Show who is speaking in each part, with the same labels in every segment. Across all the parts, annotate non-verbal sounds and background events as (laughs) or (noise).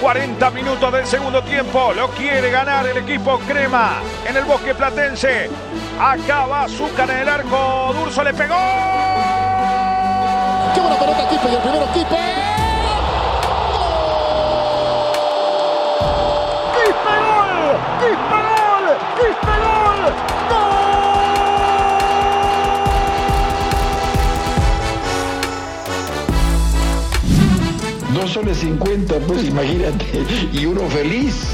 Speaker 1: 40 minutos del segundo tiempo. Lo quiere ganar el equipo Crema en el bosque platense. Acaba Azúcar en el arco. Durso le pegó.
Speaker 2: ¡Qué buena pelota, Kipe! Y el primero, Kipe.
Speaker 1: ¡Quispe gol! ¡Quispe gol! ¡Quispe gol!
Speaker 3: Dos soles 50, pues imagínate, y uno feliz.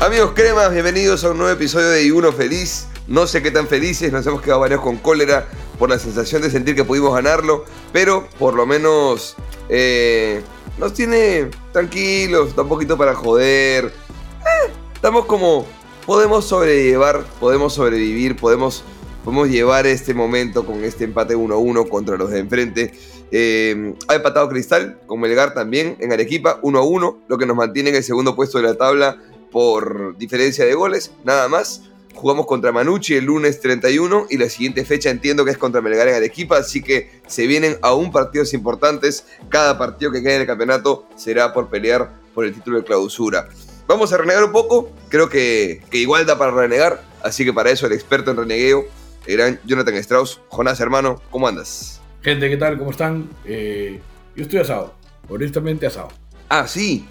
Speaker 4: Amigos cremas, bienvenidos a un nuevo episodio de Y Uno Feliz. No sé qué tan felices, nos hemos quedado varios con cólera por la sensación de sentir que pudimos ganarlo, pero por lo menos eh, nos tiene tranquilos, da un poquito para joder. Eh, estamos como, podemos sobrellevar, podemos sobrevivir, podemos, podemos llevar este momento con este empate 1-1 contra los de enfrente. Eh, ha empatado Cristal con Melgar también en Arequipa 1-1, lo que nos mantiene en el segundo puesto de la tabla por diferencia de goles, nada más. Jugamos contra Manucci el lunes 31 y la siguiente fecha entiendo que es contra Melgar en Arequipa, así que se vienen aún partidos importantes. Cada partido que quede en el campeonato será por pelear por el título de clausura. Vamos a renegar un poco, creo que, que igual da para renegar, así que para eso el experto en renegueo, el Jonathan Strauss. Jonás, hermano, ¿cómo andas?
Speaker 5: Gente, ¿qué tal? ¿Cómo están? Eh, yo estoy asado. Honestamente asado.
Speaker 4: Ah, sí.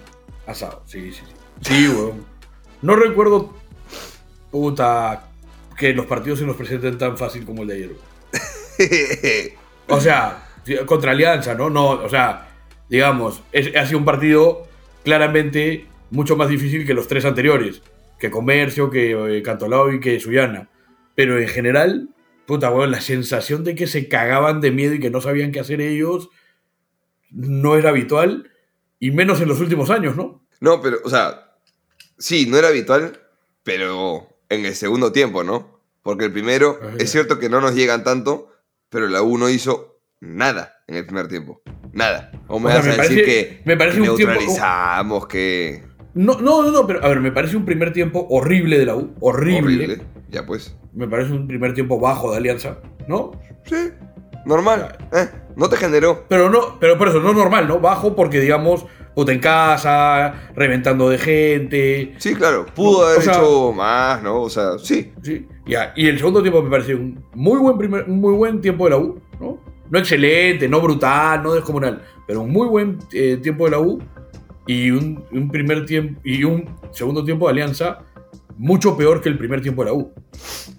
Speaker 5: Asado, sí, sí, sí. Sí, weón. No recuerdo, puta, que los partidos se nos presenten tan fácil como el de ayer. O sea, contra Alianza, ¿no? No, o sea, digamos, es- ha sido un partido claramente mucho más difícil que los tres anteriores. Que Comercio, que eh, Cantolao y que Suyana. Pero en general, puta, weón, la sensación de que se cagaban de miedo y que no sabían qué hacer ellos no era habitual. Y menos en los últimos años, ¿no?
Speaker 4: No, pero, o sea, sí, no era habitual, pero en el segundo tiempo, ¿no? Porque el primero,
Speaker 5: Ajá.
Speaker 4: es cierto que no nos llegan tanto, pero la U no hizo nada en el primer tiempo. Nada. O me
Speaker 5: O sea,
Speaker 4: vas
Speaker 5: me
Speaker 4: a decir
Speaker 5: parece-
Speaker 4: que,
Speaker 5: me parece
Speaker 4: que
Speaker 5: un tiempo-
Speaker 4: neutralizamos, que...
Speaker 5: No, no, no, no, pero a ver, me parece un primer tiempo horrible de la U. Horrible.
Speaker 4: Horrible. Ya pues.
Speaker 5: Me parece un primer tiempo bajo de Alianza, ¿no?
Speaker 4: Sí, normal. Eh, no te generó.
Speaker 5: Pero no, pero por eso no normal, ¿no? Bajo porque, digamos, puta en casa, reventando de gente.
Speaker 4: Sí, claro. Pudo
Speaker 5: No,
Speaker 4: haber
Speaker 5: o sea-
Speaker 4: hecho más, ¿no? O sea, sí.
Speaker 5: Sí. Ya, y el segundo tiempo me parece un muy buen primer, un muy buen tiempo de la U, ¿no? No excelente, no brutal, no descomunal, pero un muy buen eh, tiempo de la U y un, un primer tiempo y un segundo tiempo de Alianza mucho peor que el primer tiempo de la U.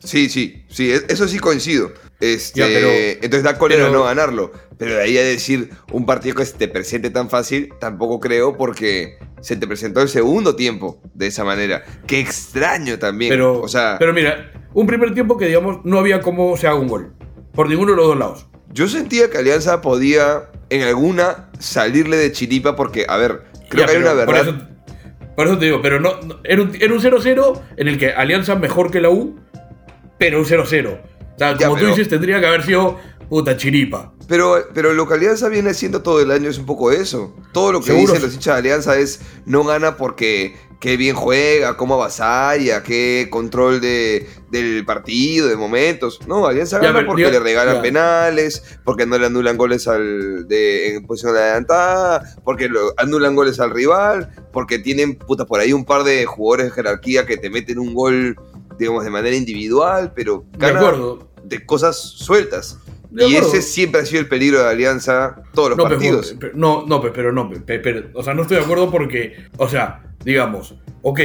Speaker 4: Sí, sí, sí, e- eso sí coincido. Este,
Speaker 5: Ya, pero-
Speaker 4: entonces da cólera
Speaker 5: pero-
Speaker 4: no ganarlo. Pero de ahí a decir un partido que se te presente tan fácil, tampoco creo porque se te presentó el segundo tiempo de esa manera. Qué extraño también.
Speaker 5: Pero,
Speaker 4: o sea,
Speaker 5: pero mira, un primer tiempo que digamos no había cómo se haga un gol. Por ninguno de los dos lados.
Speaker 4: yo sentía que Alianza podía en alguna salirle de chiripa porque, a ver, creo
Speaker 5: Ya,
Speaker 4: que hay una
Speaker 5: por
Speaker 4: verdad.
Speaker 5: eso- Por eso, te digo, pero no, no- era un era un 0-0 en el que Alianza mejor que la U, pero un 0-0. O sea,
Speaker 4: Ya,
Speaker 5: como
Speaker 4: pero-
Speaker 5: tú dices, tendría que haber sido puta chiripa.
Speaker 4: Pero, pero lo que Alianza viene haciendo todo el año es un poco eso. Todo lo que
Speaker 5: Seguro.
Speaker 4: dicen los hinchas de Alianza es no gana porque qué bien juega, cómo avasalla, qué control de, del partido, de momentos. No, Alianza gana
Speaker 5: pero,
Speaker 4: porque le regalan
Speaker 5: ya.
Speaker 4: penales, porque no le anulan goles al de, en posición adelantada, porque lo, anulan goles al rival, porque tienen puta por ahí un par de jugadores de jerarquía que te meten un gol, digamos, de manera individual, pero
Speaker 5: De
Speaker 4: gana
Speaker 5: acuerdo.
Speaker 4: de cosas sueltas.
Speaker 5: De
Speaker 4: y
Speaker 5: acuerdo.
Speaker 4: ese siempre ha sido el peligro de Alianza todos los
Speaker 5: No,
Speaker 4: partidos.
Speaker 5: Juan, pe- no, no, pe, pero no, pe, pe, pero, o sea, no estoy de acuerdo porque, o sea, digamos, ok,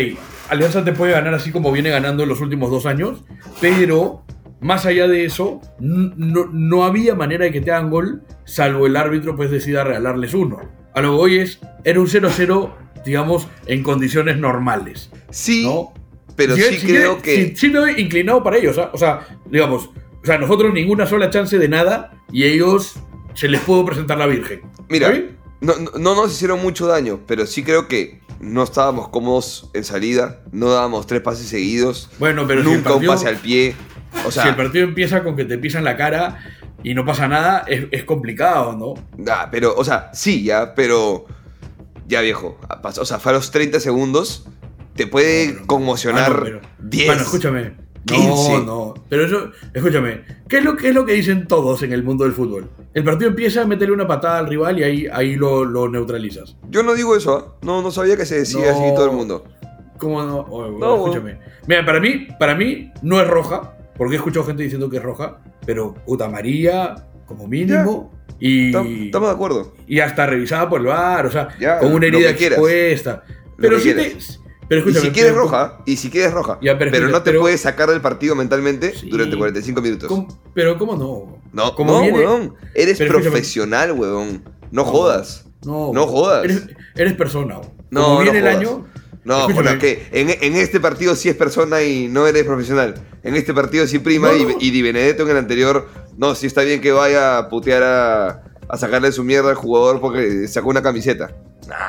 Speaker 5: Alianza te puede ganar así como viene ganando en los últimos dos años, pero más allá de eso, no, no había manera de que te hagan gol, salvo el árbitro pues decida regalarles uno. A lo que voy es, era un 0-0, digamos, en condiciones normales,
Speaker 4: sí,
Speaker 5: ¿no?
Speaker 4: pero
Speaker 5: Si-
Speaker 4: sí
Speaker 5: si-
Speaker 4: creo
Speaker 5: si-
Speaker 4: que.
Speaker 5: Sí, me doy inclinado para ellos, o sea, digamos, o sea, nosotros ninguna sola chance de nada y ellos se les pudo presentar la Virgen.
Speaker 4: Mira, no, no- no nos hicieron mucho daño, pero sí creo que no estábamos cómodos en salida, no dábamos tres pases seguidos,
Speaker 5: Bueno, pero si
Speaker 4: nunca
Speaker 5: partido-
Speaker 4: un pase al pie. O sea,
Speaker 5: si el partido empieza con que te pisan la cara y no pasa nada, es, es complicado, ¿no?
Speaker 4: ah, pero, o sea, sí, ya, pero. Ya viejo, o sea, fue a los 30 segundos, te puede conmocionar
Speaker 5: pero-
Speaker 4: 10.
Speaker 5: Bueno, escúchame.
Speaker 4: 15.
Speaker 5: No, no. Pero eso, escúchame, ¿qué es, lo, ¿qué es lo que dicen todos en el mundo del fútbol? El partido empieza a meterle una patada al rival y ahí, ahí lo, lo neutralizas.
Speaker 4: Yo no digo eso, ¿ah? no, no sabía que se decía
Speaker 5: No.
Speaker 4: así todo el mundo.
Speaker 5: ¿Cómo no? Oh, bueno,
Speaker 4: No,
Speaker 5: escúchame. Mira, para mí, para mí no es roja, porque he escuchado gente diciendo que es roja, pero puta amarilla como mínimo y,
Speaker 4: Tam- Estamos de acuerdo.
Speaker 5: y hasta revisada por el VAR, o sea,
Speaker 4: Ya,
Speaker 5: con una herida expuesta. Pero sí te. Pero
Speaker 4: Y si quieres
Speaker 5: pero-
Speaker 4: roja, y si quieres roja.
Speaker 5: Ya, pero
Speaker 4: no te
Speaker 5: pero-
Speaker 4: puedes sacar del partido mentalmente
Speaker 5: Sí.
Speaker 4: durante 45 minutos.
Speaker 5: ¿cómo- pero cómo no?
Speaker 4: No,
Speaker 5: Como
Speaker 4: no,
Speaker 5: viene-
Speaker 4: weón. Eres profesional, weón. No,
Speaker 5: No.
Speaker 4: jodas.
Speaker 5: No,
Speaker 4: No jodas.
Speaker 5: Eres, eres persona.
Speaker 4: No,
Speaker 5: viene
Speaker 4: no
Speaker 5: el
Speaker 4: jodas.
Speaker 5: año.
Speaker 4: No,
Speaker 5: escúchame,
Speaker 4: bueno, que en, en este partido sí es persona y no eres profesional. En este partido sí prima
Speaker 5: No,
Speaker 4: y,
Speaker 5: no.
Speaker 4: y Di Benedetto en el anterior, no, sí está bien que vaya a putear a, a sacarle su mierda al jugador porque sacó una camiseta.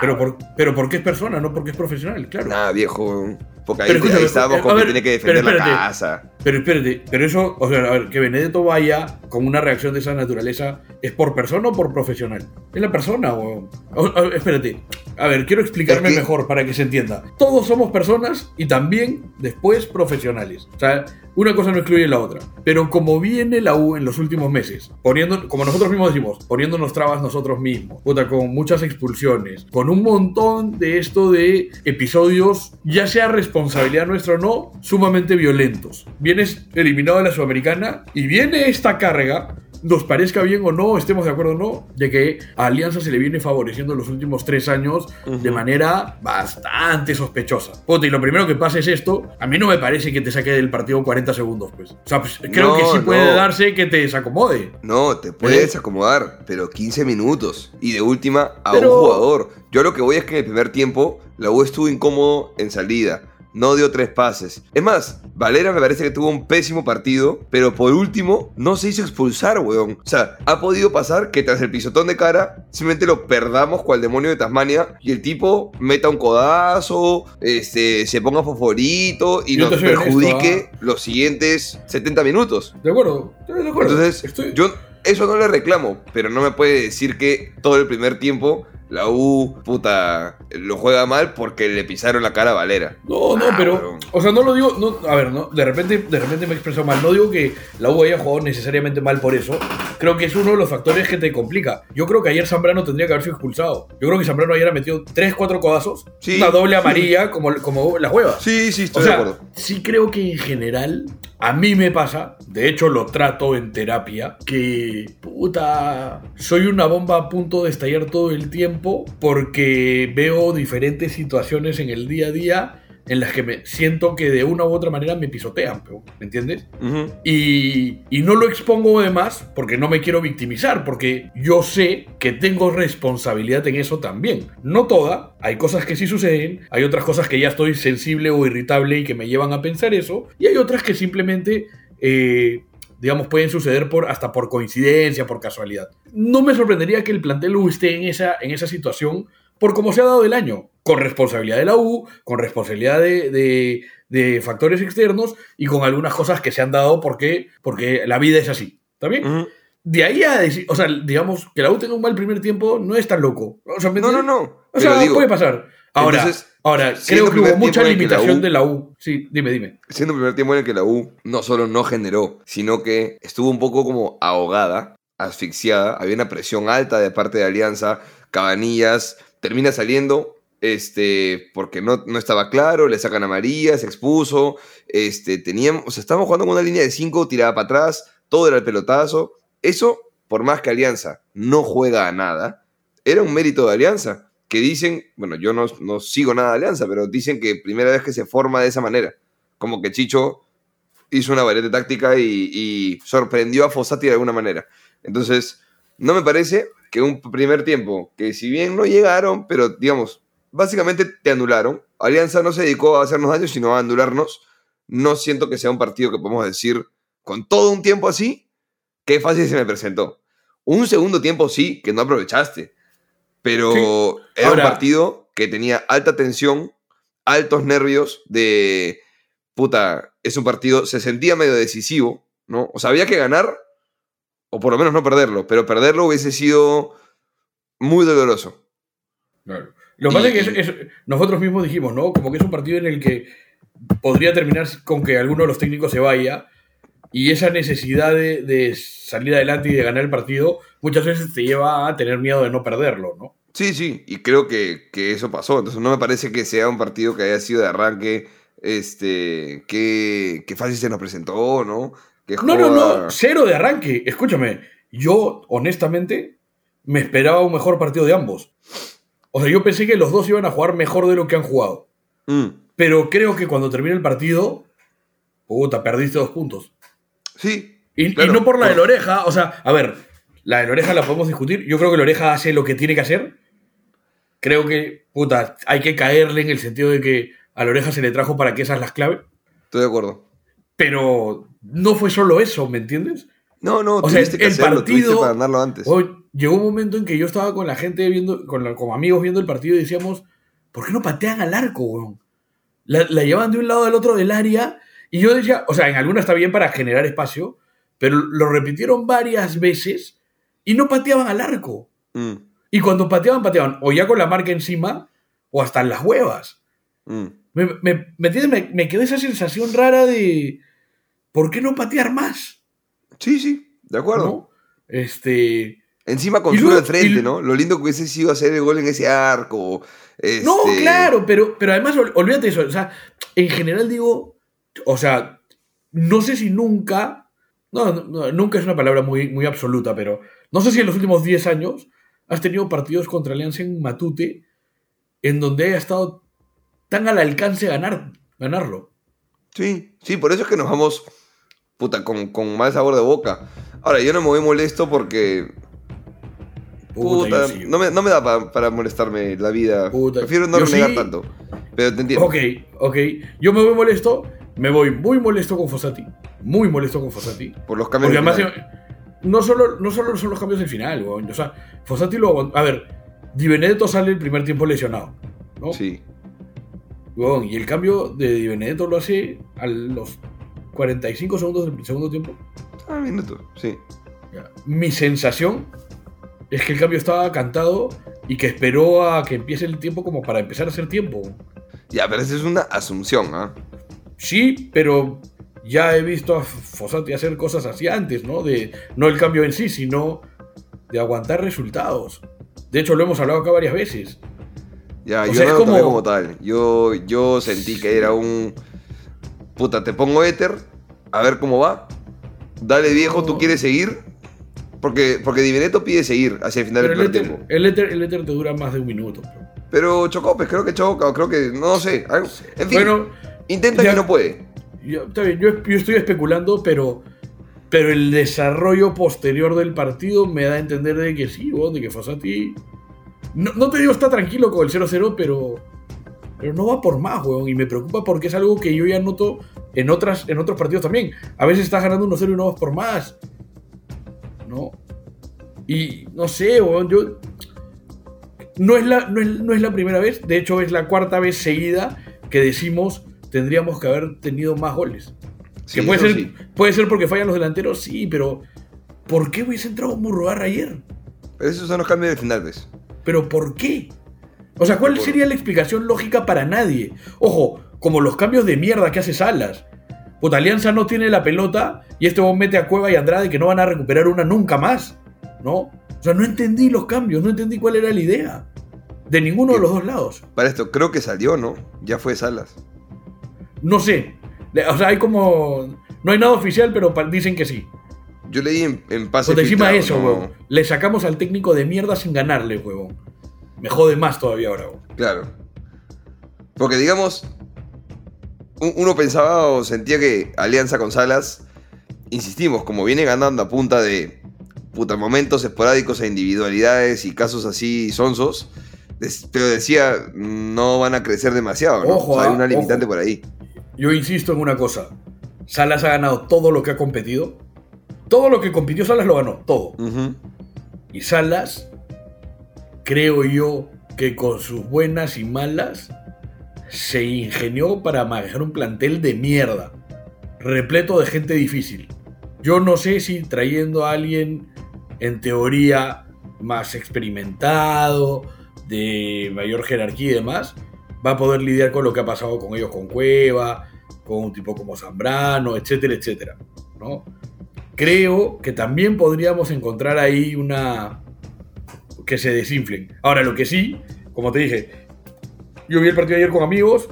Speaker 5: Pero, por, pero porque es persona, no porque es profesional, claro.
Speaker 4: Nah, viejo, porque ahí,
Speaker 5: Pero
Speaker 4: ahí estábamos
Speaker 5: a
Speaker 4: con que tiene que defender
Speaker 5: pero
Speaker 4: la
Speaker 5: espérate.
Speaker 4: casa.
Speaker 5: Pero espérate, pero eso, o sea, a ver, que Benedetto vaya con una reacción de esa naturaleza, ¿es por persona o por profesional? Es la persona, o, o- o- espérate. A ver, quiero explicarme
Speaker 4: Es que-
Speaker 5: mejor para que se entienda. Todos somos personas y también después profesionales. O sea, una cosa no excluye la otra. Pero como viene la U en los últimos meses, poniendo, como nosotros mismos decimos, poniéndonos trabas nosotros mismos, puta, con muchas expulsiones, con un montón de esto de episodios, ya sea responsabilidad nuestra o no, sumamente violentos. Vienes eliminado de la Sudamericana y viene esta carga nos parezca bien o no, estemos de acuerdo o no, de que a Alianza se le viene favoreciendo los últimos tres años de manera bastante sospechosa. Puta, y lo primero que pasa es esto, a mí no me parece que te saque del partido 40 segundos, pues. O sea, pues, creo
Speaker 4: No,
Speaker 5: que sí puede
Speaker 4: no.
Speaker 5: darse que te desacomode.
Speaker 4: No, te puedes
Speaker 5: ¿Eh?
Speaker 4: acomodar, pero 15 minutos. Y de última, a
Speaker 5: Pero-
Speaker 4: un jugador. Yo lo que voy es que en el primer tiempo, la U estuvo incómodo en salida. No dio tres pases. Es más, Valera me parece que tuvo un pésimo partido, pero por último no se hizo expulsar, weón. O sea, ha podido pasar que tras el pisotón de cara, simplemente lo perdamos cual demonio de Tasmania y el tipo meta un codazo, este, se ponga fosforito y
Speaker 5: Yo
Speaker 4: nos
Speaker 5: honesto,
Speaker 4: perjudique
Speaker 5: ¿ah?
Speaker 4: los siguientes 70 minutos.
Speaker 5: ¿De acuerdo? De acuerdo.
Speaker 4: Entonces,
Speaker 5: Estoy-
Speaker 4: yo eso no le reclamo, pero no me puede decir que todo el primer tiempo la U, puta, lo juega mal porque le pisaron la cara a Valera.
Speaker 5: No, no,
Speaker 4: Ah,
Speaker 5: pero. O sea, no lo digo. No, a ver, no, de repente, de repente me he expresado mal. No digo que la U haya jugado necesariamente mal por eso. Creo que es uno de los factores que te complica. Yo creo que ayer Zambrano tendría que haber sido expulsado. Yo creo que Zambrano ayer ha metido 3, 4 codazos.
Speaker 4: Sí,
Speaker 5: una doble
Speaker 4: sí.
Speaker 5: amarilla como, como las huevas.
Speaker 4: Sí, sí, estoy
Speaker 5: O sea,
Speaker 4: de acuerdo.
Speaker 5: sí creo que en general a mí me pasa, de hecho lo trato en terapia, que puta, soy una bomba a punto de estallar todo el tiempo porque veo diferentes situaciones en el día a día en las que me siento que de una u otra manera me pisotean, ¿me entiendes? Y no lo expongo de más porque no me quiero victimizar, porque yo sé que tengo responsabilidad en eso también. No toda, hay cosas que sí suceden, hay otras cosas que ya estoy sensible o irritable y que me llevan a pensar eso, y hay otras que simplemente, eh, digamos, pueden suceder por, hasta por coincidencia, por casualidad. No me sorprendería que el plantel U esté en esa, en esa situación por cómo se ha dado el año, con responsabilidad de la U, con responsabilidad de, de- de factores externos y con algunas cosas que se han dado porque, porque la vida es así. ¿Está bien?
Speaker 4: Ujú.
Speaker 5: De ahí a decir, o sea, digamos, que la U tenga un mal primer tiempo no es tan loco. O sea, ¿me
Speaker 4: No, no, no.
Speaker 5: O sea,
Speaker 4: digo,
Speaker 5: puede pasar. Ahora,
Speaker 4: entonces,
Speaker 5: ahora creo que hubo mucha
Speaker 4: el la
Speaker 5: limitación de la U. Sí, dime, dime.
Speaker 4: siendo un primer tiempo en el que la U no solo no generó, sino que estuvo un poco como ahogada, asfixiada, había una presión alta de parte de Alianza, Cabanillas termina saliendo este, porque no, no estaba claro, le sacan a María, se expuso, este, teníamos, o sea, estábamos jugando con una línea de 5 tirada para atrás, todo era el pelotazo, eso, por más que Alianza no juega a nada, era un mérito de Alianza, que dicen, bueno, yo no, no sigo nada de Alianza, pero dicen que primera vez que se forma de esa manera como que Chicho hizo una variante táctica y, sorprendió a Fossati de alguna manera. Entonces, no me parece que un primer tiempo, que si bien no llegaron, pero digamos, básicamente te anularon. Alianza no se dedicó a hacernos daño, sino a anularnos. No siento que sea un partido que podemos decir, con todo un tiempo así, qué fácil se me presentó. Un segundo tiempo sí, que no aprovechaste. Pero
Speaker 5: Sí.
Speaker 4: era
Speaker 5: Ahora-
Speaker 4: un partido que tenía alta tensión, altos nervios de puta, es un partido, se sentía medio decisivo, ¿no? O sea, había que ganar, o por lo menos no perderlo, pero perderlo hubiese sido muy doloroso.
Speaker 5: Claro. Lo que pasa es que es- es- nosotros mismos dijimos, ¿no? Como que es un partido en el que podría terminar con que alguno de los técnicos se vaya y esa necesidad de, de salir adelante y de ganar el partido muchas veces te lleva a tener miedo de no perderlo, ¿no?
Speaker 4: Sí, sí, y creo que, que eso pasó. Entonces no me parece que sea un partido que haya sido de arranque, este, que, que fácil se nos presentó, ¿no? Que
Speaker 5: No, no, no, cero de arranque. Escúchame, yo honestamente me esperaba un mejor partido de ambos. O sea, yo pensé que los dos iban a jugar mejor de lo que han jugado.
Speaker 4: Mm,
Speaker 5: Pero creo que cuando termine el partido, puta, perdiste dos puntos.
Speaker 4: Sí.
Speaker 5: Y, y
Speaker 4: claro,
Speaker 5: no por la de la oreja, o sea, a ver, la de la oreja la podemos discutir. Yo creo que la oreja hace lo que tiene que hacer. Creo que, puta, hay que caerle en el sentido de que a la oreja se le trajo para que esa es la clave.
Speaker 4: Estoy de acuerdo.
Speaker 5: Pero no fue solo eso, ¿me entiendes?
Speaker 4: No, no,
Speaker 5: O sea,
Speaker 4: que
Speaker 5: el
Speaker 4: hacerlo, tuviste
Speaker 5: partido-
Speaker 4: para ganarlo antes.
Speaker 5: Hoy llegó un momento en que yo estaba con la gente viendo, con, la- con amigos viendo el partido y decíamos, ¿por qué no patean al arco, weón? La, la llevan de un lado al otro del área y yo decía, o sea, en alguna está bien para generar espacio, pero lo repitieron varias veces y no pateaban al arco.
Speaker 4: Mm,
Speaker 5: Y cuando pateaban, pateaban o ya con la marca encima o hasta en las huevas.
Speaker 4: mm.
Speaker 5: ¿Me, me, me? Me, me quedó esa sensación rara de, ¿por qué no patear más?
Speaker 4: Sí, sí, de acuerdo.
Speaker 5: ¿No? Este...
Speaker 4: Encima con
Speaker 5: luego-
Speaker 4: al frente,
Speaker 5: y-
Speaker 4: ¿no? Lo lindo que hubiese sido hacer el gol en ese arco. Este...
Speaker 5: No, claro, pero, pero además ol- olvídate de eso. O sea, en general digo, o sea, no sé si nunca, no, no, no, nunca es una palabra muy, muy absoluta, pero no sé si en los últimos 10 años has tenido partidos contra Alianza en Matute en donde haya estado tan al alcance ganar, ganarlo.
Speaker 4: Sí, sí, por eso es que nos vamos, puta, con, con mal sabor de boca. Ahora, yo no me voy molesto porque,
Speaker 5: Puta,
Speaker 4: puta,
Speaker 5: yo sí.
Speaker 4: no, me, no me da pa- para molestarme la vida.
Speaker 5: Puta,
Speaker 4: Prefiero no
Speaker 5: yo
Speaker 4: renegar
Speaker 5: sí.
Speaker 4: tanto. Pero te entiendo.
Speaker 5: Ok, ok. Yo me voy molesto, me voy muy molesto con Fossati. Muy molesto con Fossati.
Speaker 4: Por los cambios
Speaker 5: Porque
Speaker 4: de
Speaker 5: además, no solo, no solo son los cambios del final, weón. O sea, Fossati lo aguantó. A ver, Di Benedetto sale el primer tiempo lesionado. ¿no?
Speaker 4: Sí.
Speaker 5: Weón, y el cambio de Di Benedetto lo hace a los 45 segundos del segundo tiempo.
Speaker 4: Ah, minuto, sí.
Speaker 5: Mi sensación es que el cambio estaba cantado y que esperó a que empiece el tiempo como para empezar a hacer tiempo.
Speaker 4: Ya, pero esa es una asunción, ¿ah?
Speaker 5: Sí, pero ya he visto a Fossati hacer cosas así antes, ¿no? De, no el cambio en sí, sino de aguantar resultados. De hecho, lo hemos hablado acá varias veces.
Speaker 4: Ya,
Speaker 5: O
Speaker 4: yo
Speaker 5: sea,
Speaker 4: no lo tomé
Speaker 5: como-
Speaker 4: como tal. Yo, yo sentí que era un. Puta, te pongo éter, a ver cómo va. Dale viejo, tú quieres seguir. Porque, porque Di Benedetto pide seguir hacia el final
Speaker 5: Pero
Speaker 4: del
Speaker 5: el
Speaker 4: primer
Speaker 5: éter,
Speaker 4: tiempo.
Speaker 5: el, éter, el éter te dura más de un minuto. pero-
Speaker 4: chocó, pues creo que choca, o creo que. No sé. algo- En fin,
Speaker 5: Bueno,
Speaker 4: intenta
Speaker 5: ya-
Speaker 4: y no puede.
Speaker 5: Yo, está yo, estoy especulando, pero, pero el desarrollo posterior del partido me da a entender de que sí, weón, de que Fossati... No, no te digo está tranquilo con el 0-0, pero, pero no va por más, weón. Y me preocupa porque es algo que yo ya noto en, otras, en otros partidos también. A veces estás ganando 1-0 y no vas por más. ¿No? Y no sé, weón, yo... No es, la, no, es, no es la primera vez, de hecho es la cuarta vez seguida que decimos tendríamos que haber tenido más goles.
Speaker 4: Sí,
Speaker 5: que puede ser,
Speaker 4: sí.
Speaker 5: puede ser porque fallan los delanteros, sí, pero ¿por qué hubiese entrado Murrogar ayer?
Speaker 4: Esos son los cambios del final, pues.
Speaker 5: ¿Pero por qué? O sea, ¿cuál sería la explicación lógica para nadie? Ojo, como los cambios de mierda que hace Salas. Puta, Alianza no tiene la pelota y este hombre mete a Cueva y Andrade que no van a recuperar una nunca más. ¿No? O sea, no entendí los cambios, no entendí cuál era la idea. De ninguno de los dos lados.
Speaker 4: Para esto, creo que salió, ¿no? Ya fue Salas.
Speaker 5: No sé. O sea, hay como. No hay nada oficial, pero dicen que sí.
Speaker 4: Yo leí en, en pase.
Speaker 5: Por encima de eso. Le sacamos al técnico de mierda sin ganarle, huevón. Me jode más todavía ahora, huevón.
Speaker 4: Claro. Porque digamos, un- uno pensaba o sentía que Alianza con Salas, insistimos, como viene ganando a punta de puta momentos esporádicos e individualidades y casos así sonsos, pero decía, no van a crecer demasiado, ¿no?
Speaker 5: Ojo,
Speaker 4: O sea, hay
Speaker 5: ah,
Speaker 4: una limitante
Speaker 5: ojo.
Speaker 4: por ahí.
Speaker 5: Yo insisto en una cosa. Salas ha ganado todo lo que ha competido. Todo lo que compitió Salas lo ganó, todo. Y Salas, creo yo que con sus buenas y malas, se ingenió para manejar un plantel de mierda, repleto de gente difícil. Yo no sé si trayendo a alguien, en teoría, más experimentado, de mayor jerarquía y demás, va a poder lidiar con lo que ha pasado con ellos con Cueva, con un tipo como Zambrano, etcétera, etcétera. ¿no? Creo que también podríamos encontrar ahí una... que se desinflen. Ahora, lo que sí, como te dije, yo vi el partido ayer con amigos,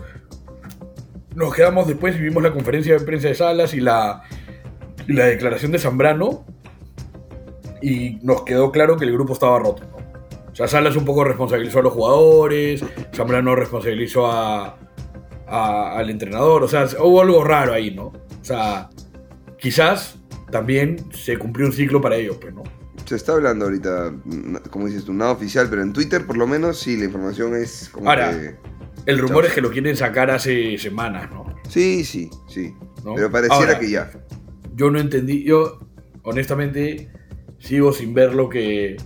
Speaker 5: nos quedamos después y vimos la conferencia de prensa de Salas y la, la declaración de Zambrano y nos quedó claro que el grupo estaba roto. ¿no? O sea, Salas un poco responsabilizó a los jugadores, Zambrano responsabilizó a, a- al entrenador, o sea, hubo algo raro ahí, ¿no? O sea, quizás también se cumplió un ciclo para ellos, pues, ¿no?
Speaker 4: Se está hablando ahorita, como dices tú, nada oficial, pero en Twitter por lo menos sí, la información es como
Speaker 5: Ahora.
Speaker 4: que...
Speaker 5: El rumor es que lo quieren sacar hace semanas, ¿no?
Speaker 4: Sí, sí, sí.
Speaker 5: ¿No?
Speaker 4: Pero pareciera
Speaker 5: Ahora,
Speaker 4: que ya.
Speaker 5: Yo no entendí, yo honestamente sigo sin ver lo que,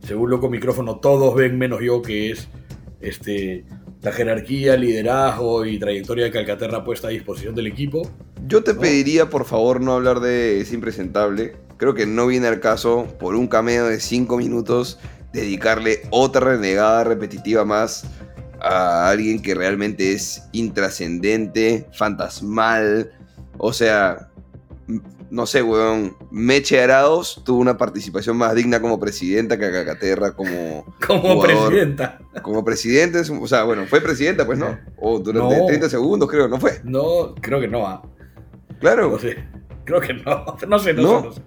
Speaker 5: según loco micrófono, todos ven menos yo, que es este, la jerarquía, liderazgo y trayectoria que Calcaterra puesta a disposición del equipo.
Speaker 4: Yo te
Speaker 5: No.
Speaker 4: pediría, por favor, no hablar de Es Impresentable. Creo que no viene al caso, por un cameo de 5 minutos, dedicarle otra renegada repetitiva más a alguien que realmente es intrascendente, fantasmal. O sea, no sé, weón. Meche Arados tuvo una participación más digna como presidenta que Cacaterra como, (laughs)
Speaker 5: Como
Speaker 4: Jugador.
Speaker 5: presidenta.
Speaker 4: como presidente. O sea, bueno, fue presidenta, pues no. O durante
Speaker 5: No.
Speaker 4: 30 segundos, creo, ¿no fue?
Speaker 5: No, creo que no, ah.
Speaker 4: Claro.
Speaker 5: no sé. Creo que no. (laughs) No sé, no,
Speaker 4: No.
Speaker 5: sé, no sé.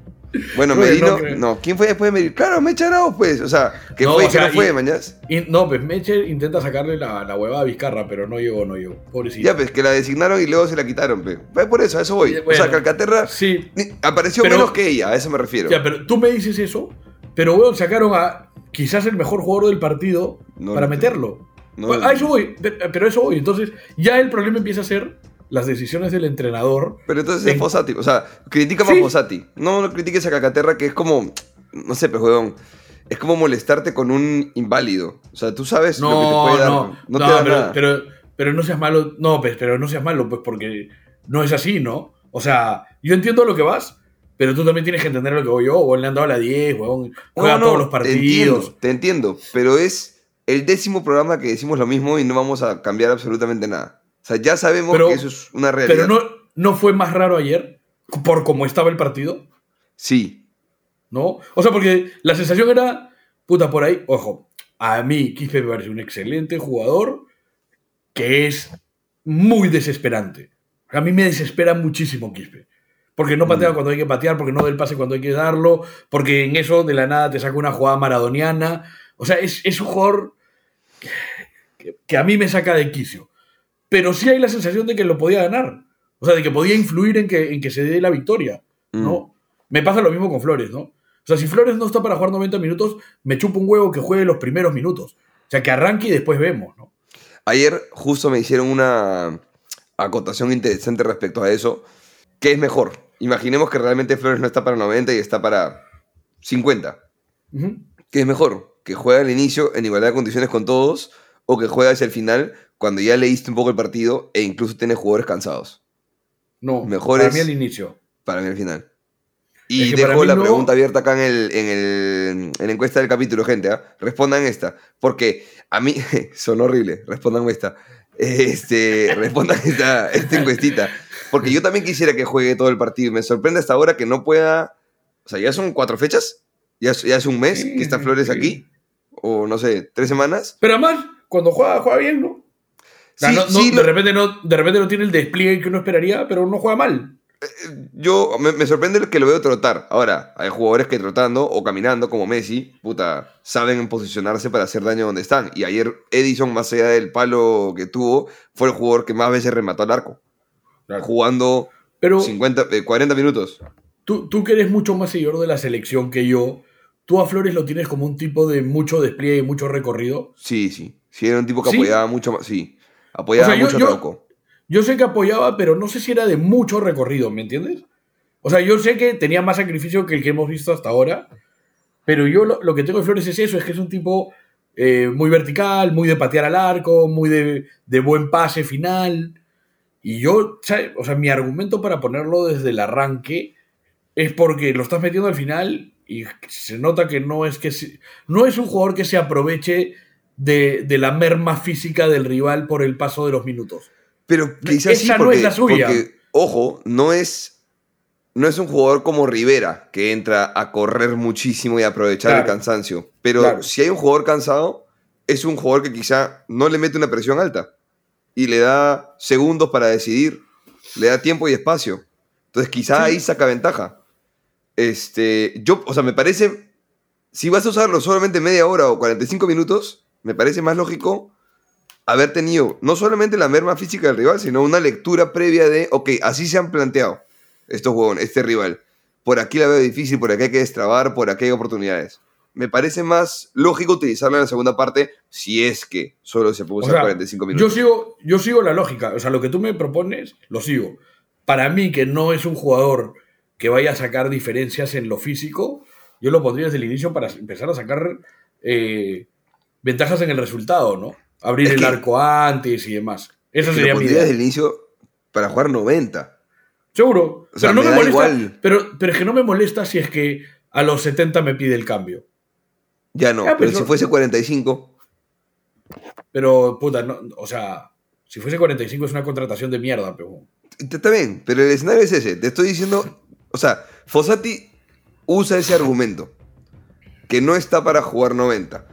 Speaker 4: Bueno, Merino,
Speaker 5: no,
Speaker 4: no, ¿quién fue después de Merino? Claro, Meche Arauz, pues, o sea, que
Speaker 5: No,
Speaker 4: fue
Speaker 5: o
Speaker 4: que no fue,
Speaker 5: y-
Speaker 4: mañas.
Speaker 5: Y, no, pues Meche intenta sacarle la, la huevada a Vizcarra, pero no llegó, no llegó. Pobrecito.
Speaker 4: Ya, pues, que la designaron y luego se la quitaron, pe. Fue por eso, a eso voy. O sea. Calcaterra
Speaker 5: Sí,
Speaker 4: apareció
Speaker 5: Pero-
Speaker 4: menos que ella, a eso me refiero.
Speaker 5: Ya, pero tú me dices eso, pero weón, sacaron a quizás el mejor jugador del partido para
Speaker 4: lo
Speaker 5: meterlo.
Speaker 4: No,
Speaker 5: Bueno, a eso voy, pe- pero a eso voy. Entonces, ya el problema empieza a ser las decisiones del entrenador.
Speaker 4: Pero entonces
Speaker 5: En-
Speaker 4: es Fossati, o sea, critica más
Speaker 5: Sí.
Speaker 4: Fossati. No, no critiques a Calcaterra, que es como, no sé, pues, weón, es como molestarte con un inválido. O sea, tú sabes lo que te
Speaker 5: No,
Speaker 4: puede dar.
Speaker 5: no,
Speaker 4: No,
Speaker 5: no,
Speaker 4: te da
Speaker 5: pero,
Speaker 4: nada.
Speaker 5: pero, pero no seas malo. No, pues, pero no seas malo, pues, porque no es así, ¿no? O sea, yo entiendo lo que vas, pero tú también tienes que entender lo que voy yo. Weón, le han dado la 10, weón, juega
Speaker 4: No, no,
Speaker 5: todos los
Speaker 4: Te entiendo,
Speaker 5: partidos.
Speaker 4: te entiendo, pero es el décimo programa que decimos lo mismo y no vamos a cambiar absolutamente nada. O sea, ya sabemos
Speaker 5: Pero-
Speaker 4: que eso es una realidad.
Speaker 5: Pero no, no fue más raro ayer, por cómo estaba el partido.
Speaker 4: Sí,
Speaker 5: ¿no? O sea, porque la sensación era, puta, por ahí, ojo, a mí Quispe me parece un excelente jugador que es muy desesperante. A mí me desespera muchísimo Quispe. Porque no patea
Speaker 4: Mm.
Speaker 5: cuando hay que patear, porque no da el pase cuando hay que darlo, porque en eso de la nada te saca una jugada maradoniana. O sea, es, es un jugador que- que a mí me saca de quicio. Pero sí hay la sensación de que lo podía ganar. O sea, de que podía influir en que, en que se dé la victoria. ¿no? Me pasa lo mismo con Flores, ¿no? O sea, si Flores no está para jugar 90 minutos, me chupa un huevo que juegue los primeros minutos. O sea, que arranque y después vemos, ¿no?
Speaker 4: Ayer justo me hicieron una acotación interesante respecto a eso. ¿Qué es mejor? Imaginemos que realmente Flores no está para 90 y está para 50.
Speaker 5: Ujú.
Speaker 4: ¿Qué es mejor? ¿Que juegue al inicio en igualdad de condiciones con todos o que juegue hacia el final cuando ya leíste un poco el partido e incluso tienes jugadores cansados?
Speaker 5: No,
Speaker 4: Mejor
Speaker 5: para mí al inicio.
Speaker 4: Para mí al final. Y
Speaker 5: Es que para
Speaker 4: dejo la
Speaker 5: no-
Speaker 4: pregunta abierta acá en, el, en, el- en la encuesta del capítulo, gente. ¿ah? Respondan esta. Porque a mí. (laughs) son horrible. Respondan esta. Este, (laughs) respondan esta, esta encuestita. Porque yo también quisiera que juegue todo el partido. Me sorprende hasta ahora que no pueda. O sea, ya son cuatro fechas. Ya, ya es un mes que está Flores aquí. O no sé, tres semanas.
Speaker 5: Pero además, cuando juega, juega bien, ¿no? O sea,
Speaker 4: Sí,
Speaker 5: no- no-
Speaker 4: sí,
Speaker 5: de,
Speaker 4: lo-
Speaker 5: repente no, de repente no tiene el despliegue que uno esperaría, pero no juega mal.
Speaker 4: Yo me, me sorprende que lo veo trotar. Ahora, hay jugadores que trotando o caminando, como Messi, puta, saben posicionarse para hacer daño donde están. Y ayer Edison, más allá del palo que tuvo, fue el jugador que más veces remató al arco. Jugando
Speaker 5: Pero
Speaker 4: 50, eh, 40 minutos.
Speaker 5: tú, tú que eres mucho más seguidor de la selección que yo, tú a Flores lo tienes como un tipo de mucho despliegue, mucho recorrido.
Speaker 4: Sí, sí. Sí, era un tipo que
Speaker 5: ¿Sí?
Speaker 4: apoyaba mucho más. Sí, apoyaba
Speaker 5: O sea, yo-
Speaker 4: mucho
Speaker 5: yo-. Yo sé que apoyaba, pero no sé si era de mucho recorrido, ¿me entiendes? O sea, yo sé que tenía más sacrificio que el que hemos visto hasta ahora, pero yo lo, lo que tengo de Flores es eso, es que es un tipo eh, muy vertical, muy de patear al arco, muy de, de buen pase final. Y yo, o sea, mi argumento para ponerlo desde el arranque es porque lo estás metiendo al final y se nota que no es que se- no es un jugador que se aproveche de, de la merma física del rival por el paso de los minutos.
Speaker 4: Pero quizás sí,
Speaker 5: Esa no
Speaker 4: porque,
Speaker 5: es la suya.
Speaker 4: porque, ojo, no es, no es un jugador como Rivera, que entra a correr muchísimo y aprovechar el cansancio. Pero
Speaker 5: Claro.
Speaker 4: si hay un jugador cansado, es un jugador que quizá no le mete una presión alta y le da segundos para decidir, le da tiempo y espacio. Entonces quizá ahí saca ventaja. Este, yo, o sea, me parece, si vas a usarlo solamente media hora o 45 minutos, me parece más lógico haber tenido no solamente la merma física del rival, sino una lectura previa de, ok, así se han planteado estos huevones, este rival. Por aquí la veo difícil, por aquí hay que destrabar, por aquí hay oportunidades. Me parece más lógico utilizarla en la segunda parte si es que solo se puede
Speaker 5: O
Speaker 4: usar
Speaker 5: sea,
Speaker 4: 45
Speaker 5: yo
Speaker 4: minutos.
Speaker 5: sigo, yo sigo la lógica. O sea, lo que tú me propones, lo sigo. Para mí, que no es un jugador que vaya a sacar diferencias en lo físico, yo lo pondría desde el inicio para empezar a sacar eh, ventajas en el resultado, ¿no? Abrir
Speaker 4: Es
Speaker 5: el
Speaker 4: que-
Speaker 5: arco antes y demás. Esa
Speaker 4: Que lo
Speaker 5: sería mi idea.
Speaker 4: desde el inicio para jugar 90.
Speaker 5: Seguro.
Speaker 4: O sea,
Speaker 5: pero no
Speaker 4: me
Speaker 5: molesta.
Speaker 4: igual.
Speaker 5: Pero, pero es que no me molesta si es que a los 70 me pide el cambio.
Speaker 4: Ya no,
Speaker 5: Ya,
Speaker 4: pero
Speaker 5: pero-
Speaker 4: si fuese 45,
Speaker 5: Pero, puta, no, o sea, si fuese 45 es una contratación de mierda, pero.
Speaker 4: Está bien, pero el escenario es ese. Te estoy diciendo, o sea, Fossati usa ese argumento, que no está para jugar 90.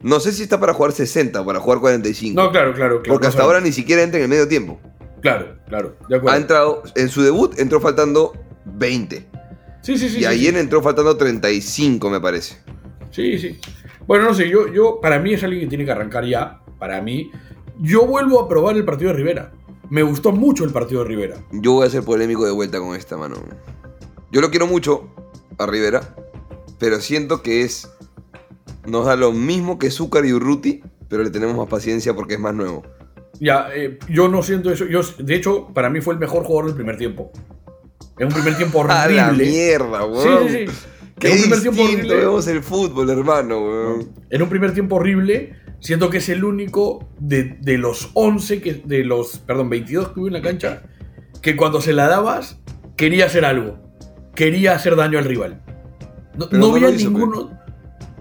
Speaker 4: No sé si está para jugar 60 o para jugar 45.
Speaker 5: No, claro, claro. claro
Speaker 4: porque hasta ahora ni siquiera entra en el medio tiempo.
Speaker 5: Claro, claro, de acuerdo.
Speaker 4: Ha entrado, en su debut entró faltando 20.
Speaker 5: sí, sí, sí.
Speaker 4: y
Speaker 5: sí,
Speaker 4: ayer
Speaker 5: sí.
Speaker 4: entró faltando 35, me parece.
Speaker 5: Sí, sí. Bueno, no sé, yo, yo, para mí es alguien que tiene que arrancar ya. Para mí. Yo vuelvo a probar el partido de Rivera. Me gustó mucho el partido de Rivera.
Speaker 4: Yo voy a ser polémico de vuelta con esta, mano. Yo lo quiero mucho a Rivera, pero siento que es. Nos da lo mismo que Zúcar y Urruti, pero le tenemos más paciencia porque es más nuevo.
Speaker 5: Ya, eh, yo no siento eso. Yo, de hecho, para mí fue el mejor jugador del primer tiempo. En un primer tiempo horrible. (laughs)
Speaker 4: ¡A la mierda,
Speaker 5: Sí,
Speaker 4: weón!
Speaker 5: sí, sí.
Speaker 4: Qué
Speaker 5: En un primer tiempo horrible.
Speaker 4: vemos el fútbol, hermano, weón.
Speaker 5: En un primer tiempo horrible, siento que es el único de, de los 11, que, de los, perdón, 22 que hubo en la cancha, que cuando se la dabas, quería hacer algo. Quería hacer daño al rival. No,
Speaker 4: Pero
Speaker 5: no
Speaker 4: no
Speaker 5: había
Speaker 4: hizo,
Speaker 5: ninguno...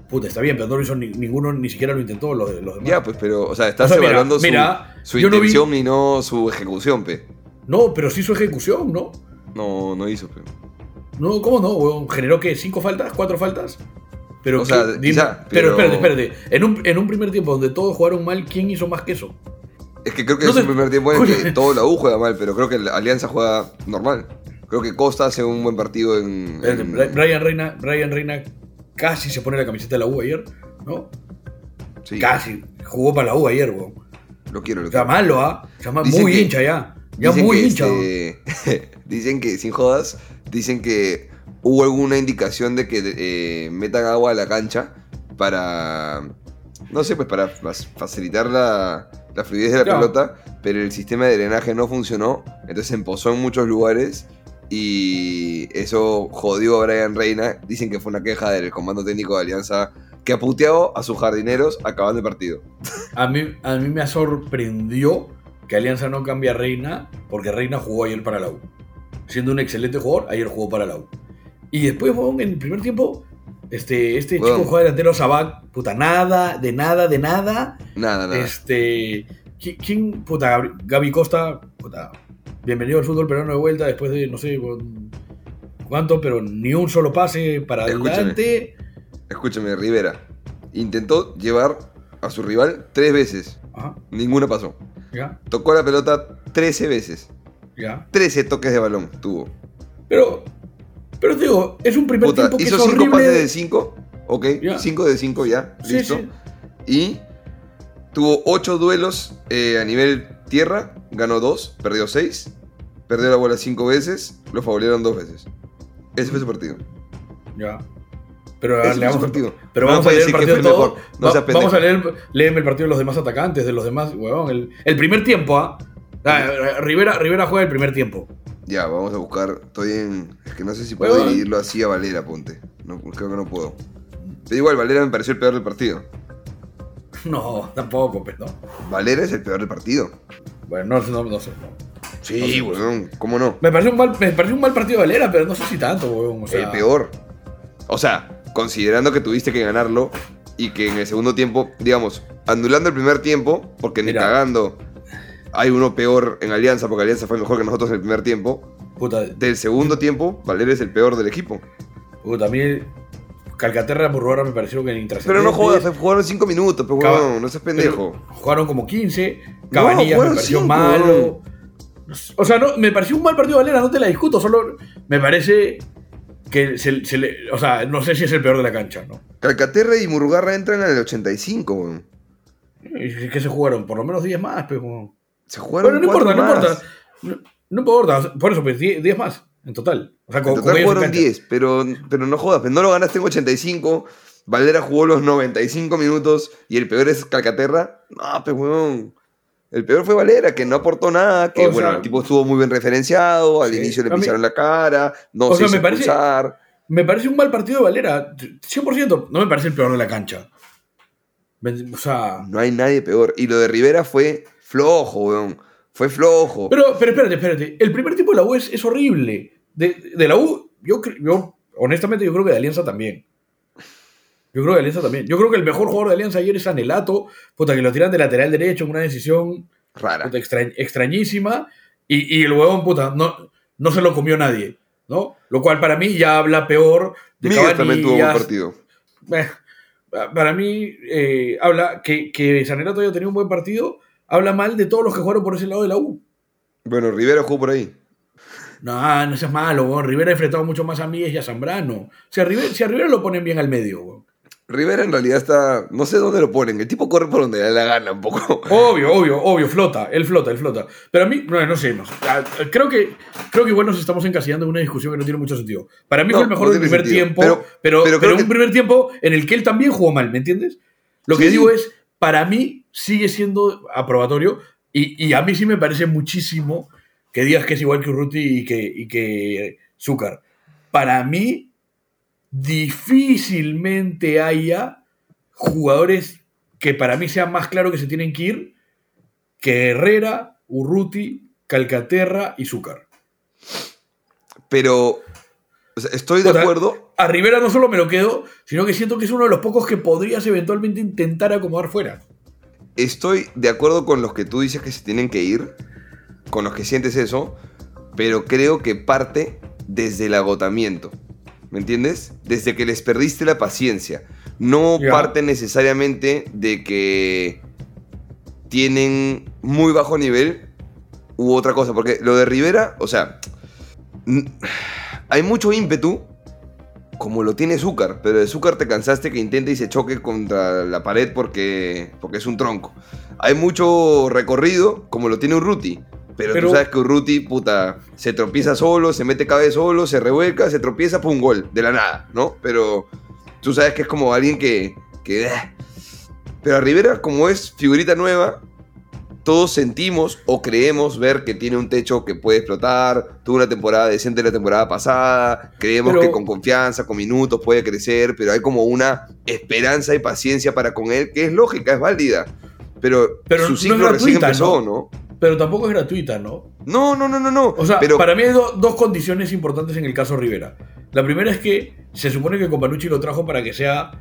Speaker 5: Puta, está bien, pero no lo hizo ni- ninguno, ni siquiera lo intentó los, los demás.
Speaker 4: Ya, pues, pero, o sea, estás
Speaker 5: O sea, mira,
Speaker 4: evaluando su,
Speaker 5: mira,
Speaker 4: su
Speaker 5: yo no vi-
Speaker 4: intención y no su ejecución, pe.
Speaker 5: No, pero sí su ejecución, ¿no?
Speaker 4: No, no hizo, pe.
Speaker 5: No, ¿cómo no? weón? ¿Generó qué? ¿Cinco faltas? ¿Cuatro faltas? Pero,
Speaker 4: O sea,
Speaker 5: pero...
Speaker 4: pero-
Speaker 5: espérate, espérate. En un, en un primer tiempo donde todos jugaron mal, ¿quién hizo más que eso?
Speaker 4: Es que creo que
Speaker 5: No
Speaker 4: es
Speaker 5: te-
Speaker 4: un primer tiempo en el que (laughs) todo la U juega mal, pero creo que la Alianza juega normal. Creo que Costa hace un buen partido en. En-
Speaker 5: Bri- Brian Reina, Brian Reina casi se pone la camiseta de la U ayer, ¿no?
Speaker 4: sí,
Speaker 5: Casi. Jugó para la U ayer, weón.
Speaker 4: Lo quiero, lo quiero.
Speaker 5: malo, ¿ah?
Speaker 4: Dicen
Speaker 5: muy
Speaker 4: que-
Speaker 5: hincha ya. Ya muy hincha.
Speaker 4: este, (laughs) dicen que, sin jodas, dicen que hubo alguna indicación de que eh, metan agua a la cancha para. No sé, pues para facilitar la, la fluidez de la
Speaker 5: Claro.
Speaker 4: pelota, pero el sistema de drenaje no funcionó, entonces se empozó en muchos lugares y eso jodió a Brian Reina. Dicen que fue una queja del comando técnico de Alianza que ha puteado a sus jardineros acabando el partido.
Speaker 5: A mí, a mí me sorprendió que Alianza no cambie a Reina, porque Reina jugó ayer para la U. Siendo un excelente jugador, ayer jugó para la U. Y después, en el primer tiempo, este, este
Speaker 4: Weón.
Speaker 5: chico juega delantero Sabac, puta, nada, de nada, de nada.
Speaker 4: Nada, nada.
Speaker 5: Este. ¿qui- ¿Quién? Puta, Gaby Costa, puta. Bienvenido al fútbol peruano de vuelta después de, no sé, cuánto, pero ni un solo pase para
Speaker 4: Escúchame.
Speaker 5: adelante.
Speaker 4: Escúchame, Rivera. Intentó llevar a su rival tres veces.
Speaker 5: Ajá,
Speaker 4: Ninguna pasó.
Speaker 5: ya,
Speaker 4: Tocó la pelota 13 veces.
Speaker 5: ya.
Speaker 4: 13 toques de balón tuvo.
Speaker 5: Pero, pero te digo, es un primer
Speaker 4: Puta,
Speaker 5: tiempo que
Speaker 4: hizo
Speaker 5: es
Speaker 4: 5
Speaker 5: horrible.
Speaker 4: pases de 5. Ok,
Speaker 5: Ya.
Speaker 4: 5 de 5 ya.
Speaker 5: Sí,
Speaker 4: listo.
Speaker 5: sí.
Speaker 4: Y tuvo 8 duelos eh, a nivel tierra. Ganó 2, perdió 6. Perdió la bola 5 veces. Lo favorearon 2 veces. Ese fue su partido.
Speaker 5: Ya. Pero, le vamos, a-
Speaker 4: partido.
Speaker 5: pero
Speaker 4: No
Speaker 5: vamos a leer el partido todo.
Speaker 4: No
Speaker 5: Va- vamos a leer, léeme el partido de los demás atacantes, de los demás, huevón. El, el primer tiempo, ¿ah? Ah, Rivera, Rivera juega el primer tiempo.
Speaker 4: Ya, vamos a buscar. Estoy en. Es que no sé si puedo
Speaker 5: Huevón.
Speaker 4: dividirlo así a Valera, ponte. No, creo que no puedo. Pero igual, Valera me pareció el peor del partido. (laughs)
Speaker 5: No, tampoco, pues, ¿no?
Speaker 4: Valera es el peor del partido.
Speaker 5: Bueno, no, no, no sé. no.
Speaker 4: Sí, weón, ¿cómo no?
Speaker 5: Me pareció un mal, me pareció un mal partido de Valera, pero no sé si tanto. O sea,
Speaker 4: el peor. O sea, considerando que tuviste que ganarlo y que en el segundo tiempo, digamos, anulando el primer tiempo, porque ni cagando hay uno peor en Alianza, porque Alianza fue mejor que nosotros en el primer tiempo.
Speaker 5: Puta,
Speaker 4: Del segundo tiempo, Valera es el peor del equipo.
Speaker 5: puta, a mí Calcaterra Murruara me pareció que
Speaker 4: Pero
Speaker 5: intrascendente.
Speaker 4: no jodas, jugaron 5 minutos, pero weón, no seas pendejo.
Speaker 5: Pero Jugaron como 15. Cabanillas me
Speaker 4: jugaron
Speaker 5: pareció
Speaker 4: cinco,
Speaker 5: malo. O sea, no, me pareció un mal partido Valera, no te la discuto, solo me parece que se, se le. O sea, no sé si es el peor de la cancha, ¿no?
Speaker 4: Calcaterra y Murugarra entran en el 85, weón.
Speaker 5: Y que se jugaron por lo menos 10 más, pero.
Speaker 4: Se jugaron
Speaker 5: Bueno, no importa, no importa. No, no importa, por eso, pues 10, 10 más en total. O sea,
Speaker 4: En
Speaker 5: con,
Speaker 4: total
Speaker 5: con
Speaker 4: jugaron
Speaker 5: cancha.
Speaker 4: 10, pero, pero no jodas, pero no lo ganaste en 85. Valera jugó los 95 minutos y el peor es Calcaterra. No, pues weón. El peor fue Valera, que no aportó nada, que
Speaker 5: O
Speaker 4: bueno,
Speaker 5: sea,
Speaker 4: el tipo estuvo muy bien referenciado, al
Speaker 5: sí.
Speaker 4: inicio le
Speaker 5: mí-
Speaker 4: pisaron la cara, no se
Speaker 5: sea,
Speaker 4: hizo
Speaker 5: me parece-
Speaker 4: expulsar.
Speaker 5: Me parece un mal partido de Valera, 100%. No me parece el peor de la cancha. O sea.
Speaker 4: No hay nadie peor. Y lo de Rivera fue flojo, weón. Fue flojo.
Speaker 5: Pero, pero espérate, espérate. El primer tiempo de la U es, es horrible. De, de la U, yo, yo, honestamente, yo creo que de Alianza también. Yo creo que Alianza también. Yo creo que el mejor jugador de Alianza ayer es Anelato. Puta, que lo tiran de lateral derecho en una decisión
Speaker 4: Rara.
Speaker 5: puta, extrañísima. Y, y el huevón, puta, no, no se lo comió nadie. ¿No? Lo cual para mí ya habla peor de
Speaker 4: Miguel también tuvo un partido.
Speaker 5: Eh, para mí, eh, habla que, que Sanelato haya tenido un buen partido. Habla mal de todos los que jugaron por ese lado de la U.
Speaker 4: Bueno, Rivera jugó por ahí.
Speaker 5: No, no seas malo, weón. Rivera ha enfrentado mucho más a Míguez y a Zambrano. Si a Rivera, si a Rivera lo ponen bien al medio, weón.
Speaker 4: Rivera en realidad está. No sé dónde lo ponen. El tipo corre por donde le da la gana un poco.
Speaker 5: Obvio, obvio, obvio, flota, él flota, él flota. Pero a mí, no, no sé, no Creo que, creo que igual nos estamos encasillando en una discusión que no tiene mucho sentido. Para mí
Speaker 4: No,
Speaker 5: fue el mejor
Speaker 4: no
Speaker 5: del primer
Speaker 4: sentido.
Speaker 5: tiempo,
Speaker 4: Pero-
Speaker 5: pero, pero,
Speaker 4: pero
Speaker 5: un
Speaker 4: que-
Speaker 5: primer tiempo en el que él también jugó mal, ¿me entiendes? Lo que
Speaker 4: Sí.
Speaker 5: digo es, para mí sigue siendo aprobatorio y, y a mí sí me parece muchísimo que digas que es igual que Urruti y que, y que Zúcar. Para mí, difícilmente haya jugadores que para mí sea más claro que se tienen que ir que Herrera, Urruti, Calcaterra y Zúcar.
Speaker 4: Pero. o sea, estoy de
Speaker 5: O sea,
Speaker 4: acuerdo.
Speaker 5: A Rivera no solo me lo quedo, sino que siento que es uno de los pocos que podrías eventualmente intentar acomodar fuera.
Speaker 4: Estoy de acuerdo con los que tú dices que se tienen que ir. Con los que sientes eso. Pero creo que parte desde el agotamiento. ¿Me entiendes? Desde que les perdiste la paciencia. No parte necesariamente de que tienen muy bajo nivel u otra cosa. Porque lo de Rivera, o sea, hay mucho ímpetu como lo tiene Zúcar, pero de Zúcar te cansaste que intente y se choque contra la pared porque, porque es un tronco. Hay mucho recorrido como lo tiene Urruti, pero,
Speaker 5: Pero-
Speaker 4: tú sabes que Urruti, puta, se tropieza solo, se mete cabeza solo, se revuelca, se tropieza, pum, gol, de la nada, ¿no? Pero tú sabes que es como alguien que... que eh. Pero a Rivera, como es figurita nueva, todos sentimos o creemos ver que tiene un techo que puede explotar, tuvo una temporada decente la temporada pasada, creemos
Speaker 5: Pero-
Speaker 4: que con confianza, con minutos puede crecer, pero hay como una esperanza y paciencia para con él que es lógica, es válida. Pero,
Speaker 5: Pero no
Speaker 4: su ciclo recién
Speaker 5: gratuita,
Speaker 4: empezó,
Speaker 5: ¿no?
Speaker 4: ¿no?
Speaker 5: Pero tampoco es gratuita, ¿no?
Speaker 4: No, no, no, no, no.
Speaker 5: O sea,
Speaker 4: pero
Speaker 5: para mí hay do- dos condiciones importantes en el caso Rivera. La primera es que se supone que Companucci lo trajo para que sea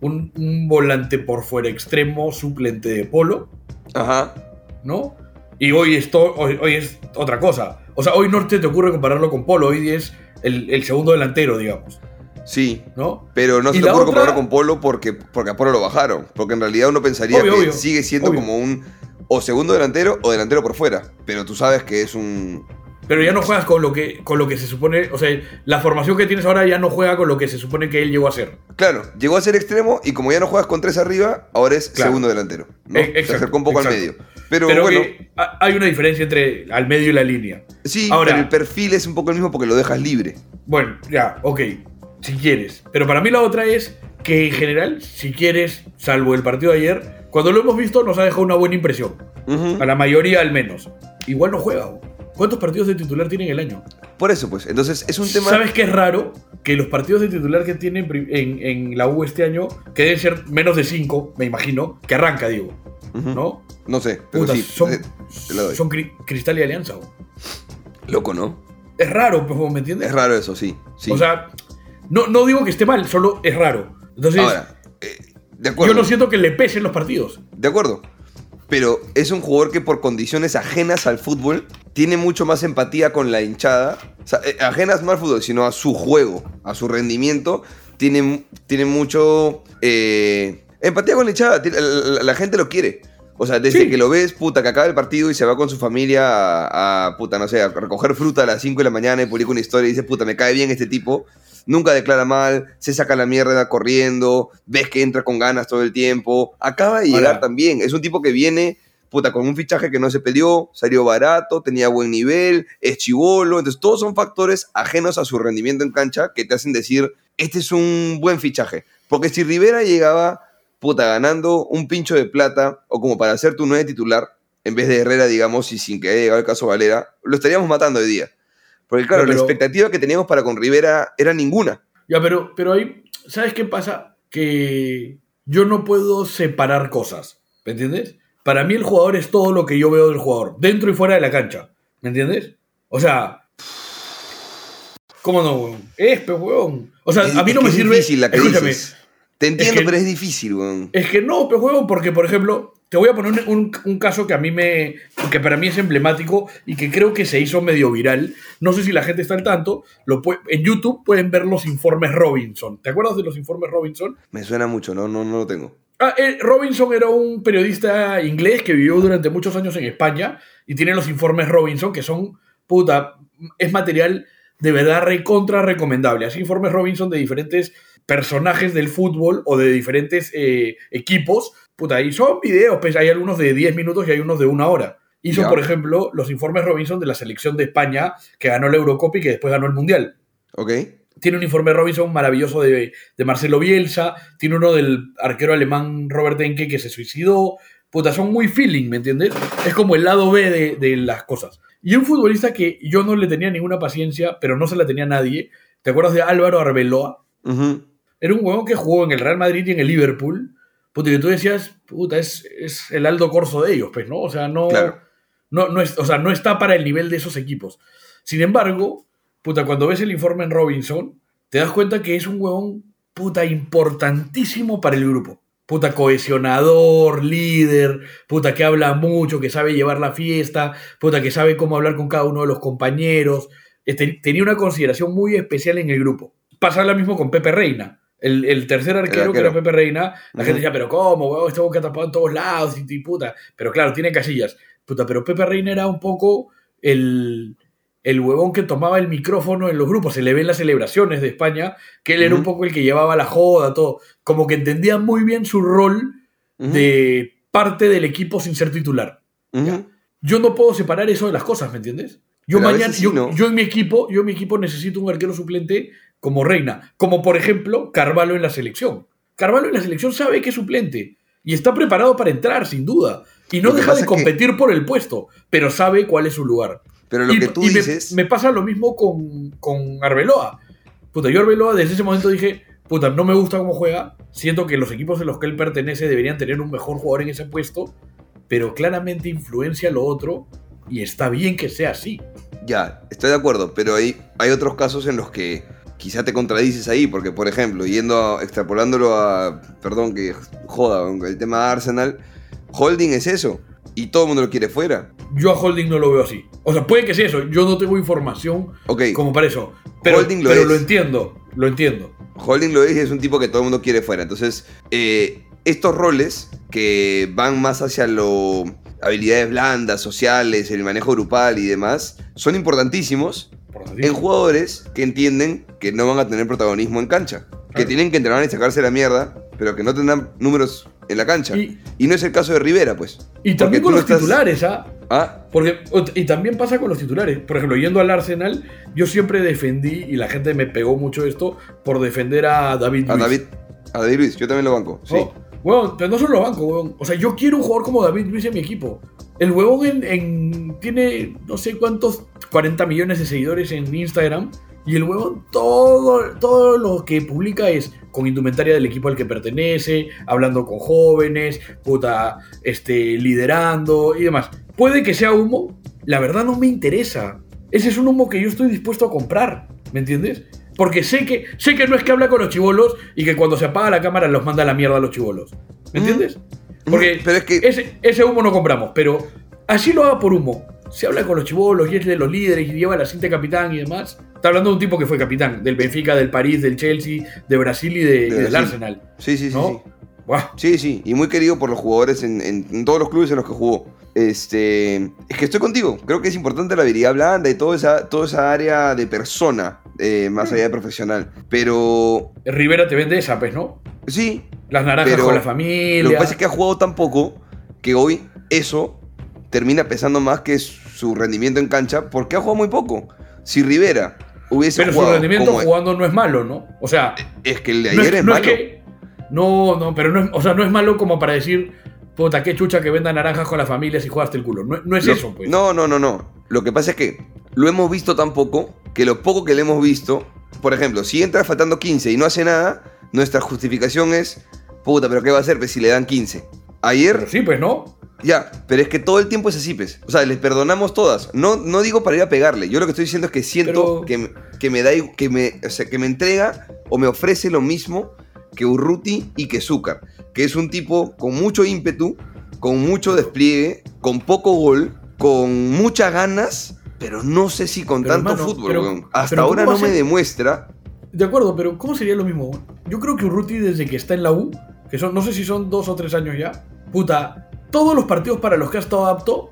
Speaker 5: un, un volante por fuera extremo, suplente de polo,
Speaker 4: Ajá.
Speaker 5: ¿no? Y hoy, esto, hoy, hoy es otra cosa. O sea, hoy no te, te ocurre compararlo con Polo, hoy es el, el segundo delantero, digamos,
Speaker 4: Sí.
Speaker 5: ¿no?
Speaker 4: Pero no se te ocurre
Speaker 5: otra-
Speaker 4: compararlo con Polo porque, porque a Polo lo bajaron. Porque en realidad uno pensaría
Speaker 5: Obvio,
Speaker 4: que
Speaker 5: obvio,
Speaker 4: sigue siendo
Speaker 5: obvio.
Speaker 4: como un o segundo delantero o delantero por fuera. Pero tú sabes que es un,
Speaker 5: Pero ya no juegas con lo que, con lo que se supone, o sea, la formación que tienes ahora ya no juega con lo que se supone que él llegó a ser.
Speaker 4: Claro, llegó a ser extremo y como ya no juegas con tres arriba, ahora es
Speaker 5: Claro.
Speaker 4: segundo delantero. ¿no?
Speaker 5: Eh,
Speaker 4: Se
Speaker 5: exacto,
Speaker 4: acercó un poco al
Speaker 5: exacto.
Speaker 4: medio. Pero,
Speaker 5: Pero
Speaker 4: bueno,
Speaker 5: hay una diferencia entre al medio y la línea.
Speaker 4: sí,
Speaker 5: ahora-
Speaker 4: pero el perfil es un poco el mismo porque lo dejas libre.
Speaker 5: Bueno, ya, ok, si quieres. Pero para mí la otra es que en general, si quieres, salvo el partido de ayer, cuando lo hemos visto nos ha dejado una buena impresión. A la mayoría al menos. Igual no juega. ¿Cuántos partidos de titular tiene en el año?
Speaker 4: Por eso, pues. Entonces, es un tema.
Speaker 5: ¿Sabes qué es raro? Que los partidos de titular que tiene en, la U este año, que deben ser menos de 5, me imagino, que arranca, digo. ¿No?
Speaker 4: No sé, pero
Speaker 5: Puta,
Speaker 4: sí.
Speaker 5: son, cri- Cristal y Alianza.
Speaker 4: Loco, ¿no?
Speaker 5: Es raro, pues, ¿me entiendes?
Speaker 4: Es raro eso, sí. sí.
Speaker 5: O sea, no, no digo que esté mal, solo es raro. Entonces,
Speaker 4: Ahora, eh, De acuerdo.
Speaker 5: Yo no siento que le pesen los partidos.
Speaker 4: De acuerdo. Pero es un jugador que por condiciones ajenas al fútbol tiene mucho más empatía con la hinchada. O sea, eh, ajenas no al fútbol, sino a su juego, a su rendimiento. Tiene, tiene mucho eh, empatía con la hinchada. La, la- la gente lo quiere. O sea, desde
Speaker 5: Sí.
Speaker 4: que lo ves, puta, que acaba el partido y se va con su familia a, a, puta, no sé, a recoger fruta a las 5 de la mañana y publica una historia y dice, puta, me cae bien este tipo. Nunca declara mal, se saca la mierda corriendo, ves que entra con ganas todo el tiempo. Acaba de llegar también. Es un tipo que viene, puta, con un fichaje que no se peleó, salió barato, tenía buen nivel, es chivolo. Entonces, todos son factores ajenos a su rendimiento en cancha que te hacen decir, este es un buen fichaje. Porque si Rivera llegaba, puta, ganando un pincho de plata, o como para ser tu nueve titular, en vez de Herrera, digamos, y sin que haya llegado el caso Valera, lo estaríamos matando hoy día. Porque claro,
Speaker 5: pero-
Speaker 4: la expectativa que teníamos para con Rivera era ninguna.
Speaker 5: Ya, pero, pero ahí, ¿sabes qué pasa? Que yo no puedo separar cosas, ¿me entiendes? Para mí el jugador es todo lo que yo veo del jugador, dentro y fuera de la cancha, ¿me entiendes? O sea, ¿cómo no, weón? Es, pues, weón. O sea,
Speaker 4: Es-
Speaker 5: a mí no me
Speaker 4: es
Speaker 5: sirve.
Speaker 4: difícil la que
Speaker 5: escúchame,
Speaker 4: dices. Te entiendo,
Speaker 5: que-
Speaker 4: pero es difícil, weón.
Speaker 5: Es que no, pues juego, porque por ejemplo, te voy a poner un, un- un caso que a mí me. que para mí es emblemático y que creo que se hizo medio viral. No sé si la gente está al tanto. Lo pue- en YouTube pueden ver los informes Robinson. ¿Te acuerdas de los informes Robinson?
Speaker 4: Me suena mucho, no, no, no lo tengo.
Speaker 5: Ah, eh, Robinson era un periodista inglés que vivió durante muchos años en España y tiene los informes Robinson que son, puta, es material de verdad recontra recomendable. Así informes Robinson de diferentes personajes del fútbol o de diferentes eh, equipos, puta, y son videos, pues hay algunos de 10 minutos y hay unos de una hora. Hizo,
Speaker 4: Ya.
Speaker 5: por ejemplo, los informes Robinson de la selección de España que ganó la Eurocopa y que después ganó el Mundial.
Speaker 4: ¿Ok?
Speaker 5: Tiene un informe Robinson maravilloso de, de Marcelo Bielsa. Tiene uno del arquero alemán Robert Enke que se suicidó. Puta, son muy feeling, ¿me entiendes? Es como el lado B de, de las cosas. Y un futbolista que yo no le tenía ninguna paciencia, pero no se la tenía nadie. ¿Te acuerdas de Álvaro Arbeloa?
Speaker 4: Ujú.
Speaker 5: Era un huevón que jugó en el Real Madrid y en el Liverpool. Puta, que tú decías, puta, es, es el Aldo Corso de ellos, pues, ¿no? O sea, no,
Speaker 4: Claro.
Speaker 5: no, no, es, o sea, no está para el nivel de esos equipos. Sin embargo, puta, cuando ves el informe en Robinson, te das cuenta que es un huevón, puta, importantísimo para el grupo. Puta, cohesionador, líder, puta, que habla mucho, que sabe llevar la fiesta, puta, que sabe cómo hablar con cada uno de los compañeros. Este, tenía una consideración muy especial en el grupo. Pasa lo mismo con Pepe Reina. El, el tercer arquero, que era. Pepe Reina, la gente decía, pero ¿cómo, huevón? Este que tapado en todos lados y, y puta. Pero claro, tiene casillas. Puta, pero Pepe Reina era un poco el, el huevón que tomaba el micrófono en los grupos. Se le ve en las celebraciones de España que él era un poco el que llevaba la joda, todo. Como que entendía muy bien su rol de parte del equipo sin ser titular. Yo no puedo separar eso de las cosas, ¿me entiendes? Yo
Speaker 4: Pero
Speaker 5: mañana,
Speaker 4: sí,
Speaker 5: yo,
Speaker 4: ¿no?
Speaker 5: yo en mi equipo, yo en mi equipo necesito un arquero suplente como Reina, como por ejemplo Carvalho en la selección. Carvalho en la selección sabe que es suplente y está preparado para entrar, sin duda. Y no deja de
Speaker 4: que-
Speaker 5: competir por el puesto, pero sabe cuál es su lugar.
Speaker 4: Pero lo
Speaker 5: y
Speaker 4: que tú
Speaker 5: y me-
Speaker 4: dices.
Speaker 5: me, pasa lo mismo con, con Arbeloa. Puta, yo Arbeloa desde ese momento dije, puta, no me gusta cómo juega. Siento que los equipos en los que él pertenece deberían tener un mejor jugador en ese puesto, pero claramente influencia lo otro y está bien que sea así.
Speaker 4: Ya, estoy de acuerdo, pero hay, hay otros casos en los que quizá te contradices ahí, porque por ejemplo, yendo a, extrapolándolo a, perdón que joda, el tema de Arsenal, Holding es eso, y todo el mundo lo quiere fuera.
Speaker 5: Yo a Holding no lo veo así. O sea, puede que sea eso. Yo no tengo información como para eso. Pero,
Speaker 4: Holding lo
Speaker 5: pero
Speaker 4: es.
Speaker 5: lo entiendo. Lo entiendo.
Speaker 4: Holding lo es y es un tipo que todo el mundo quiere fuera. Entonces, eh, estos roles que van más hacia lo habilidades blandas, sociales, el manejo grupal y demás, son importantísimos. En jugadores que entienden que no van a tener protagonismo en cancha. Que
Speaker 5: Claro.
Speaker 4: tienen que entrenar y sacarse la mierda, pero que no tendrán números en la cancha.
Speaker 5: Y-
Speaker 4: Y, no es el caso de Rivera, pues.
Speaker 5: Y también con los
Speaker 4: estás-
Speaker 5: titulares, ¿ah?
Speaker 4: Ah,
Speaker 5: Porque, y también pasa con los titulares. Por ejemplo, yendo al Arsenal, yo siempre defendí, y la gente me pegó mucho esto, por defender a David
Speaker 4: a
Speaker 5: Luiz.
Speaker 4: David, a David Luis, yo también lo banco. Sí.
Speaker 5: Oh, pero no solo lo banco, huevón. O sea, yo quiero un jugador como David Luiz en mi equipo. El huevón en, en- tiene no sé cuántos 40 millones de seguidores en Instagram. Y el huevón todo, todo lo que publica es con indumentaria del equipo al que pertenece, hablando con jóvenes, puta, este, liderando y demás. Puede que sea humo, la verdad no me interesa. Ese es un humo que yo estoy dispuesto a comprar, ¿me entiendes? Porque sé que, sé que no es que habla con los chivolos y que cuando se apaga la cámara los manda a la mierda a los chivolos. ¿Me entiendes? Porque
Speaker 4: Pero es que-
Speaker 5: ese, ese humo no compramos, pero así lo haga por humo. Se habla con los chivolos y es de los líderes y lleva la cinta de capitán y demás. Está hablando de un tipo que fue capitán, del Benfica, del París, del Chelsea, de Brasil y, de- y del. Arsenal.
Speaker 4: Sí, sí, sí,
Speaker 5: ¿No?
Speaker 4: sí.
Speaker 5: Buah.
Speaker 4: Sí, sí, y muy querido por los jugadores en, en- en todos los clubes en los que jugó. Este, es que estoy contigo. Creo que es importante la habilidad blanda y toda esa, toda esa área de persona, eh, más allá de profesional. Pero
Speaker 5: Rivera te vende esa, pues, ¿no?
Speaker 4: Sí,
Speaker 5: Las naranjas
Speaker 4: Pero
Speaker 5: con la familia.
Speaker 4: lo que pasa es que ha jugado tan poco que hoy eso termina pesando más que su rendimiento en cancha porque ha jugado muy poco. Si Rivera hubiese
Speaker 5: pero su
Speaker 4: jugado
Speaker 5: rendimiento
Speaker 4: como-
Speaker 5: jugando no es malo, ¿no? O sea,
Speaker 4: es que el de
Speaker 5: no
Speaker 4: ayer
Speaker 5: es,
Speaker 4: es,
Speaker 5: no
Speaker 4: malo.
Speaker 5: es que. No, no, pero no es, o sea, no es malo como para decir, puta, qué chucha que venda naranjas con la familia si jugaste el culo. No, no es
Speaker 4: Lo-
Speaker 5: eso, pues.
Speaker 4: No, no, no, no. Lo que pasa es que lo hemos visto tan poco que lo poco que le hemos visto, por ejemplo, si entra faltando 15 y no hace nada, nuestra justificación es, puta, pero ¿qué va a hacer pues, si le dan 15? Ayer,
Speaker 5: Pero sí, pues, ¿no?
Speaker 4: ya, pero es que todo el tiempo es así, pues. O sea, les perdonamos todas. No, no digo para ir a pegarle. Yo lo que estoy diciendo es que siento
Speaker 5: Pero-
Speaker 4: que, me- que me da, que me, o sea, que me entrega o me ofrece lo mismo que Urruti y que Zúcar. Que es un tipo con mucho ímpetu, con mucho despliegue, con poco gol, con muchas ganas, pero no sé si con
Speaker 5: Pero,
Speaker 4: tanto
Speaker 5: hermano,
Speaker 4: fútbol,
Speaker 5: pero-
Speaker 4: weón. Hasta
Speaker 5: pero
Speaker 4: ahora
Speaker 5: ¿cómo
Speaker 4: no me demuestra.
Speaker 5: De acuerdo, pero ¿cómo sería lo mismo? Yo creo que Urruti desde que está en la U, que son, no sé si son dos o tres años ya, puta, todos los partidos para los que ha estado apto,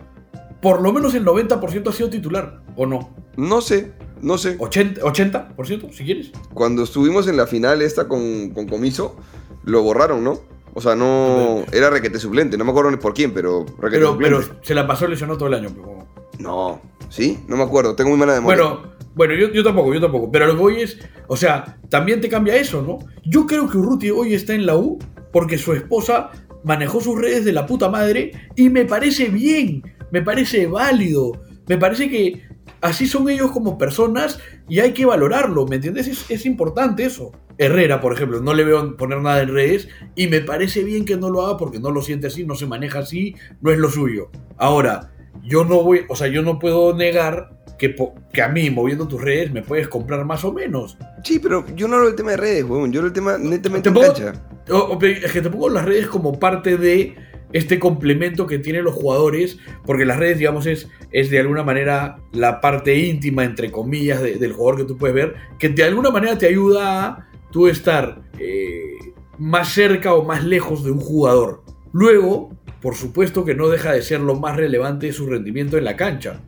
Speaker 5: por lo menos el 90% ha sido titular, ¿o no?
Speaker 4: No sé, no sé.
Speaker 5: 80%, 80% si quieres.
Speaker 4: Cuando estuvimos en la final esta con, con Comiso, lo borraron, ¿no? O sea, no. Era requete suplente, no me acuerdo ni por quién, pero requete
Speaker 5: Pero,
Speaker 4: suplente.
Speaker 5: pero se la pasó lesionado todo el año. pero-
Speaker 4: No, ¿sí? No me acuerdo, tengo muy mala memoria.
Speaker 5: Bueno, bueno, yo, tampoco, yo tampoco. Pero lo que voy es, o sea, también te cambia eso, ¿no? Yo creo que Urruti hoy está en la U porque su esposa manejó sus redes de la puta madre y me parece bien, me parece válido, me parece que así son ellos como personas y hay que valorarlo, ¿me entiendes? Es, es importante eso. Herrera, por ejemplo, no le veo poner nada en redes y me parece bien que no lo haga porque no lo siente así, no se maneja así, no es lo suyo. Ahora, yo no voy, o sea, yo no puedo negar que, que a mí, moviendo tus redes, me puedes comprar más o menos.
Speaker 4: Sí, pero yo no hablo del tema de redes, weón. Yo hablo del tema netamente
Speaker 5: Te
Speaker 4: en
Speaker 5: pongo-
Speaker 4: cancha.
Speaker 5: Es que te pongo las redes como parte de este complemento que tienen los jugadores, porque las redes, digamos, es, es de alguna manera la parte íntima, entre comillas, de- del jugador que tú puedes ver, que de alguna manera te ayuda a tú estar eh, más cerca o más lejos de un jugador. Luego, por supuesto que no deja de ser lo más relevante su rendimiento en la cancha.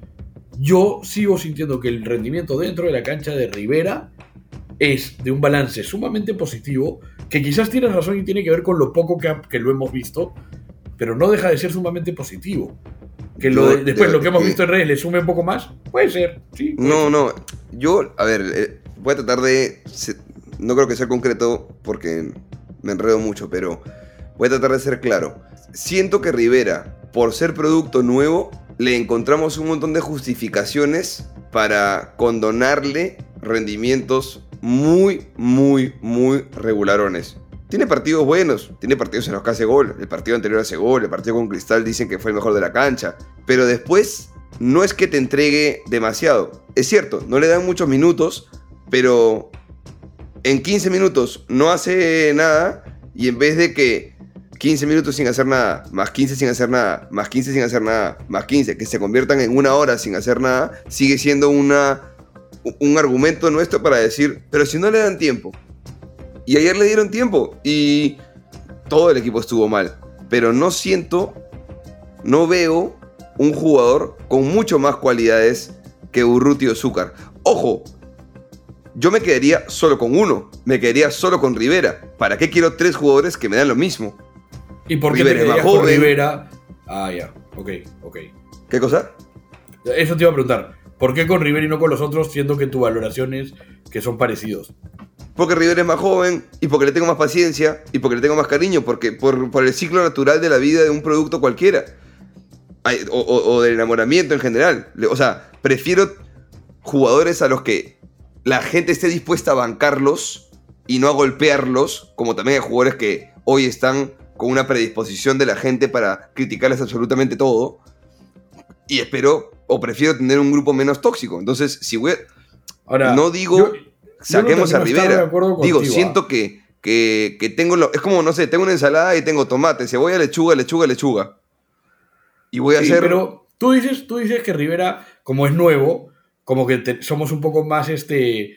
Speaker 5: Yo sigo sintiendo que el rendimiento dentro de la cancha de Rivera es de un balance sumamente positivo, que quizás tienes razón y tiene que ver con lo poco que, lo hemos visto, pero no deja de ser sumamente positivo. Que lo de-
Speaker 4: Yo,
Speaker 5: después
Speaker 4: de-
Speaker 5: lo que hemos visto en redes le sume un poco más, puede ser, sí. puede
Speaker 4: No,
Speaker 5: ser.
Speaker 4: no. Yo, a ver, eh, voy a tratar de. No creo que sea concreto porque me enredo mucho, pero voy a tratar de ser claro. Siento que Rivera, por ser producto nuevo, le encontramos un montón de justificaciones para condonarle rendimientos muy, muy, muy regularones. Tiene partidos buenos, tiene partidos en los que hace gol. El partido anterior hace gol, el partido con Cristal dicen que fue el mejor de la cancha. Pero después no es que te entregue demasiado. Es cierto, no le dan muchos minutos, pero en 15 minutos no hace nada y en vez de que 15 minutos sin hacer nada, más 15 sin hacer nada, más 15 sin hacer nada, más 15, que se conviertan en una hora sin hacer nada, sigue siendo una, un argumento nuestro para decir, pero si no le dan tiempo. Y ayer le dieron tiempo y todo el equipo estuvo mal. Pero no siento, no veo un jugador con mucho más cualidades que Urruti o Zúcar. Ojo, yo me quedaría solo con uno, me quedaría solo con Rivera. ¿Para qué quiero tres jugadores que me dan lo mismo?
Speaker 5: ¿Y por qué
Speaker 4: Rivera
Speaker 5: te quedarías con. Rivera? Ah, ya, ok, ok.
Speaker 4: ¿Qué cosa?
Speaker 5: Eso te iba a preguntar. ¿Por qué con Rivera y no con los otros, siendo que tu valoración es que son parecidos?
Speaker 4: Porque Rivera es más joven y porque le tengo más paciencia y porque le tengo más cariño, porque por, por el ciclo natural de la vida de un producto cualquiera. O, o- o del enamoramiento en general. O sea, prefiero jugadores a los que la gente esté dispuesta a bancarlos y no a golpearlos, como también hay jugadores que hoy están con una predisposición de la gente para criticarles absolutamente todo. Y espero, o prefiero tener un grupo menos tóxico. Entonces, si voy a-
Speaker 5: Ahora,
Speaker 4: No digo-
Speaker 5: yo-
Speaker 4: saquemos a
Speaker 5: de estar de
Speaker 4: Rivera. Digo,
Speaker 5: contigo,
Speaker 4: siento
Speaker 5: ¿ah?
Speaker 4: que, que, que tengo lo, es como, no sé, tengo una ensalada y tengo tomate, cebolla, lechuga, lechuga, lechuga. Y voy a
Speaker 5: Sí,
Speaker 4: hacer...
Speaker 5: pero tú dices, tú dices que Rivera, como es nuevo, como que te- somos un poco más este.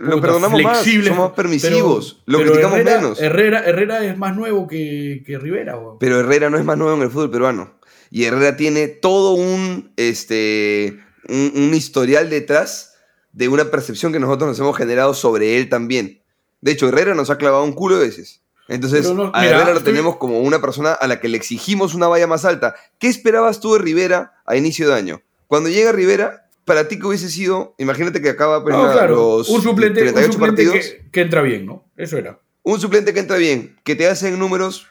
Speaker 4: Lo perdonamos más, somos más permisivos,
Speaker 5: pero-
Speaker 4: lo criticamos
Speaker 5: Herrera-
Speaker 4: menos.
Speaker 5: Herrera, Herrera es más nuevo que, que Rivera.
Speaker 4: Pero Herrera no es más nuevo en el fútbol peruano. Y Herrera tiene todo un, este, un, un historial detrás de una percepción que nosotros nos hemos generado sobre él también. De hecho, Herrera nos ha clavado un culo de veces. Entonces,
Speaker 5: no-
Speaker 4: a
Speaker 5: mira,
Speaker 4: Herrera lo tenemos como una persona a la que le exigimos una valla más alta. ¿Qué esperabas tú de Rivera a inicio de año? Cuando llega Rivera, para ti que hubiese sido, imagínate que acaba pues,
Speaker 5: No,
Speaker 4: la-
Speaker 5: claro,
Speaker 4: los
Speaker 5: un suplente, un
Speaker 4: 38
Speaker 5: suplente
Speaker 4: partidos.
Speaker 5: que, que entra bien, ¿no? Eso era.
Speaker 4: Un suplente que entra bien, que te hace en números.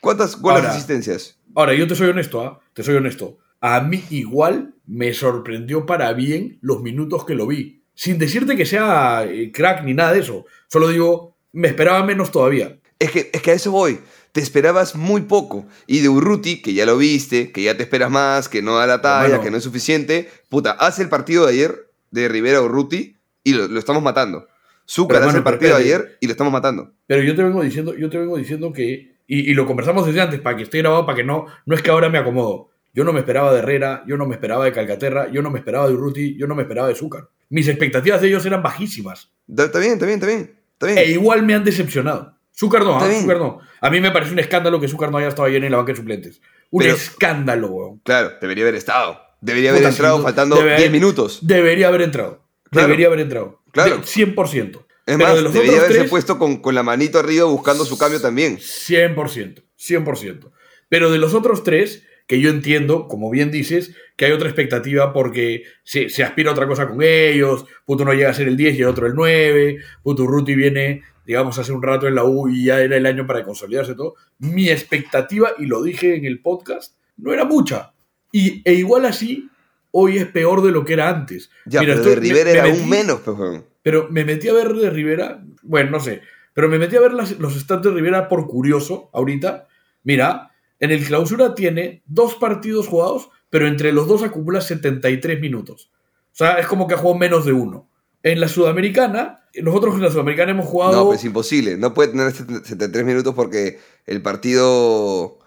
Speaker 4: ¿Cuántas goles de
Speaker 5: Ahora,
Speaker 4: asistencias?
Speaker 5: Ahora, yo te soy honesto, ¿ah? Te soy honesto. A mí igual me sorprendió para bien los minutos que lo vi. Sin decirte que sea eh, crack ni nada de eso. Solo digo, me esperaba menos todavía.
Speaker 4: Es que, es que a eso voy. Te esperabas muy poco. Y de Urruti, que ya lo viste, que ya te esperas más, que no da la talla, que no es suficiente. Puta, hace el partido de ayer de Rivera Urruti y lo, lo estamos matando. Zúcar hace el partido de ayer y lo estamos matando.
Speaker 5: Pero yo te vengo diciendo, yo te vengo diciendo que, y, y lo conversamos desde antes, para que esté grabado, para que no, no es que ahora me acomodo. Yo no me esperaba de Herrera, yo no me esperaba de Calcaterra, yo no me esperaba de Urruti, yo no me esperaba de Zúcar. Mis expectativas de ellos eran bajísimas.
Speaker 4: Está bien, está bien, está bien. Está bien.
Speaker 5: E igual me han decepcionado. Zúcar no, ¿ah? Zúcar no. A mí me parece un escándalo que Zúcar no haya estado ayer en la banca de suplentes. Un
Speaker 4: Pero-
Speaker 5: escándalo, weón.
Speaker 4: Claro, debería haber estado. Debería haber
Speaker 5: Puta,
Speaker 4: entrado faltando
Speaker 5: Debe-
Speaker 4: 10 minutos.
Speaker 5: Debería haber entrado.
Speaker 4: Claro.
Speaker 5: Debería haber entrado.
Speaker 4: Claro.
Speaker 5: De- 100%.
Speaker 4: Es
Speaker 5: Pero
Speaker 4: más,
Speaker 5: de los
Speaker 4: debería
Speaker 5: otros
Speaker 4: haberse
Speaker 5: tres,
Speaker 4: puesto con, con la manito arriba buscando su cambio también.
Speaker 5: 100%, 100%. Pero de los otros tres, que yo entiendo, como bien dices, que hay otra expectativa porque se, se aspira a otra cosa con ellos, puto no llega a ser el 10 y el otro el 9, puto Ruti viene, digamos, hace un rato en la U y ya era el año para consolidarse todo. Mi expectativa, y lo dije en el podcast, no era mucha. Y, e igual así, hoy es peor de lo que era antes.
Speaker 4: Ya,
Speaker 5: Mira,
Speaker 4: pero de
Speaker 5: estoy- me-
Speaker 4: Rivera
Speaker 5: me
Speaker 4: era
Speaker 5: metí-
Speaker 4: aún menos, pues,
Speaker 5: pero me metí a ver de Rivera, bueno, no sé, pero me metí a ver las- los stats de Rivera por curioso ahorita. Mira, en el clausura tiene dos partidos jugados, pero entre los dos acumula 73 minutos. O sea, es como que ha jugado menos de uno. En la Sudamericana, nosotros en la Sudamericana hemos jugado...
Speaker 4: No, pues imposible. No puede tener 73 minutos porque el partido,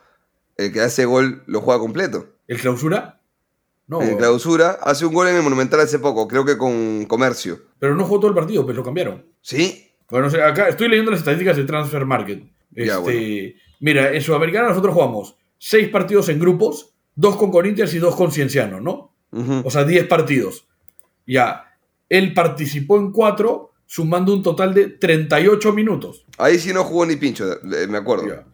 Speaker 4: el que hace gol, lo juega completo.
Speaker 5: ¿El clausura? No,
Speaker 4: en clausura, hace un gol en el Monumental hace poco, creo que con Comercio.
Speaker 5: pero no jugó todo el partido, pues lo cambiaron.
Speaker 4: ¿Sí?
Speaker 5: Bueno, acá estoy leyendo las estadísticas de Transfer Market.
Speaker 4: Ya,
Speaker 5: Este,
Speaker 4: bueno.
Speaker 5: Mira, en Sudamericana nosotros jugamos seis partidos en grupos, dos con Corinthians y dos con Cienciano, ¿no? O sea, 10 partidos. Ya, él participó en cuatro, sumando un total de 38 minutos.
Speaker 4: Ahí sí no jugó ni pincho, me acuerdo.
Speaker 5: Ya.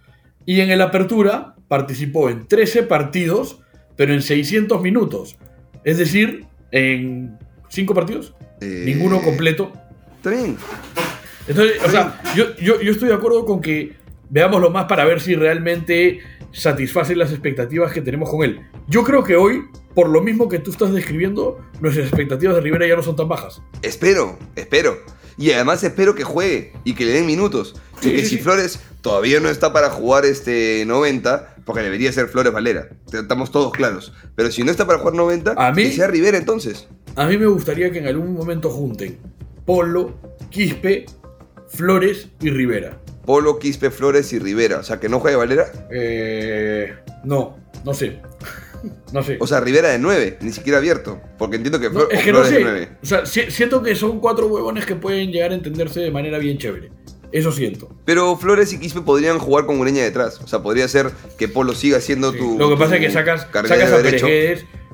Speaker 5: Y en el Apertura participó en 13 partidos, pero en 600 minutos. Es decir, en 5 partidos,
Speaker 4: Eh,
Speaker 5: ninguno completo.
Speaker 4: Está bien.
Speaker 5: Entonces, o sea, yo, yo, yo estoy de acuerdo con que veámoslo más para ver si realmente satisface las expectativas que tenemos con él. Yo creo que hoy, por lo mismo que tú estás describiendo, nuestras expectativas de Rivera ya no son tan bajas.
Speaker 4: Espero, espero. Y además espero que juegue y que le den minutos.
Speaker 5: Sí,
Speaker 4: y que
Speaker 5: sí,
Speaker 4: si
Speaker 5: sí.
Speaker 4: Flores todavía no está para jugar este 90, porque debería ser Flores Valera. Estamos todos claros. Pero si no está para jugar 90,
Speaker 5: A mí-
Speaker 4: que sea Rivera entonces.
Speaker 5: A mí me gustaría que en algún momento junten Polo, Quispe, Flores y Rivera.
Speaker 4: Polo, Quispe, Flores y Rivera. O sea, que no juegue Valera.
Speaker 5: Eh, no, no sé. No sé.
Speaker 4: O sea, Rivera de 9, ni siquiera abierto. Porque entiendo que,
Speaker 5: No,
Speaker 4: Flo-
Speaker 5: es que no
Speaker 4: Flores de
Speaker 5: sé.
Speaker 4: 9.
Speaker 5: O sea, si- siento que son cuatro huevones que pueden llegar a entenderse de manera bien chévere. Eso siento.
Speaker 4: Pero Flores y Quispe podrían jugar con Ureña detrás. O sea, podría ser que Polo siga siendo
Speaker 5: Sí.
Speaker 4: tu.
Speaker 5: Lo que pasa es que sacas, sacas a.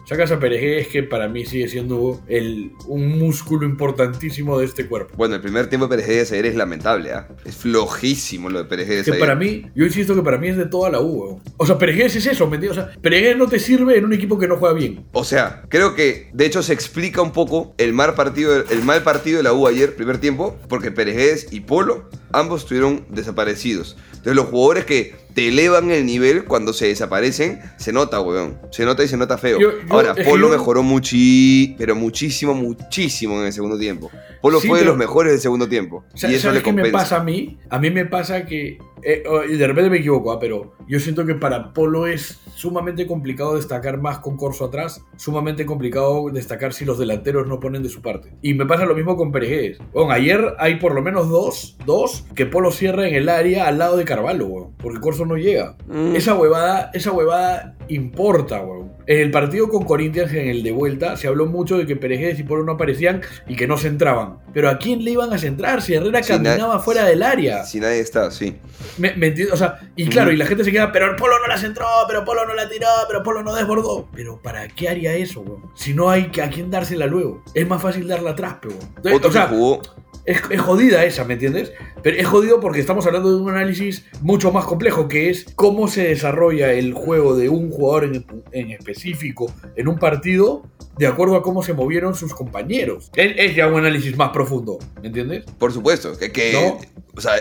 Speaker 5: Sacas a Peregués que para mí sigue siendo el, un músculo importantísimo de este cuerpo.
Speaker 4: Bueno, el primer tiempo de Pérez ayer es lamentable, ¿ah? Es flojísimo lo de Pérez
Speaker 5: Que
Speaker 4: ayer.
Speaker 5: para mí, yo insisto que para mí es de toda la U. O sea, Peregués es eso, ¿me entiendes? O sea, Peregués no te sirve en un equipo que no juega bien.
Speaker 4: O sea, creo que de hecho se explica un poco el mal partido, el mal partido de la U ayer, primer tiempo, porque Pérez y Polo ambos estuvieron desaparecidos. Entonces los jugadores que te elevan el nivel cuando se desaparecen, se nota, weón. Se nota y se nota feo.
Speaker 5: Yo- yo-
Speaker 4: Ahora, Polo
Speaker 5: yo-
Speaker 4: mejoró muchi, pero muchísimo, muchísimo en el segundo tiempo. Polo
Speaker 5: Sí,
Speaker 4: fue de
Speaker 5: pero-
Speaker 4: los mejores del segundo tiempo.
Speaker 5: Sa-
Speaker 4: y eso
Speaker 5: ¿Sabes
Speaker 4: le
Speaker 5: qué me
Speaker 4: compensa.
Speaker 5: pasa a mí? A mí me pasa que eh, y de repente me equivoco, ah, pero yo siento que para Polo es sumamente complicado destacar más con Corso atrás, sumamente complicado destacar si los delanteros no ponen de su parte. Y me pasa lo mismo con Peregués. Bueno, ayer hay por lo menos dos, dos que Polo cierra en el área al lado de Carvalho, weón, porque Corso no llega.
Speaker 4: Mm.
Speaker 5: Esa huevada, esa huevada importa, weón. En el partido con Corinthians, en el de vuelta, se habló mucho de que Peregués y Polo no aparecían y que no centraban. Pero ¿a quién le iban a centrar si Herrera
Speaker 4: Si
Speaker 5: caminaba
Speaker 4: na-
Speaker 5: fuera del área?
Speaker 4: Si nadie está, sí.
Speaker 5: Me, me entiendes? O sea, y claro, y la gente se queda, pero el Polo no la centró, pero Polo no la tiró, pero Polo no desbordó. Pero ¿para qué haría eso, weón? Si no hay que a quién dársela luego. Es más fácil darla atrás, pero weón.
Speaker 4: Otro
Speaker 5: O sea,
Speaker 4: que jugó.
Speaker 5: Es, es jodida esa, ¿me entiendes? Pero es jodido porque estamos hablando de un análisis mucho más complejo, que es cómo se desarrolla el juego de un jugador en, en específico en un partido de acuerdo a cómo se movieron sus compañeros. Es, es ya un análisis más profundo, ¿me entiendes?
Speaker 4: Por supuesto. Que, que-
Speaker 5: No.
Speaker 4: O sea,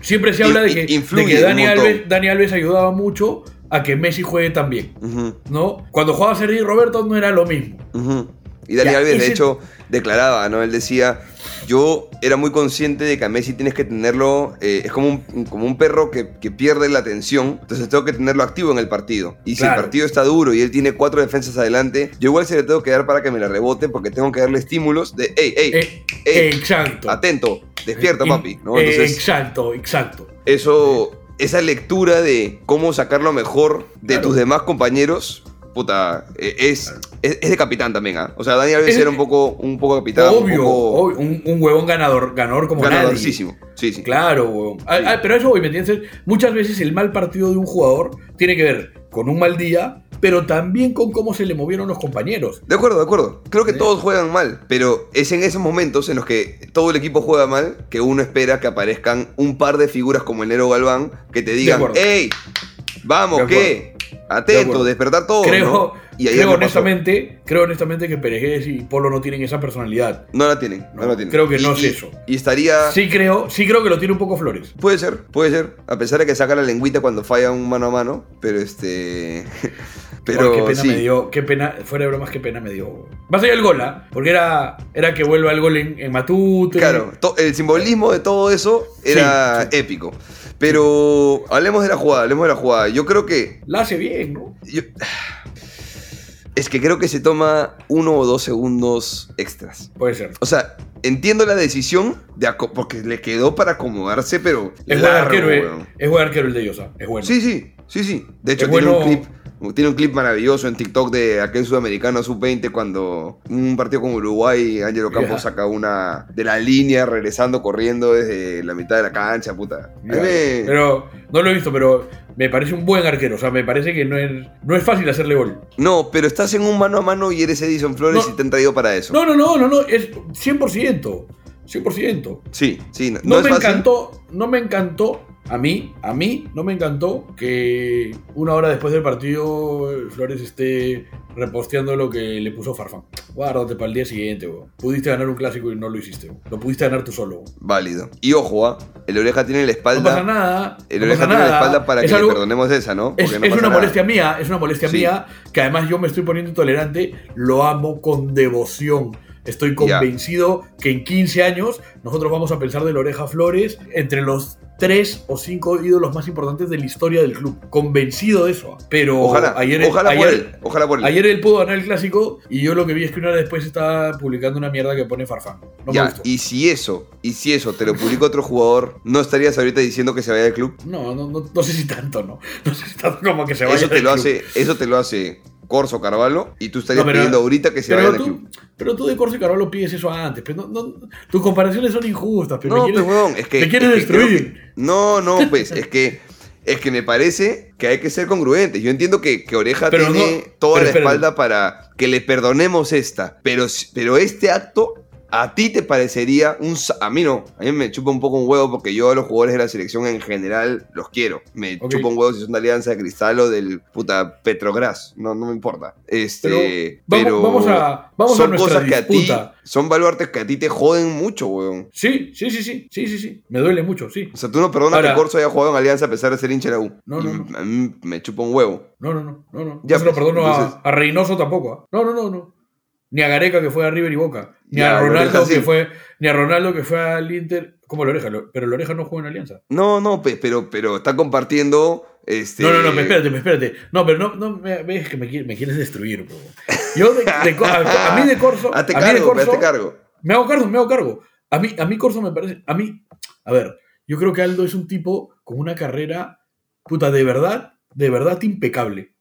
Speaker 5: Siempre se habla de que, de que Dani. Alves, Dani Alves ayudaba mucho a que Messi juegue
Speaker 4: ujú,
Speaker 5: ¿no? Cuando jugaba Sergi Roberto no era lo mismo.
Speaker 4: Y Dani
Speaker 5: Ya,
Speaker 4: Alves, de hecho, declaraba, ¿no? Él decía, yo era muy consciente de que a Messi tienes que tenerlo, eh, es como un, como un perro que, que pierde la atención, entonces tengo que tenerlo activo en el partido. Y si el partido está duro y él tiene cuatro defensas adelante, yo igual se le tengo que dar para que me la rebote porque tengo que darle estímulos de, hey, hey,
Speaker 5: Eh,
Speaker 4: Ey,
Speaker 5: exacto.
Speaker 4: atento, despierta,
Speaker 5: Eh,
Speaker 4: papi, ¿no?
Speaker 5: eh,
Speaker 4: Entonces,
Speaker 5: exacto, exacto.
Speaker 4: eso, esa lectura de cómo sacar lo mejor de
Speaker 5: Claro.
Speaker 4: tus demás compañeros, puta, eh, es, es, es de capitán también, ¿ah? O sea, Dani Alves
Speaker 5: Es-
Speaker 4: era un poco, un poco capitán,
Speaker 5: obvio,
Speaker 4: un poco
Speaker 5: obvio, un, un huevón ganador, ganador como nadie.
Speaker 4: ganadorcísimo. Sí, sí.
Speaker 5: Claro, huevón. Ah, ah, pero eso voy, ¿me entiendes? Muchas veces el mal partido de un jugador tiene que ver con un mal día, pero también con cómo se le movieron los compañeros.
Speaker 4: De acuerdo, de acuerdo. Creo que
Speaker 5: Sí.
Speaker 4: todos juegan mal, pero es en esos momentos en los que todo el equipo juega mal que uno espera que aparezcan un par de figuras como el Nero Galván que te digan. ¡Ey! Vamos, ¿qué?
Speaker 5: De
Speaker 4: Atento,
Speaker 5: acuerdo.
Speaker 4: despertar todo.
Speaker 5: creo,
Speaker 4: ¿no? Y
Speaker 5: creo
Speaker 4: pasó.
Speaker 5: honestamente, creo honestamente que Peregués y Polo no tienen esa personalidad.
Speaker 4: No la tienen, no,
Speaker 5: No,
Speaker 4: la tienen.
Speaker 5: creo que no
Speaker 4: Y-
Speaker 5: es eso.
Speaker 4: Y estaría.
Speaker 5: Sí creo, sí creo que lo tiene un poco Flores.
Speaker 4: Puede ser, puede ser. A pesar de que saca la lengüita cuando falla un mano a mano. Pero este. (laughs) Pero
Speaker 5: qué pena
Speaker 4: sí.
Speaker 5: me dio, qué pena, fuera de bromas, qué pena me dio. Más allá del gol, ¿ah? Porque era, era que vuelva el gol en, en Matute.
Speaker 4: Claro, to- el simbolismo de todo eso era
Speaker 5: Sí, sí.
Speaker 4: épico. Pero hablemos de la jugada, hablemos de la jugada. Yo creo que.
Speaker 5: La hace bien, ¿no?
Speaker 4: yo- es que creo que se toma uno o dos segundos extras.
Speaker 5: Puede ser.
Speaker 4: O sea, entiendo la decisión de porque le quedó para acomodarse, pero.
Speaker 5: Es buen arquero, eh.
Speaker 4: weón.
Speaker 5: Es buen arquero el de Llosa. Es bueno.
Speaker 4: Sí, sí, sí, sí. De hecho,
Speaker 5: Es
Speaker 4: tiene,
Speaker 5: bueno-
Speaker 4: un clip, tiene un clip maravilloso en TikTok de aquel sudamericano sub-20 cuando un partido con Uruguay, Ángelo Campos saca una de la línea regresando, corriendo desde la mitad de la cancha, puta. Me-
Speaker 5: Pero no lo he visto, pero me parece un buen arquero. O sea, me parece que no es, no es fácil hacerle gol.
Speaker 4: No, pero estás en un mano a mano y eres Edison Flores
Speaker 5: No.
Speaker 4: y te han traído para eso.
Speaker 5: No, no, no, no, no. Es 100%. 100%.
Speaker 4: Sí, sí, no,
Speaker 5: me
Speaker 4: fácil.
Speaker 5: encantó, no me encantó, a mí, a mí no me encantó que una hora después del partido eh, Flores esté reposteando lo que le puso Farfán. Guárdate para el día siguiente, weón. Pudiste ganar un clásico y no lo hiciste, weón. Lo pudiste ganar tú solo. weón.
Speaker 4: Válido. Y ojo, ¿ah? el oreja tiene la
Speaker 5: No
Speaker 4: espalda.
Speaker 5: pasa nada.
Speaker 4: el
Speaker 5: no
Speaker 4: oreja tiene la
Speaker 5: nada.
Speaker 4: espalda para
Speaker 5: Es
Speaker 4: que
Speaker 5: algo-
Speaker 4: le perdonemos esa, ¿no?
Speaker 5: Es,
Speaker 4: no
Speaker 5: una
Speaker 4: nada.
Speaker 5: molestia mía, es una molestia
Speaker 4: Sí.
Speaker 5: mía, que además yo me estoy poniendo intolerante, lo amo con devoción. Estoy convencido que en 15 años nosotros vamos a pensar de la oreja Flores entre los tres o cinco ídolos más importantes de la historia del club. Convencido de eso. Pero
Speaker 4: Ojalá,
Speaker 5: ayer,
Speaker 4: ojalá por
Speaker 5: ayer-
Speaker 4: él. Ojalá por él.
Speaker 5: ayer él pudo ganar el clásico y yo lo que vi es que una hora después estaba publicando una mierda que pone Farfán. No me
Speaker 4: ya,
Speaker 5: gustó.
Speaker 4: y si eso, y si eso te lo publica otro jugador, ¿no estarías ahorita diciendo que se vaya del club?
Speaker 5: No, no, no, no sé si tanto, ¿no? (laughs) No sé si tanto como que se vaya
Speaker 4: Eso te
Speaker 5: del
Speaker 4: lo
Speaker 5: club.
Speaker 4: hace, eso te lo hace Corso Carvalho y tú estarías
Speaker 5: No, pero-
Speaker 4: pidiendo ahorita que se vaya
Speaker 5: Pero
Speaker 4: del club.
Speaker 5: pero tú de Corso y Carvalho pides eso antes. Pero no, no- tus comparaciones son injustas. Pero
Speaker 4: No,
Speaker 5: me quieres,
Speaker 4: es que.
Speaker 5: quieres
Speaker 4: creo
Speaker 5: destruir.
Speaker 4: que- no, no, pues, es que. Es que me parece que hay que ser congruentes. Yo entiendo que, que Oreja
Speaker 5: Pero
Speaker 4: tiene toda la
Speaker 5: espérate.
Speaker 4: espalda para que le perdonemos esta. Pero, pero este acto, a ti te parecería un. A mí no. A mí me chupa un poco un huevo porque yo a los jugadores de la selección en general los quiero. Me
Speaker 5: Ok.
Speaker 4: chupa un huevo si son de Alianza de Cristal o del puta Petrogras. No, no me importa. Este.
Speaker 5: Pero
Speaker 4: Pero.
Speaker 5: vamos- vamos a- vamos a
Speaker 4: son cosas que a ti. Son baluartes que a ti te joden mucho, weón.
Speaker 5: Sí, sí, sí, sí, sí, sí, sí. Me duele mucho, sí.
Speaker 4: O sea, tú no perdonas
Speaker 5: Ahora-
Speaker 4: que Corso haya jugado en Alianza a pesar de ser hincha de la U.
Speaker 5: No, no, no.
Speaker 4: A mí me chupa un huevo.
Speaker 5: No, no, no, no, no.
Speaker 4: Ya,
Speaker 5: no se lo
Speaker 4: pues,
Speaker 5: perdono a-
Speaker 4: entonces-
Speaker 5: a, Reynoso tampoco. ¿ah? No, no, no, no. Ni a Gareca que fue a River y Boca. Ni
Speaker 4: Ya,
Speaker 5: a Ronaldo
Speaker 4: sí.
Speaker 5: que fue. Ni a Ronaldo que fue al Inter. Como Loreja, Lo- pero Loreja no juega en Alianza.
Speaker 4: No, no, pe- pero, pero está compartiendo. Este...
Speaker 5: No, no, no, espérate, espérate. No, pero no, no me, ves que me, qui- me quieres destruir, bro. Yo de, de Co- a, a mí de Corso. (laughs)
Speaker 4: Hazte
Speaker 5: a mí de
Speaker 4: cargo,
Speaker 5: Corso-
Speaker 4: hazte cargo.
Speaker 5: Me hago cargo, me hago cargo. A mí, a mí Corso me parece. A mí. A ver, yo creo que Aldo es un tipo con una carrera. Puta, de verdad, de verdad impecable.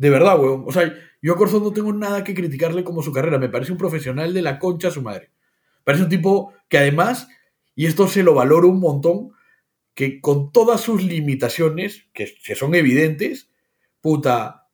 Speaker 5: De verdad, weón. O sea, yo a Corso no tengo nada que criticarle como su carrera. Me parece un profesional de la concha a su madre. Parece un tipo que además, y esto se lo valoro un montón, que con todas sus limitaciones, que, que son evidentes, puta,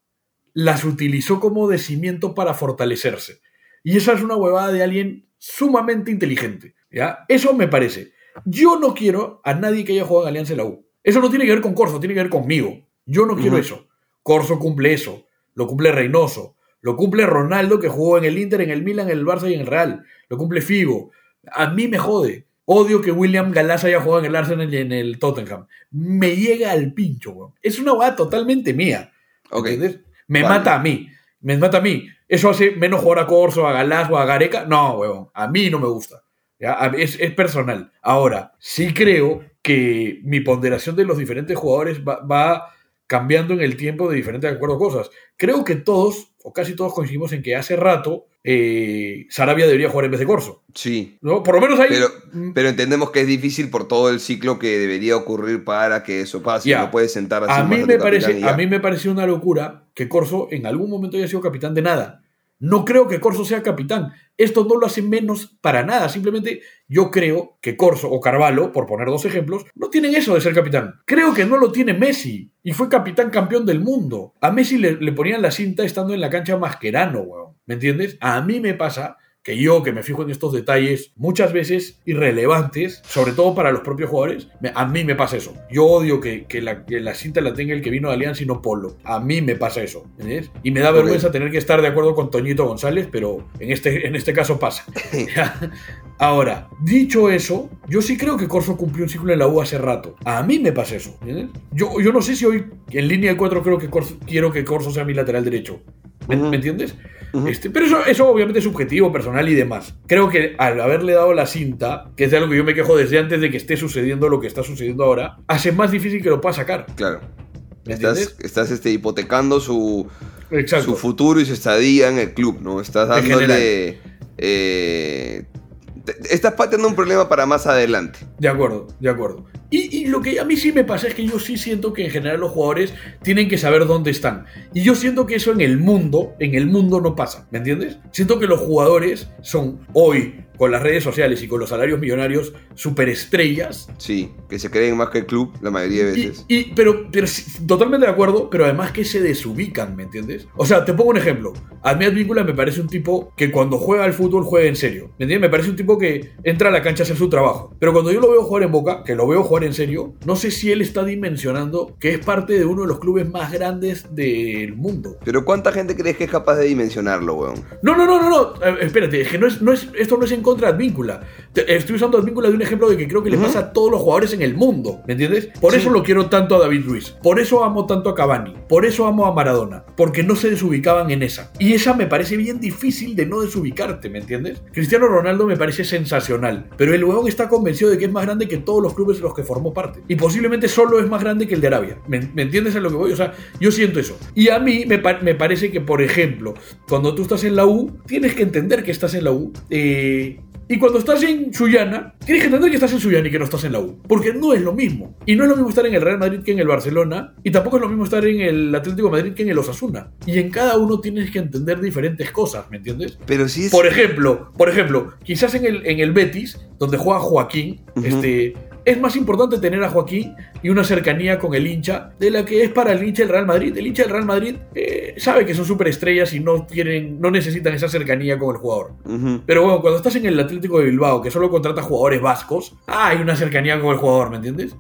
Speaker 5: las utilizó como de cimiento para fortalecerse. Y esa es una huevada de alguien sumamente inteligente. ¿ya? Eso me parece. Yo no quiero a nadie que haya jugado en Alianza en la U. Eso no tiene que ver con Corso, tiene que ver conmigo. Yo no quiero eso. Corso cumple eso. Lo cumple Reynoso. Lo cumple Ronaldo, que jugó en el Inter, en el Milan, en el Barça y en el Real. Lo cumple Figo. A mí me jode. Odio que William Galás haya jugado en el Arsenal y en el Tottenham. Me llega al pincho, weón. Es una huevada totalmente mía.
Speaker 4: Ok.
Speaker 5: ¿Entiendes? Me
Speaker 4: Vale.
Speaker 5: mata a mí. Me mata a mí. ¿Eso hace menos jugar a Corso, a Galás o a Gareca? No, huevón. A mí no me gusta. Es, es personal. Ahora, sí creo que mi ponderación de los diferentes jugadores va, va cambiando en el tiempo de diferentes de acuerdo a cosas. Creo que todos, o casi todos coincidimos en que hace rato eh, Sarabia debería jugar en vez de Corso.
Speaker 4: Sí.
Speaker 5: ¿no? Por lo menos ahí.
Speaker 4: Pero,
Speaker 5: mm,
Speaker 4: pero entendemos que es difícil por todo el ciclo que debería ocurrir para que eso pase.
Speaker 5: Ya.
Speaker 4: No puedes sentar así
Speaker 5: a mí, me parece, a mí me pareció una locura que Corso en algún momento haya sido capitán de nada. No creo que Corso sea capitán. Esto no lo hace menos para nada. Simplemente yo creo que Corso o Carvalho, por poner dos ejemplos, no tienen eso de ser capitán. Creo que no lo tiene Messi y fue capitán campeón del mundo. A Messi le, le ponían la cinta estando en la cancha masquerano, weón. ¿Me entiendes? A mí me pasa que yo, que me fijo en estos detalles muchas veces irrelevantes, sobre todo para los propios jugadores, me- a mí me pasa eso. Yo odio que, que la, que la cinta la tenga el que vino de Alianza y no Polo. A mí me pasa eso. ¿entiendes? Y me da vergüenza tener que estar de acuerdo con Toñito González, pero en este, en este caso pasa. (laughs) (laughs) Ahora, dicho eso, yo sí creo que Corso cumplió un ciclo en la U hace rato. A mí me pasa eso. Yo, yo no sé si hoy en línea de cuatro creo que Corso- quiero que Corso sea mi lateral derecho. ¿Me, entiendes? Este, pero eso, eso obviamente es subjetivo, personal y demás. Creo que al haberle dado la cinta, que es de algo que yo me quejo desde antes de que esté sucediendo lo que está sucediendo ahora, hace más difícil que lo pueda sacar.
Speaker 4: Claro.
Speaker 5: ¿Me
Speaker 4: Estás,
Speaker 5: entiendes?
Speaker 4: estás este, hipotecando su,
Speaker 5: Exacto.
Speaker 4: su futuro y su estadía en el club, ¿no? Estás dándole. eh, estás pateando un problema para más adelante.
Speaker 5: De acuerdo, de acuerdo. Y, lo que a mí sí me pasa es que yo sí siento que en general los jugadores tienen que saber dónde están. Y yo siento que eso en el mundo, en el mundo no pasa, ¿me entiendes? Siento que los jugadores son hoy, con las redes sociales y con los salarios millonarios, superestrellas.
Speaker 4: Sí, que se creen más que el club la mayoría de veces.
Speaker 5: y- pero, pero totalmente de acuerdo, pero además que se desubican, ¿me entiendes? O sea, te pongo un ejemplo. A mí Advíncula me parece un tipo que cuando juega al fútbol juega en serio. ¿Me entiendes? Me parece un tipo que entra a la cancha a hacer su trabajo. Pero cuando yo lo veo jugar en Boca, que lo veo jugar en serio, no sé si él está dimensionando que es parte de uno de los clubes más grandes del mundo.
Speaker 4: Pero ¿cuánta gente crees que es capaz de dimensionarlo, weón?
Speaker 5: No, no, no, no, no. Eh, espérate, es que no es, no es, esto no es en contra de Advíncula. Estoy usando Advíncula de un ejemplo de que creo que le pasa a todos los jugadores en el mundo. ¿Me entiendes? Por
Speaker 4: Sí.
Speaker 5: eso lo quiero tanto a David Luis. Por eso amo tanto a Cavani. Por eso amo a Maradona. Porque no se desubicaban en esa. Y esa me parece bien difícil de no desubicarte, ¿me entiendes? Cristiano Ronaldo me parece sensacional. Pero el huevón está convencido de que es más grande que todos los clubes de los que formó parte. Y posiblemente solo es más grande que el de Arabia. ¿Me, me entiendes a lo que voy? O sea, yo siento eso. Y a mí me, pa- me parece que, por ejemplo, cuando tú estás en la U, tienes que entender que estás en la U. eh, y cuando estás en Sullana, tienes que entender que estás en Sullana y que no estás en la U. Porque no es lo mismo. Y no es lo mismo estar en el Real Madrid que en el Barcelona. Y tampoco es lo mismo estar en el Atlético de Madrid que en el Osasuna. Y en cada uno tienes que entender diferentes cosas, ¿me entiendes?
Speaker 4: Pero sí es.
Speaker 5: Por ejemplo, por ejemplo, quizás en el, en el Betis, donde juega Joaquín, este, es más importante tener a Joaquín y una cercanía con el hincha de la que es para el hincha del Real Madrid. El hincha del Real Madrid eh, sabe que son superestrellas y no tienen, no necesitan esa cercanía con el jugador. Pero bueno, cuando estás en el Atlético de Bilbao, que solo contrata jugadores vascos, ah, hay una cercanía con el jugador, ¿me entiendes?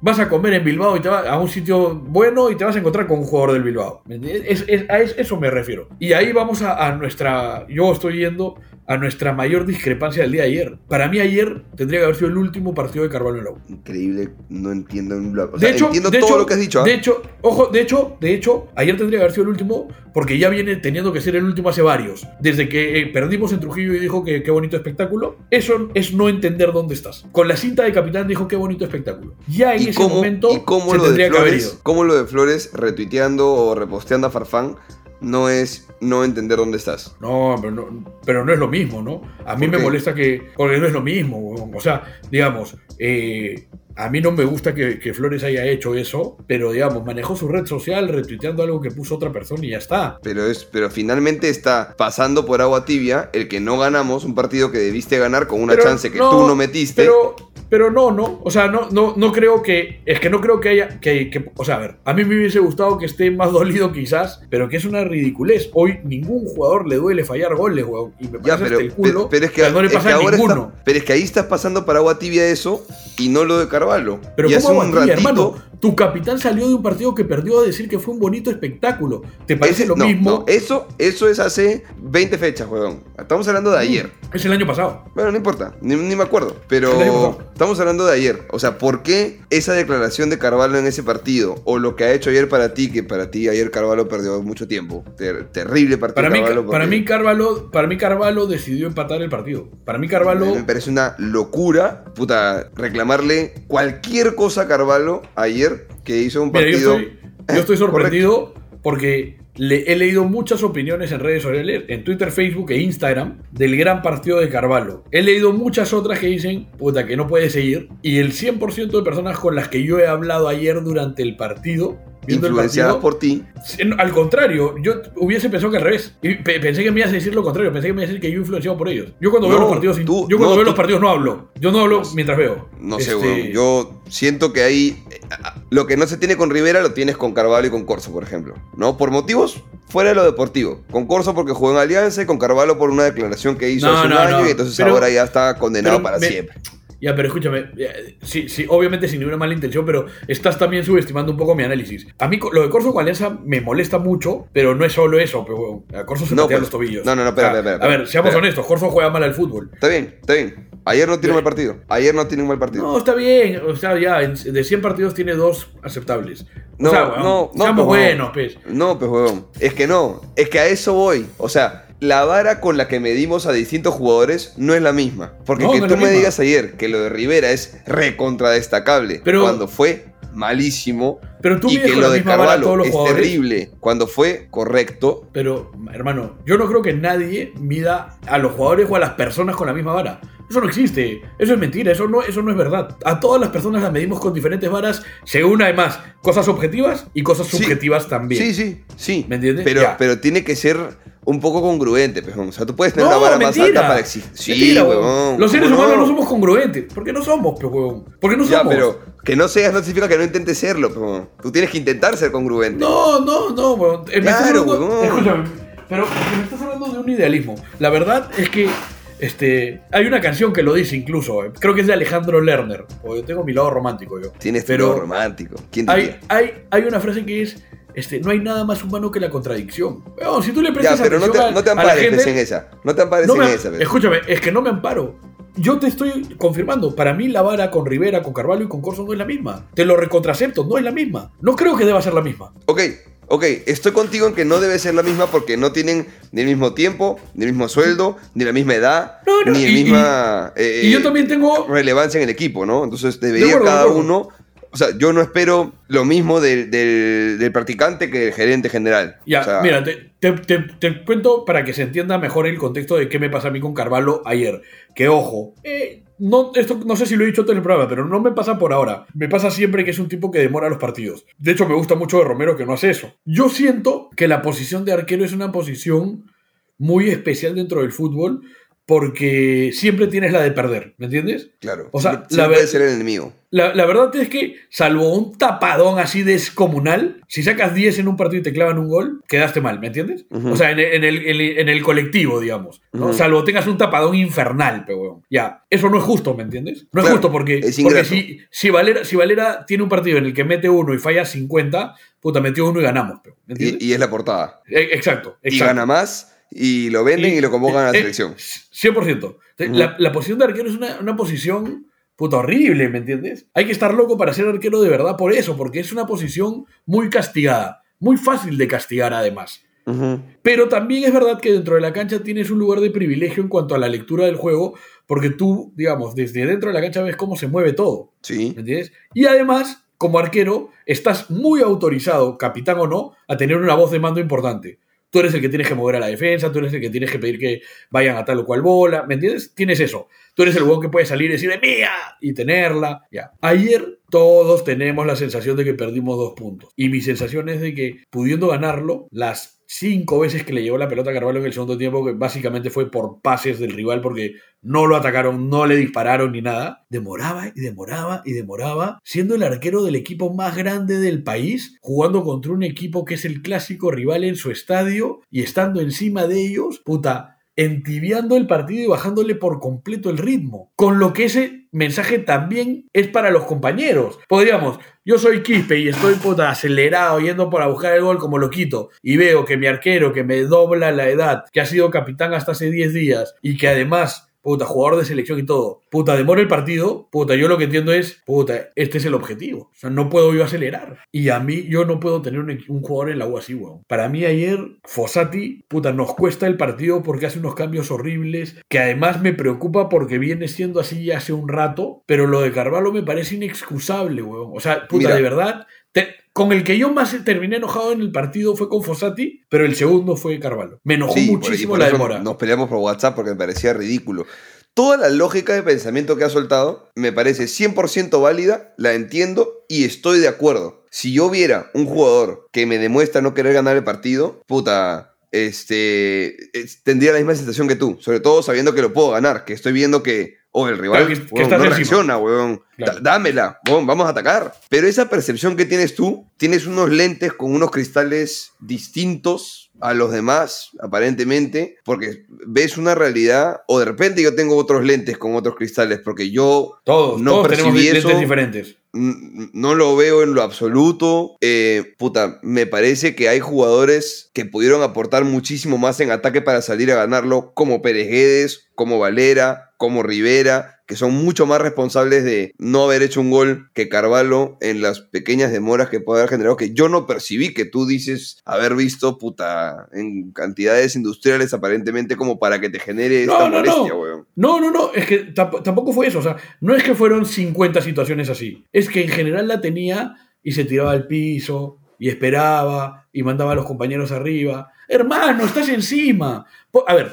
Speaker 5: Vas a comer en Bilbao y te vas a un sitio bueno y te vas a encontrar con un jugador del Bilbao. ¿me entiendes? Es- es- a es- eso me refiero. Y ahí vamos a, a nuestra. Yo estoy yendo a nuestra mayor discrepancia del día de ayer. Para mí ayer tendría que haber sido el último partido de Carvalho en la U.
Speaker 4: Increíble, no entiendo. un O
Speaker 5: de hecho,
Speaker 4: entiendo
Speaker 5: de
Speaker 4: todo
Speaker 5: hecho-
Speaker 4: lo que has dicho. ¿ah?
Speaker 5: De hecho, ojo, de hecho, de hecho, ayer tendría que haber sido el último porque ya viene teniendo que ser el último hace varios. Desde que eh, perdimos en Trujillo y dijo que qué bonito espectáculo. Eso es no entender dónde estás. Con la cinta de capitán dijo qué bonito espectáculo. Ya en
Speaker 4: ¿Y
Speaker 5: ese
Speaker 4: cómo,
Speaker 5: momento
Speaker 4: y cómo
Speaker 5: se
Speaker 4: lo de
Speaker 5: tendría que haber
Speaker 4: Flores,
Speaker 5: ido.
Speaker 4: cómo lo de Flores retuiteando o reposteando a Farfán no es no entender dónde estás?
Speaker 5: No pero, no, pero no es lo mismo, ¿no? A mí
Speaker 4: ¿Por
Speaker 5: me
Speaker 4: qué?
Speaker 5: molesta que. Porque no es lo mismo. O sea, digamos, eh, a mí no me gusta que, que Flores haya hecho eso, pero digamos, manejó su red social retuiteando algo que puso otra persona y ya está.
Speaker 4: Pero, es, pero finalmente está pasando por agua tibia el que no ganamos un partido que debiste ganar con una
Speaker 5: Pero
Speaker 4: chance que tú no metiste.
Speaker 5: Pero, pero no, no. O sea, no, no, no creo que. Es que no creo que haya. Que, que- o sea, a ver, a mí me hubiese gustado que esté más (laughs) dolido quizás, pero que es una ridiculez. Hoy ningún jugador le duele fallar goles, weón. Y me
Speaker 4: Ya, pero,
Speaker 5: hasta el culo.
Speaker 4: pero, pero es que,
Speaker 5: o sea, no le
Speaker 4: es que
Speaker 5: pasa a
Speaker 4: ahora
Speaker 5: ninguno.
Speaker 4: está- pero es que ahí estás pasando para agua tibia eso y no lo de Carvalho.
Speaker 5: Pero
Speaker 4: y hace
Speaker 5: ¿cómo
Speaker 4: un
Speaker 5: aguantilla,
Speaker 4: ratito.
Speaker 5: hermano? Tu capitán salió de un partido que perdió a decir que fue un bonito espectáculo. ¿Te parece
Speaker 4: ese-
Speaker 5: lo
Speaker 4: no,
Speaker 5: mismo?
Speaker 4: no, eso, eso es hace 20 fechas, weón. Estamos hablando de ayer.
Speaker 5: Es el año pasado.
Speaker 4: Bueno, no importa, ni, ni me acuerdo. Pero estamos hablando de ayer. O sea, ¿por qué esa declaración de Carvalho en ese partido? O lo que ha hecho ayer para ti, que para ti ayer Carvalho perdió mucho tiempo. Ter- terrible partido.
Speaker 5: Para mí,
Speaker 4: Carvalho,
Speaker 5: para, mí Carvalho, para mí Carvalho decidió empatar el partido. Para mí Carvalho...
Speaker 4: Me parece una locura, puta, reclamarle cualquier cosa Carvalho ayer que hizo un
Speaker 5: Mira, yo
Speaker 4: partido.
Speaker 5: estoy, yo estoy (laughs) sorprendido porque le, he leído muchas opiniones en redes sociales, en Twitter, Facebook e Instagram, del gran partido de Carvalho. He leído muchas otras que dicen, puta, que no puede seguir. Y el 100% de personas con las que yo he hablado ayer durante el partido, viendo el
Speaker 4: influenciadas
Speaker 5: partido,
Speaker 4: por ti.
Speaker 5: Al contrario, yo hubiese pensado que al revés. Pensé que me ibas a decir lo contrario. Pensé que me ibas a decir que yo influenciado por ellos. Yo cuando
Speaker 4: No,
Speaker 5: veo los partidos,
Speaker 4: tú-
Speaker 5: yo cuando
Speaker 4: no,
Speaker 5: veo
Speaker 4: tú-
Speaker 5: los partidos no hablo. Yo no hablo mientras veo.
Speaker 4: No sé,
Speaker 5: Este,
Speaker 4: weón. Yo siento que ahí. eh, Lo que no se tiene con Rivera lo tienes con Carvalho y con Corso, por ejemplo. ¿No? Por motivos fuera de lo deportivo. Con Corso porque jugó en Alianza y con Carvalho por una declaración que hizo
Speaker 5: No,
Speaker 4: hace un año y entonces
Speaker 5: Pero-
Speaker 4: ahora ya está condenado para
Speaker 5: me-
Speaker 4: siempre.
Speaker 5: Ya, pero escúchame, sí, sí, obviamente sin ninguna mala intención, pero estás también subestimando un poco mi análisis. A mí lo de Corso con Alianza me molesta mucho, pero no es solo eso, pero weón. A Corso se
Speaker 4: No, pues,
Speaker 5: los tobillos.
Speaker 4: no, no, no, espera,
Speaker 5: O sea,
Speaker 4: espera, espera,
Speaker 5: A ver, seamos
Speaker 4: espera.
Speaker 5: honestos, Corso juega mal al fútbol.
Speaker 4: Está bien, está bien. Ayer no tiene un mal partido. Ayer no tiene un mal partido.
Speaker 5: No, está bien, o sea, ya, de 100 partidos tiene dos aceptables.
Speaker 4: No,
Speaker 5: o sea, weón,
Speaker 4: no, no,
Speaker 5: seamos
Speaker 4: pues,
Speaker 5: buenos, pues.
Speaker 4: No, pues huevón. Es que no. Es que a eso voy. O sea, la vara con la que medimos a distintos jugadores no es la misma. Porque
Speaker 5: No,
Speaker 4: que
Speaker 5: no
Speaker 4: tú me
Speaker 5: misma.
Speaker 4: digas ayer que lo de Rivera es recontra destacable
Speaker 5: Pero-
Speaker 4: cuando fue malísimo
Speaker 5: Pero tú
Speaker 4: y que lo de Carvalho es
Speaker 5: jugadores.
Speaker 4: terrible cuando fue correcto.
Speaker 5: Pero, hermano, yo no creo que nadie mida a los jugadores o a las personas con la misma vara. Eso no existe. Eso es mentira. Eso no, eso no es verdad. A todas las personas las medimos con diferentes varas, según además cosas objetivas y cosas
Speaker 4: Sí.
Speaker 5: subjetivas también.
Speaker 4: Sí, sí, sí.
Speaker 5: ¿Me entiendes?
Speaker 4: Pero,
Speaker 5: Ya.
Speaker 4: pero tiene que ser un poco congruente, pejón. O sea, tú puedes tener
Speaker 5: No,
Speaker 4: una vara más alta para exigir. Sí,
Speaker 5: Mentira, huevón.
Speaker 4: huevón.
Speaker 5: Los seres
Speaker 4: ¿cómo
Speaker 5: humanos no? somos congruentes. ¿Por qué no somos, pues, huevón? ¿Por qué no
Speaker 4: Ya,
Speaker 5: somos?
Speaker 4: pero que no seas no significa que no intentes serlo, pejón. Tú tienes que intentar ser congruente.
Speaker 5: No, no, no, weón. Eh, me
Speaker 4: Claro, huevón.
Speaker 5: Escúchame, pero me estás hablando de un idealismo. La verdad es que este, hay una canción que lo dice incluso. eh. Creo que es de Alejandro Lerner. O yo tengo mi lado romántico yo.
Speaker 4: Tienes tu lado romántico. ¿Quién
Speaker 5: hay, hay, hay una frase que es. Este, no hay nada más humano que la contradicción. Si tú le
Speaker 4: Ya,
Speaker 5: prestas
Speaker 4: pero no te,
Speaker 5: atención a-
Speaker 4: no te ampares
Speaker 5: gente-
Speaker 4: pues, en esa. No te ampares
Speaker 5: no me-
Speaker 4: en esa. pues.
Speaker 5: escúchame, es que no me amparo. Yo te estoy confirmando. Para mí la vara con Rivera, con Carvalho y con Corso no es la misma. Te lo recontracepto, no es la misma. No creo que deba ser la misma.
Speaker 4: Ok, ok. Estoy contigo en que no debe ser la misma porque no tienen ni el mismo tiempo, ni el mismo sueldo, ni la misma edad,
Speaker 5: No, no,
Speaker 4: ni la
Speaker 5: y-
Speaker 4: misma eh,
Speaker 5: Y yo también tengo
Speaker 4: relevancia en el equipo, ¿no? Entonces
Speaker 5: De
Speaker 4: debería
Speaker 5: acuerdo,
Speaker 4: cada uno. O sea, yo no espero lo mismo del, del- del practicante que del gerente general.
Speaker 5: Ya,
Speaker 4: O sea,
Speaker 5: mira, te, te- te- te cuento para que se entienda mejor el contexto de qué me pasa a mí con Carvalho ayer. Que ojo, eh, no, esto no sé si lo he dicho todo en el programa, pero no me pasa por ahora. Me pasa siempre que es un tipo que demora los partidos. De hecho, me gusta mucho de Romero que no hace eso. Yo siento que la posición de arquero es una posición muy especial dentro del fútbol porque siempre tienes la de perder, ¿me entiendes?
Speaker 4: Claro.
Speaker 5: O sea,
Speaker 4: siempre-
Speaker 5: la
Speaker 4: puede ser el enemigo.
Speaker 5: La, la verdad es que, salvo un tapadón así descomunal, si sacas 10 en un partido y te clavan un gol, quedaste mal, ¿me entiendes? O sea, en, el- en el, en el- en el colectivo, digamos. Salvo tengas un tapadón infernal, pero. Ya, eso no es justo, ¿me entiendes? No es
Speaker 4: Claro,
Speaker 5: justo porque,
Speaker 4: es
Speaker 5: porque si, si, Valera, si Valera tiene un partido en el que mete uno y falla 50, puta, metió uno y ganamos, pero, ¿me entiendes?
Speaker 4: Y, y es la portada.
Speaker 5: Eh, Exacto,
Speaker 4: Y
Speaker 5: exacto.
Speaker 4: gana más y lo venden y, lo convocan a la selección.
Speaker 5: 100%. la, la, posición de arquero es una, una posición puta horrible, ¿me entiendes? Hay que estar loco para ser arquero de verdad por eso, porque es una posición muy castigada, muy fácil de castigar además. Pero también es verdad que dentro de la cancha tienes un lugar de privilegio en cuanto a la lectura del juego, porque tú, digamos, desde dentro de la cancha ves cómo se mueve todo.
Speaker 4: Sí.
Speaker 5: ¿Me entiendes? Y además, como arquero, estás muy autorizado, capitán o no, a tener una voz de mando importante. Tú eres el que tienes que mover a la defensa, tú eres el que tienes que pedir que vayan a tal o cual bola, ¿me entiendes? Tienes eso. Tú eres el huevón que puede salir y decir mía y tenerla. Ya. Ayer todos tenemos la sensación de que perdimos dos puntos. Y mi sensación es de que pudiendo ganarlo, las cinco veces que le llevó la pelota a Carvalho en el segundo tiempo, que básicamente fue por pases del rival porque no lo atacaron, no le dispararon ni nada, demoraba y demoraba y demoraba, siendo el arquero del equipo más grande del país, jugando contra un equipo que es el clásico rival en su estadio y estando encima de ellos, puta, entibiando el partido y bajándole por completo el ritmo. Con lo que ese mensaje también es para los compañeros. Podríamos, yo soy Quispe y estoy acelerado yendo para buscar el gol como lo quito y veo que mi arquero que me dobla la edad, que ha sido capitán hasta hace 10 días y que además puta, jugador de selección y todo, puta, demora el partido, puta, yo lo que entiendo es, puta, este es el objetivo. O sea, no puedo yo acelerar. Y a mí, yo no puedo tener un, jugador en la U así, weón. Para mí ayer, Fossati, puta, nos cuesta el partido porque hace unos cambios horribles, que además me preocupa porque viene siendo así ya hace un rato, pero lo de Carvalho me parece inexcusable, weón. O sea, puta, de verdad, con el que yo más terminé enojado en el partido fue con Fossati, pero el segundo fue Carvalho. Me enojó muchísimo la demora.
Speaker 4: Nos peleamos por WhatsApp porque me parecía ridículo. Toda la lógica de pensamiento que ha soltado me parece 100% válida, la entiendo y estoy de acuerdo. Si yo viera un jugador que me demuestra no querer ganar el partido, puta, este, tendría la misma sensación que tú, sobre todo sabiendo que lo puedo ganar, que estoy viendo que o el rival no reacciona, weón. Dámela, vamos a atacar. Pero esa percepción que tienes tú, tienes unos lentes con unos cristales distintos a los demás, aparentemente, porque ves una realidad, o de repente yo tengo otros lentes con otros cristales, porque yo
Speaker 5: todos, no todos tenemos lentes diferentes
Speaker 4: no lo veo en lo absoluto. Eh, puta, me parece que hay jugadores que pudieron aportar muchísimo más en ataque para salir a ganarlo, como Pereguedes, como Valera, como Rivera, que son mucho más responsables de no haber hecho un gol que Carvalho en las pequeñas demoras que puede haber generado, que yo no percibí que tú dices haber visto, puta, en cantidades industriales aparentemente como para que te genere esta molestia,
Speaker 5: weón. No, no, no, es que tampoco fue eso, o sea, no es que fueron 50 situaciones así, es que en general la tenía y se tiraba al piso y esperaba y mandaba a los compañeros arriba. Hermano, estás encima. A ver,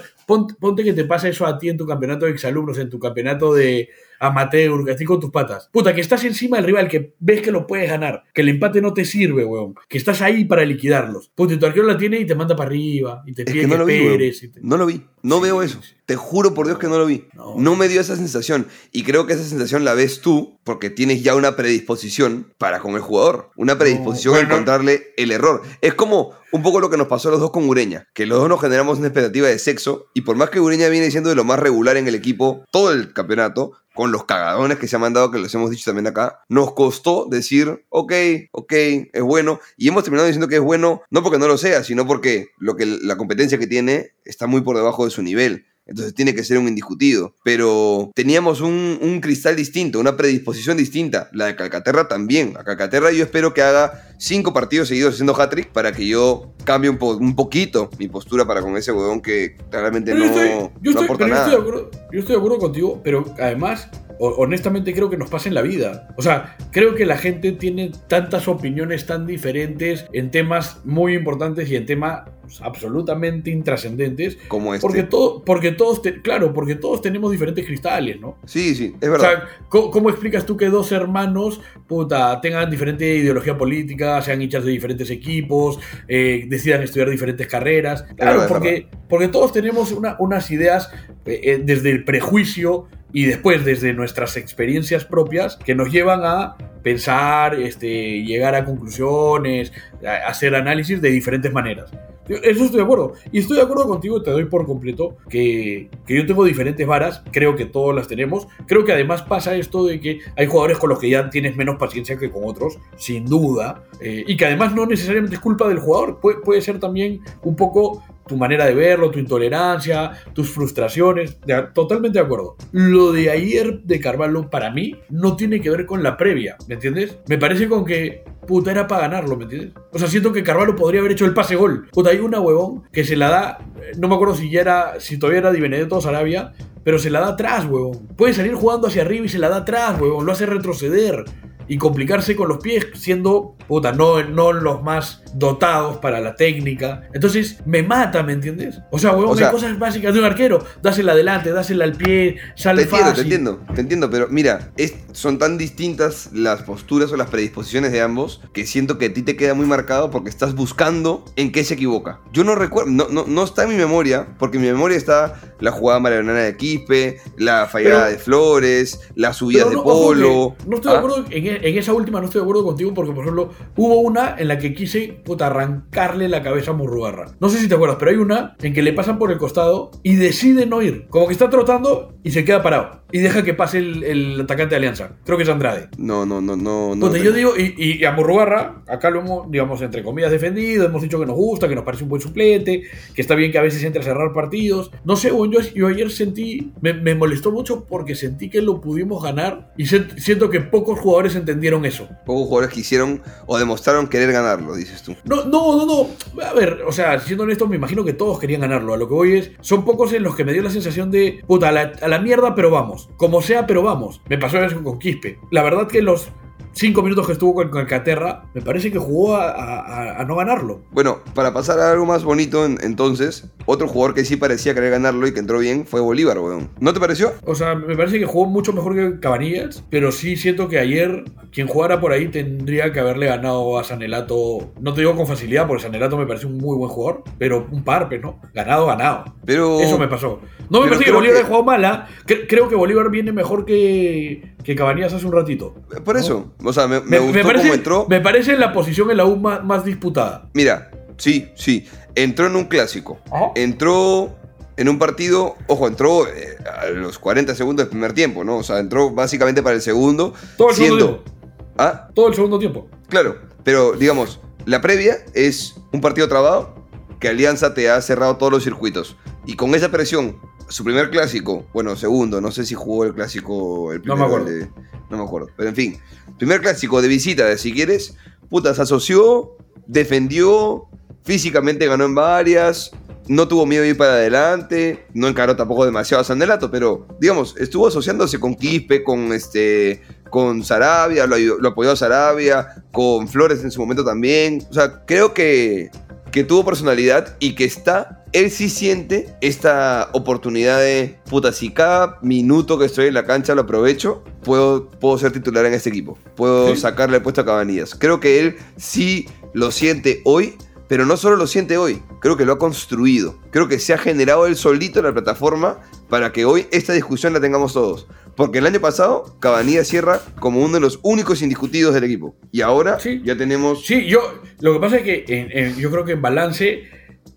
Speaker 5: Ponte, que te pasa eso a ti en tu campeonato de exalumnos, en tu campeonato de amateur, que así con tus patas. Puta, que estás encima del rival, que ves que lo puedes ganar, que el empate no te sirve, weón. Que estás ahí para liquidarlos. Ponte, tu arquero la tiene y te manda para arriba, y te pide que, no lo Vi,
Speaker 4: No lo vi, no veo eso. Te juro por Dios que no lo vi. No. me dio esa sensación. Y creo que esa sensación la ves tú porque tienes ya una predisposición para con el jugador. Una predisposición a encontrarle el error. Es como un poco lo que nos pasó a los dos con Ureña, que los dos nos generamos una expectativa de sexo y por más que Ureña viene siendo de lo más regular en el equipo todo el campeonato, con los cagadones que se han mandado, que los hemos dicho también acá, nos costó decir, ok, ok, es bueno, y hemos terminado diciendo que es bueno, no porque no lo sea, sino porque, lo que la competencia que tiene está muy por debajo de su nivel entonces tiene que ser un indiscutido. Pero teníamos un, cristal distinto, una predisposición distinta. La de Calcaterra también. A Calcaterra yo espero que haga cinco partidos seguidos haciendo hat-trick para que yo cambie un, poquito mi postura para con ese huevón que claramente no, aporta nada.
Speaker 5: yo estoy de acuerdo contigo, pero además honestamente creo que nos pasa en la vida. O sea, creo que la gente tiene tantas opiniones tan diferentes en temas muy importantes y en temas absolutamente intrascendentes.
Speaker 4: Como este.
Speaker 5: Porque, todo, porque todos, claro, porque todos tenemos diferentes cristales, ¿no?
Speaker 4: Sí, sí, es verdad. O sea,
Speaker 5: ¿cómo, explicas tú que dos hermanos, puta, tengan diferente ideología política, sean hinchas de diferentes equipos, eh, decidan estudiar diferentes carreras? Claro, porque, porque todos tenemos unas ideas eh, eh, desde el prejuicio y después desde nuestras experiencias propias que nos llevan a pensar, este, llegar a conclusiones, a hacer análisis de diferentes maneras. Eso estoy de acuerdo. Y estoy de acuerdo contigo, te doy por completo, que, que, yo tengo diferentes varas, creo que todos las tenemos. Creo que además pasa esto de que hay jugadores con los que ya tienes menos paciencia que con otros, sin duda, eh, y que además no necesariamente es culpa del jugador, puede, puede ser también un poco tu manera de verlo, tu intolerancia, tus frustraciones. Totalmente de acuerdo. Lo de ayer de Carvalho, para mí, no tiene que ver con la previa, ¿me entiendes? Me parece con que, puta, era para ganarlo, ¿me entiendes? O sea, siento que Carvalho podría haber hecho el pase gol. Puta, hay una huevón que se la da, eh, no me acuerdo si ya era, si todavía era Di Benedetto o Sarabia, pero se la da atrás, huevón. Puede salir jugando hacia arriba y se la da atrás, huevón. Lo hace retroceder y complicarse con los pies, siendo, puta, no, no los más dotados para la técnica. Entonces, me mata, ¿me entiendes? O sea, huevón,
Speaker 4: O sea-
Speaker 5: hay cosas básicas de un arquero. Dásela adelante, dásela al pie,
Speaker 4: Te
Speaker 5: sale
Speaker 4: entiendo, te
Speaker 5: fácil.
Speaker 4: entiendo, te entiendo, pero mira, es- son tan distintas las posturas o las predisposiciones de ambos que siento que a ti te queda muy marcado porque estás buscando en qué se equivoca. Yo no recuerdo, no, no, no está en mi memoria, porque en mi memoria está la jugada maradonana de Quispe, la fallada
Speaker 5: Pero-
Speaker 4: de Flores, las subidas de Polo.
Speaker 5: no estoy de
Speaker 4: ¿ah?
Speaker 5: acuerdo en, en esa última, no estoy de acuerdo contigo porque, por ejemplo, hubo una en la que quise puta, arrancarle la cabeza a Murrugarra. No sé si te acuerdas, pero hay una en que le pasan por el costado y decide no ir. Como que está trotando y se queda parado. Y deja que pase el, el atacante de Alianza. Creo que es Andrade.
Speaker 4: No, no, no, no. no
Speaker 5: yo digo, y, y- y a Murrugarra, acá lo hemos, digamos, entre comillas, defendido, hemos dicho que nos gusta, que nos parece un buen suplente, que está bien que a veces entre a cerrar partidos. No sé, bueno, yo, yo ayer sentí, me, me molestó mucho porque sentí que lo pudimos ganar y se- siento que pocos jugadores entendieron eso.
Speaker 4: Pocos jugadores quisieron o demostraron querer ganarlo, dices tú.
Speaker 5: No, no, no, no. A ver, o sea, siendo honesto, me imagino que todos querían ganarlo. A lo que voy es, son pocos en los que me dio la sensación de, puta, a la, mierda, pero vamos. Como sea, pero vamos. Me pasó eso con Quispe. La verdad que los cinco minutos que estuvo con, con Caterra, me parece que jugó a, a- a no ganarlo.
Speaker 4: Bueno, para pasar a algo más bonito, en- entonces, otro jugador que sí parecía querer ganarlo y que entró bien fue Bolívar, weón. ¿No te pareció?
Speaker 5: O sea, me parece que jugó mucho mejor que Cabanillas, pero sí siento que ayer quien jugara por ahí tendría que haberle ganado a Sanelato. No te digo con facilidad, porque Sanelato me parece un muy buen jugador, pero un par, pues, ¿no? Ganado, ganado.
Speaker 4: Pero.
Speaker 5: Eso me pasó. No me parece que Bolívar
Speaker 4: que-
Speaker 5: haya jugado mala. Cre- creo que Bolívar viene mejor que, que Cabanillas hace un ratito.
Speaker 4: Por eso. O sea, me, me
Speaker 5: Me,
Speaker 4: gustó
Speaker 5: me parece,
Speaker 4: cómo entró.
Speaker 5: me parece la posición en la U más, más disputada.
Speaker 4: Mira, sí, sí. Entró en un clásico.
Speaker 5: Ajá.
Speaker 4: Entró en un partido. Ojo, entró eh, a los 40 segundos del primer tiempo, ¿no? O sea, entró básicamente para el segundo.
Speaker 5: Todo el segundo
Speaker 4: siendo.
Speaker 5: tiempo.
Speaker 4: Ah,
Speaker 5: Todo el segundo tiempo.
Speaker 4: Claro, pero digamos, la previa es un partido trabado que Alianza te ha cerrado todos los circuitos. Y con esa presión, su primer clásico, bueno, segundo, no sé si jugó el clásico el
Speaker 5: No me
Speaker 4: primero.
Speaker 5: acuerdo.
Speaker 4: de- no me acuerdo. Pero en fin, primer clásico de visita, de si quieres, puta, se asoció, defendió, físicamente ganó en varias. No tuvo miedo de ir para adelante, no encaró tampoco demasiado a Sandelato, pero digamos, estuvo asociándose con Quispe, con este, con Sarabia, lo, lo apoyó a Sarabia, con Flores en su momento también. O sea, creo que, que tuvo personalidad y que está, él sí siente esta oportunidad de, puta, si cada minuto que estoy en la cancha lo aprovecho, puedo, puedo ser titular en este equipo. Puedo
Speaker 5: Sí.
Speaker 4: sacarle el puesto a Cabanillas. Creo que él sí lo siente hoy. Pero no solo lo siente hoy, creo que lo ha construido. Creo que se ha generado él solito la plataforma para que hoy esta discusión la tengamos todos. Porque el año pasado, Cabanilla cierra como uno de los únicos indiscutidos del equipo. Y ahora
Speaker 5: Sí.
Speaker 4: ya tenemos.
Speaker 5: Sí, yo. Lo que pasa es que en- en- yo creo que en balance,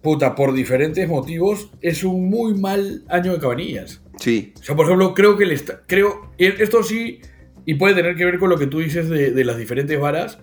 Speaker 5: puta, por diferentes motivos, es un muy mal año de Cabanillas.
Speaker 4: Sí,
Speaker 5: O sea, por ejemplo, creo que le está. Creo. Esto sí. Y puede tener que ver con lo que tú dices de, de las diferentes varas.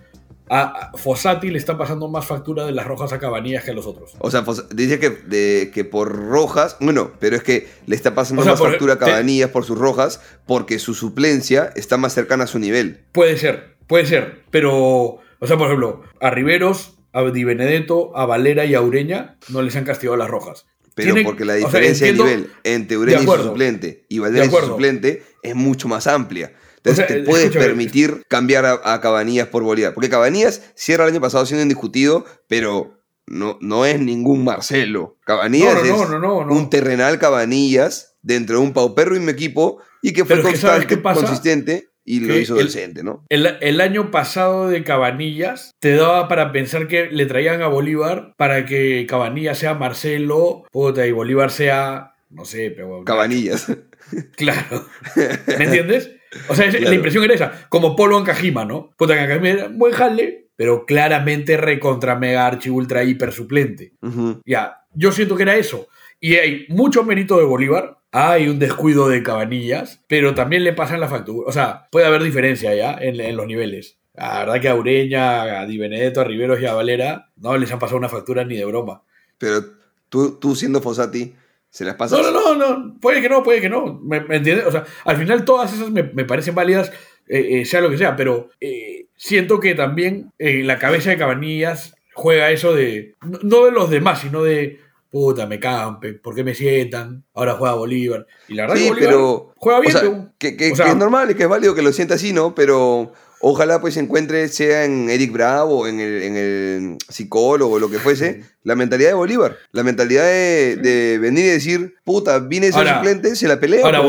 Speaker 5: A, a Fossati le está pasando más factura de las rojas a Cabanillas que a los otros.
Speaker 4: O sea, dice que, de- que por rojas, bueno, pero es que le está pasando
Speaker 5: O sea,
Speaker 4: más
Speaker 5: por-
Speaker 4: factura a
Speaker 5: te-
Speaker 4: Cabanillas por sus rojas porque su suplencia está más cercana a su nivel.
Speaker 5: Puede ser, puede ser. Pero. O sea, por ejemplo, a Riveros, a Di Benedetto, a Valera y a Ureña no les han castigado las rojas.
Speaker 4: Pero
Speaker 5: Tienen-
Speaker 4: porque la
Speaker 5: o sea,
Speaker 4: diferencia
Speaker 5: entiendo-
Speaker 4: de nivel entre Ureña y su
Speaker 5: acuerdo.
Speaker 4: suplente y Valdera y su
Speaker 5: acuerdo.
Speaker 4: suplente es mucho más amplia. Entonces
Speaker 5: O sea,
Speaker 4: te puedes
Speaker 5: escúchame.
Speaker 4: permitir cambiar a, a Cabanillas por Bolívar. Porque Cabanillas cierra el año pasado siendo indiscutido, pero no, no es ningún Marcelo. Cabanillas
Speaker 5: No, no,
Speaker 4: es un terrenal Cabanillas dentro de un equipo y que fue
Speaker 5: Pero es que ¿sabes
Speaker 4: constante,
Speaker 5: pasa?
Speaker 4: consistente y lo hizo
Speaker 5: el-
Speaker 4: decente, ¿no?
Speaker 5: El, el año pasado de Cabanillas te daba para pensar que le traían a Bolívar para que Cabanillas sea Marcelo puta, y Bolívar sea, no sé, pero...
Speaker 4: Cabanillas. (laughs)
Speaker 5: Claro. (laughs) ¿Me entiendes? O sea,
Speaker 4: Claro.
Speaker 5: la impresión era esa. Como Polo en Kajima, ¿no? Puta, en Kajima era un buen jale, pero claramente recontra mega archi ultra hiper suplente. Ya, yo siento que era eso. Y hay mucho mérito de Bolívar, hay un descuido de Cabanillas, pero también le pasan la factura. O sea, puede haber diferencia ya en, en los niveles. La verdad que a Ureña, a Di Benedetto, a Riveros y a Valera no les han pasado una factura ni de broma.
Speaker 4: Pero Tú, tú siendo Fossati, se las pasas.
Speaker 5: No, no, no, no, puede que no, puede que no. ¿Me, me entiendes? O sea, al final todas esas me, me parecen válidas, eh, eh, sea lo que sea, pero eh, siento que también en la cabeza de Cabanillas juega eso de. No, no de los demás, sino de. Puta, me campe, ¿por qué me sientan? Ahora juega Bolívar. Y la verdad
Speaker 4: Sí,
Speaker 5: que Bolívar
Speaker 4: pero.
Speaker 5: juega bien,
Speaker 4: o sea,
Speaker 5: pero-
Speaker 4: que, que-
Speaker 5: o sea,
Speaker 4: que es normal y que es válido que lo sienta así, ¿no? Pero ojalá pues se encuentre, sea en Eric Bravo, en el, en el psicólogo lo que fuese, (laughs) la mentalidad de Bolívar. La mentalidad de, de venir y decir, puta, vine a ser
Speaker 5: Ahora-
Speaker 4: suplente, se la pelea.
Speaker 5: Ahora.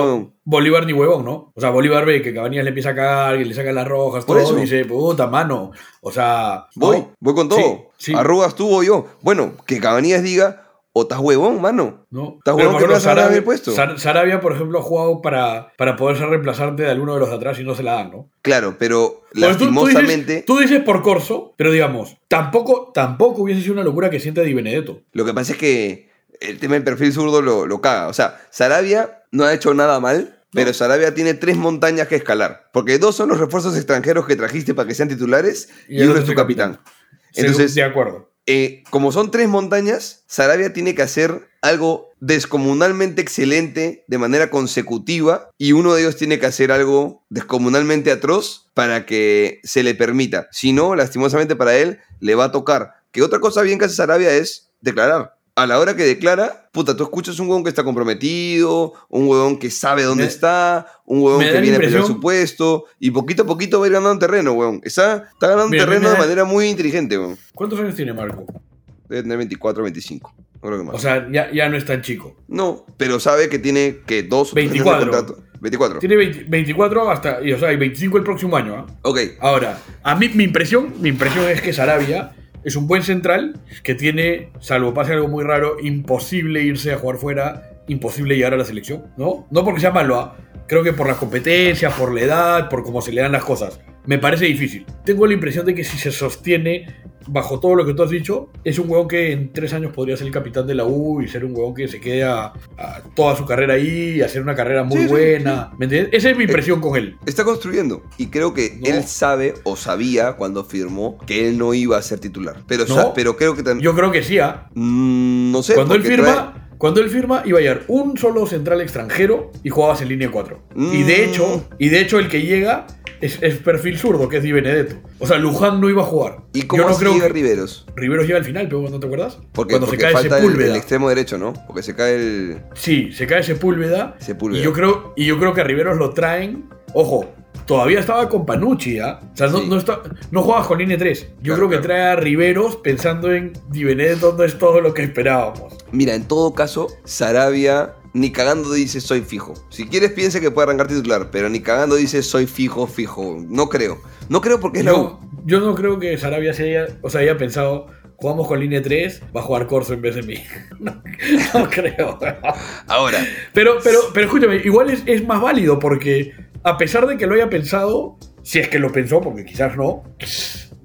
Speaker 5: Bolívar ni huevón, ¿no? O sea, Bolívar ve que Cabanillas le empieza a cagar, que le sacan las rojas,
Speaker 4: Por
Speaker 5: todo,
Speaker 4: eso.
Speaker 5: y dice, puta, mano. O sea.
Speaker 4: Voy,
Speaker 5: ¿no?
Speaker 4: voy con todo.
Speaker 5: Sí, sí.
Speaker 4: Arrugas tú o yo. Bueno, que Cabanillas diga, o estás huevón, mano.
Speaker 5: ¿no?
Speaker 4: ¿Estás huevón
Speaker 5: por
Speaker 4: que ganar
Speaker 5: Sarabia-
Speaker 4: puesto?
Speaker 5: Sar- Sarabia, por ejemplo, ha jugado para, para poder ser reemplazante de alguno de los de atrás y no se la dan, ¿no?
Speaker 4: Claro, pero
Speaker 5: tú- tú,
Speaker 4: lastimosamente,
Speaker 5: dices, tú dices por Corso, pero digamos, tampoco, tampoco hubiese sido una locura que siente Di Benedetto.
Speaker 4: lo que pasa es que el tema del perfil zurdo lo, lo caga. O sea, Sarabia no ha hecho nada mal, pero Sarabia tiene tres montañas que escalar. Porque dos son los refuerzos extranjeros que trajiste para que sean titulares y, uno es tu capitán.
Speaker 5: capitán.
Speaker 4: Entonces,
Speaker 5: de acuerdo.
Speaker 4: Eh, como son tres montañas, Sarabia tiene que hacer algo descomunalmente excelente de manera consecutiva y uno de ellos tiene que hacer algo descomunalmente atroz para que se le permita. Si no, lastimosamente para él, le va a tocar. Que otra cosa bien que hace Sarabia es declarar. A la hora que declara, puta, tú escuchas un huevón que está comprometido, un huevón que sabe dónde
Speaker 5: Me-
Speaker 4: está, un huevón que viene a pelear su puesto, y poquito a poquito va a ir ganando terreno, huevón. Está, está ganando
Speaker 5: Mira,
Speaker 4: terreno de
Speaker 5: da-
Speaker 4: manera muy inteligente, huevón.
Speaker 5: ¿Cuántos años tiene Marco?
Speaker 4: Debe tener 24 25. No creo que más.
Speaker 5: O sea, ya, ya no es tan chico.
Speaker 4: no, pero sabe que tiene que dos o tres años de
Speaker 5: 24.
Speaker 4: contrato. 24.
Speaker 5: Tiene 20 24 hasta, y, o sea, y 25 el próximo año. ¿ah?
Speaker 4: Ok.
Speaker 5: Ahora, a mí mi impresión, mi impresión es que Sarabia es un buen central que tiene, salvo pase algo muy raro, imposible irse a jugar fuera, imposible llegar a la selección, ¿no? No porque sea malo, ¿ah? creo que por las competencias, por la edad, por cómo se le dan las cosas. Me parece difícil. Tengo la impresión de que si se sostiene bajo todo lo que tú has dicho, es un huevón que en tres años podría ser el capitán de la U y ser un huevón que se quede a, a toda su carrera ahí y hacer una carrera muy
Speaker 4: Sí, sí,
Speaker 5: buena. ¿Me entiendes? Esa es mi impresión con él.
Speaker 4: Está construyendo. Y creo que
Speaker 5: No.
Speaker 4: él sabe o sabía cuando firmó que él no iba a ser titular. Pero,
Speaker 5: No.
Speaker 4: pero creo que también.
Speaker 5: Yo creo que sí, ¿ah?
Speaker 4: no sé.
Speaker 5: cuando él firma, cuando él firma iba a llegar un solo central extranjero y jugabas en línea 4. Y de
Speaker 4: Mm.
Speaker 5: hecho, y de hecho el que llega es, es perfil zurdo, que es Di Benedetto. O sea, Luján no iba a jugar.
Speaker 4: ¿Y cómo
Speaker 5: Yo no creo
Speaker 4: llega
Speaker 5: que
Speaker 4: Riveros?
Speaker 5: Riveros llega al final, pero ¿no te acuerdas?
Speaker 4: Porque,
Speaker 5: cuando
Speaker 4: porque
Speaker 5: se cae
Speaker 4: falta el,
Speaker 5: Sepúlveda.
Speaker 4: el extremo derecho, ¿no? Porque se cae el.
Speaker 5: Sí, se cae Sepúlveda.
Speaker 4: Sepúlveda.
Speaker 5: Y yo creo, y yo creo que a Riveros lo traen. Ojo, todavía estaba con Panucci, ¿ah? O sea, no,
Speaker 4: Sí.
Speaker 5: no, está, no jugabas con línea 3. Yo
Speaker 4: Claro,
Speaker 5: creo que
Speaker 4: claro.
Speaker 5: trae a Riveros pensando en Di Benedetto no es todo lo que esperábamos.
Speaker 4: Mira, en todo caso, Sarabia ni cagando dice soy fijo. Si quieres, piensa que puede arrancar titular, pero ni cagando dice soy fijo, fijo. No creo. No creo porque es la U.
Speaker 5: Yo no creo que Sarabia se haya, o sea, haya pensado, jugamos con línea 3, va a jugar Corso en vez de mí. (laughs) No, no creo.
Speaker 4: Ahora,
Speaker 5: Pero, pero, pero escúchame, igual es, es más válido porque a pesar de que lo haya pensado, si es que lo pensó, porque quizás no,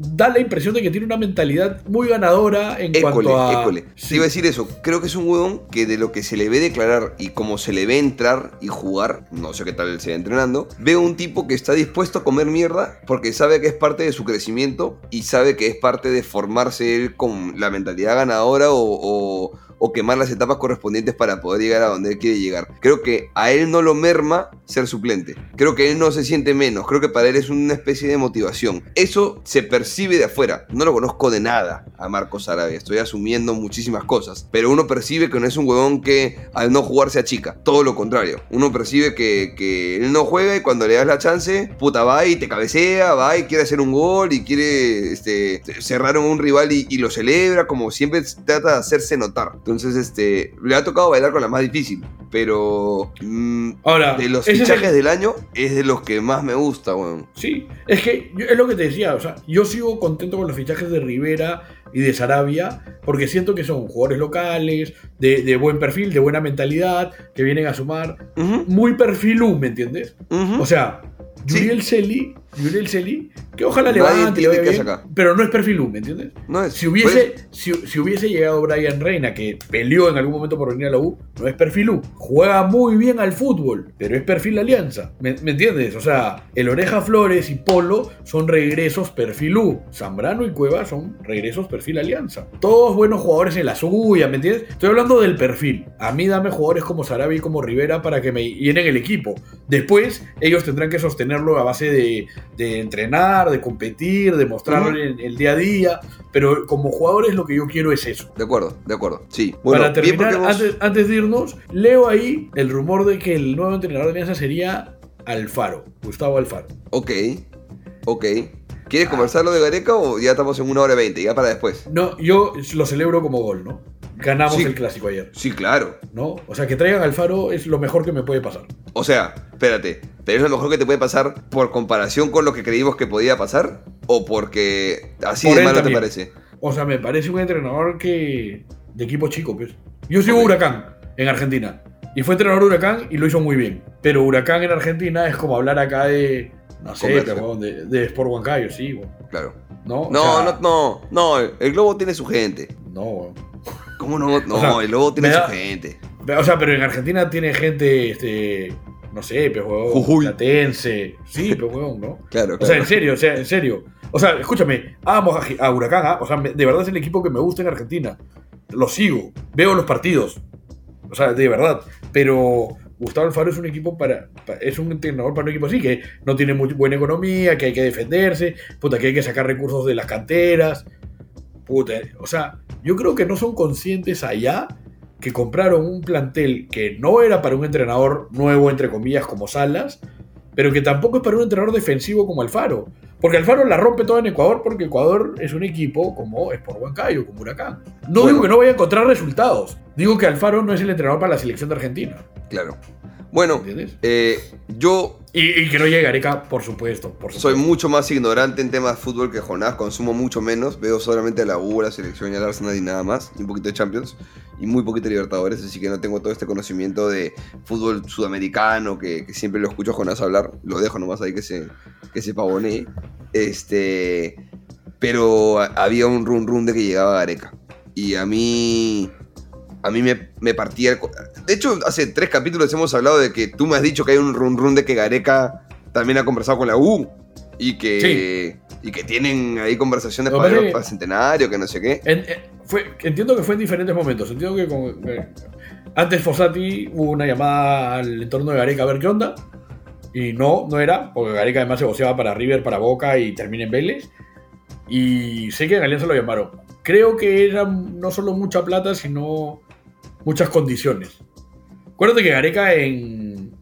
Speaker 5: da la impresión de que tiene una mentalidad muy ganadora en
Speaker 4: école,
Speaker 5: cuanto a...
Speaker 4: école.
Speaker 5: Sí.
Speaker 4: Te iba a decir eso. Creo que es un huevón que de lo que se le ve declarar y como se le ve entrar y jugar, no sé qué tal se va entrenando, veo un tipo que está dispuesto a comer mierda porque sabe que es parte de su crecimiento y sabe que es parte de formarse él con la mentalidad ganadora o, o- o quemar las etapas correspondientes para poder llegar a donde él quiere llegar. Creo que a él no lo merma ser suplente. Creo que él no se siente menos. Creo que para él es una especie de motivación. Eso se percibe de afuera. No lo conozco de nada a Marcos Arabia. Estoy asumiendo muchísimas cosas. Pero uno percibe que no es un huevón que al no jugar se achica. Todo lo contrario. Uno percibe que, que él no juega y cuando le das la chance, puta, va y te cabecea, va y quiere hacer un gol y quiere este, cerrar a un rival y, y lo celebra. Como siempre trata de hacerse notar. Entonces, este, le ha tocado bailar con la más difícil. Pero mm,
Speaker 5: Ahora,
Speaker 4: de los
Speaker 5: el-
Speaker 4: fichajes del año es de los que más me gusta, weón.
Speaker 5: Sí, es que yo- es lo que te decía, o sea, yo sigo contento con los fichajes de Rivera y de Sarabia, porque siento que son jugadores locales, de, de buen perfil, de buena mentalidad, que vienen a sumar. Muy perfil U, ¿me entiendes? O sea. Yuriel Celi, Yuriel Celi, que ojalá
Speaker 4: Nadie
Speaker 5: levante, bien, pero no es perfil U, ¿me entiendes?
Speaker 4: No es.
Speaker 5: Si hubiese,
Speaker 4: pues,
Speaker 5: si, si hubiese llegado Brian Reina, que peleó en algún momento por venir a la U, no es perfil U. Juega muy bien al fútbol, pero es perfil Alianza. ¿Me, me entiendes? O sea, el Oreja Flores y Polo son regresos perfil U. Zambrano y Cueva son regresos perfil Alianza. Todos buenos jugadores en la suya, ¿me entiendes? Estoy hablando del perfil. A mí dame jugadores como Sarabia y como Rivera para que me llenen el equipo. Después, ellos tendrán que sostenerlo a base de, de entrenar, de competir, de mostrarlo
Speaker 4: Ujú.
Speaker 5: en el día a día. Pero como jugadores lo que yo quiero es eso.
Speaker 4: De acuerdo, de acuerdo. Sí. Bueno,
Speaker 5: Para terminar,
Speaker 4: hemos-
Speaker 5: antes, antes de irnos, leo ahí el rumor de que el nuevo entrenador de Alianza sería Alfaro, Gustavo Alfaro.
Speaker 4: Ok, ok. ¿Quieres conversarlo de Gareca o ya estamos en una hora veinte? Ya para después.
Speaker 5: No, yo lo celebro como gol, ¿no? Ganamos
Speaker 4: Sí.
Speaker 5: el clásico ayer,
Speaker 4: Sí, claro.
Speaker 5: ¿no? O sea, que traigan a Alfaro es lo mejor que me puede pasar.
Speaker 4: O sea, espérate, ¿pero es lo mejor que te puede pasar por comparación con lo que creímos que podía pasar? ¿O porque así
Speaker 5: Por
Speaker 4: de malo te parece?
Speaker 5: O sea, me parece un entrenador que. de equipo chico, pues. Yo
Speaker 4: Ok.
Speaker 5: Huracán en Argentina. Y fue entrenador de Huracán y lo hizo muy bien. Pero Huracán en Argentina es como hablar acá de. No sé, de, de Sport Huancayo, sí, weón.
Speaker 4: Claro.
Speaker 5: ¿No? O
Speaker 4: No,
Speaker 5: sea,
Speaker 4: no, no, no, el Globo tiene su gente.
Speaker 5: No, weón.
Speaker 4: ¿Cómo no? No,
Speaker 5: O sea,
Speaker 4: el Globo tiene
Speaker 5: me
Speaker 4: su
Speaker 5: da-
Speaker 4: gente.
Speaker 5: O sea, pero en Argentina tiene gente, este. No sé, pues. Platense. Sí, pues, ¿no? (laughs)
Speaker 4: Claro,
Speaker 5: O sea,
Speaker 4: claro.
Speaker 5: en serio, o sea, en serio. O sea, escúchame, amo a, a Huracán, ¿ah? o sea, de verdad es el equipo que me gusta en Argentina. Lo sigo, veo los partidos. O sea, de verdad. Pero Gustavo Alfaro es un equipo para, pa- es un entrenador para un equipo así, que no tiene muy buena economía, que hay que defenderse, puta, que hay que sacar recursos de las canteras. Puta, o sea, yo creo que no son conscientes allá que compraron un plantel que no era para un entrenador nuevo, entre comillas, como Salas, pero que tampoco es para un entrenador defensivo como Alfaro. Porque Alfaro la rompe toda en Ecuador porque Ecuador es un equipo como Sport Huancayo, como Huracán. No
Speaker 4: Bueno.
Speaker 5: digo que no vaya a encontrar resultados. Digo que Alfaro no es el entrenador para la selección de Argentina.
Speaker 4: Claro. Bueno, eh, yo
Speaker 5: Y, y que no llegue Gareca, por supuesto. Por
Speaker 4: soy mucho más ignorante en temas de fútbol que Jonás, consumo mucho menos, veo solamente a la U, la selección y al Arsenal y nada más, y un poquito de Champions, y muy poquito de Libertadores, así que no tengo todo este conocimiento de fútbol sudamericano que, que siempre lo escucho a Jonás hablar, lo dejo nomás ahí que se, que se pavonee. Este, pero había un run run de que llegaba Gareca, y a mí... A mí me, me partía el... De hecho, hace tres capítulos hemos hablado de que tú me has dicho que hay un run run de que Gareca también ha conversado con la U y que, y que tienen ahí conversaciones para, para centenario, que no sé qué.
Speaker 5: En- en- fue- entiendo que fue en diferentes momentos. Entiendo que con- eh, antes Fossati hubo una llamada al entorno de Gareca a ver qué onda. Y no, no era, porque Gareca además se voceaba para River, para Boca y termina en Vélez. Y sé que en Alianza lo llamaron. Creo que era no solo mucha plata, sino muchas condiciones. Acuérdate que Gareca en,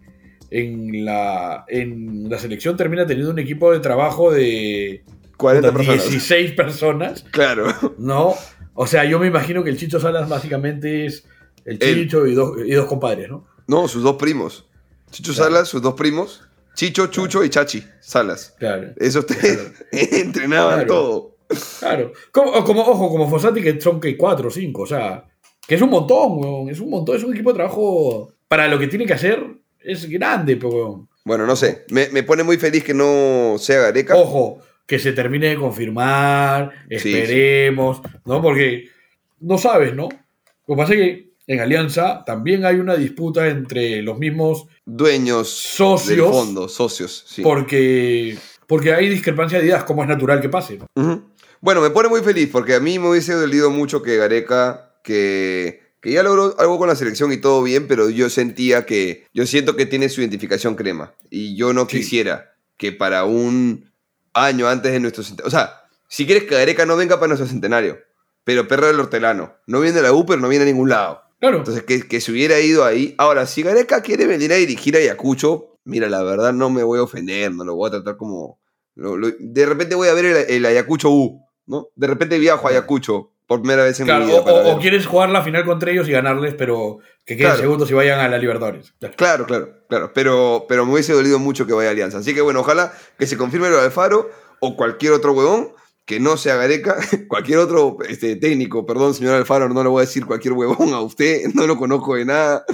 Speaker 5: en, la, en la selección termina teniendo un equipo de trabajo de
Speaker 4: 40 personas.
Speaker 5: 16 personas.
Speaker 4: Claro.
Speaker 5: No, o sea, yo me imagino que el Chicho Salas básicamente es el. Chicho y dos, y dos compadres, ¿no?
Speaker 4: No, sus dos primos. Chicho
Speaker 5: Claro.
Speaker 4: Salas, sus dos primos. Chicho, Chucho y Chachi Salas.
Speaker 5: Claro.
Speaker 4: Esos (laughs) tres entrenaban
Speaker 5: Claro.
Speaker 4: todo.
Speaker 5: Claro. Como, ojo, como Fossati, que son que cuatro o cinco, o sea, que es un montón, weón. Es un montón, es un equipo de trabajo para lo que tiene que hacer, es grande, pero weón.
Speaker 4: Bueno, no sé. Me, me pone muy feliz que no sea Gareca.
Speaker 5: Ojo, que se termine de confirmar,
Speaker 4: Sí,
Speaker 5: esperemos, ¿no? Porque no sabes, ¿no? Lo que pasa es que en Alianza también hay una disputa entre los mismos
Speaker 4: Dueños
Speaker 5: Socios.
Speaker 4: del fondo, socios. Sí.
Speaker 5: porque, porque hay discrepancia de ideas, como es natural que pase.
Speaker 4: Bueno, me pone muy feliz porque a mí me hubiese dolido mucho que Gareca, que, que ya logró algo con la selección y todo bien, pero yo sentía que, yo siento que tiene su identificación crema. Y yo no
Speaker 5: Sí.
Speaker 4: quisiera que para un año antes de nuestro centenario, o sea, si quieres que Gareca no venga para nuestro centenario, pero perro del hortelano, no viene a la U, pero no viene a ningún lado.
Speaker 5: Claro.
Speaker 4: Entonces, que, que se hubiera ido ahí. Ahora, si Gareca quiere venir a dirigir a Ayacucho, mira, la verdad no me voy a ofender, no lo voy a tratar como... lo- lo- de repente voy a ver el, el Ayacucho U, ¿no? De repente viajo a Ayacucho por primera vez en
Speaker 5: Claro,
Speaker 4: mi vida.
Speaker 5: o, o- quieres jugar la final contra ellos y ganarles, pero que queden
Speaker 4: Claro.
Speaker 5: segundos y vayan a la Libertadores. Claro.
Speaker 4: Claro, claro, claro. Pero, pero me hubiese dolido mucho que vaya a Alianza. Así que bueno, ojalá que se confirme lo de Alfaro o cualquier otro huevón que no sea Gareca, (laughs) cualquier otro este, técnico, perdón señor Alfaro, no le voy a decir cualquier huevón a usted, (laughs) no lo conozco de nada,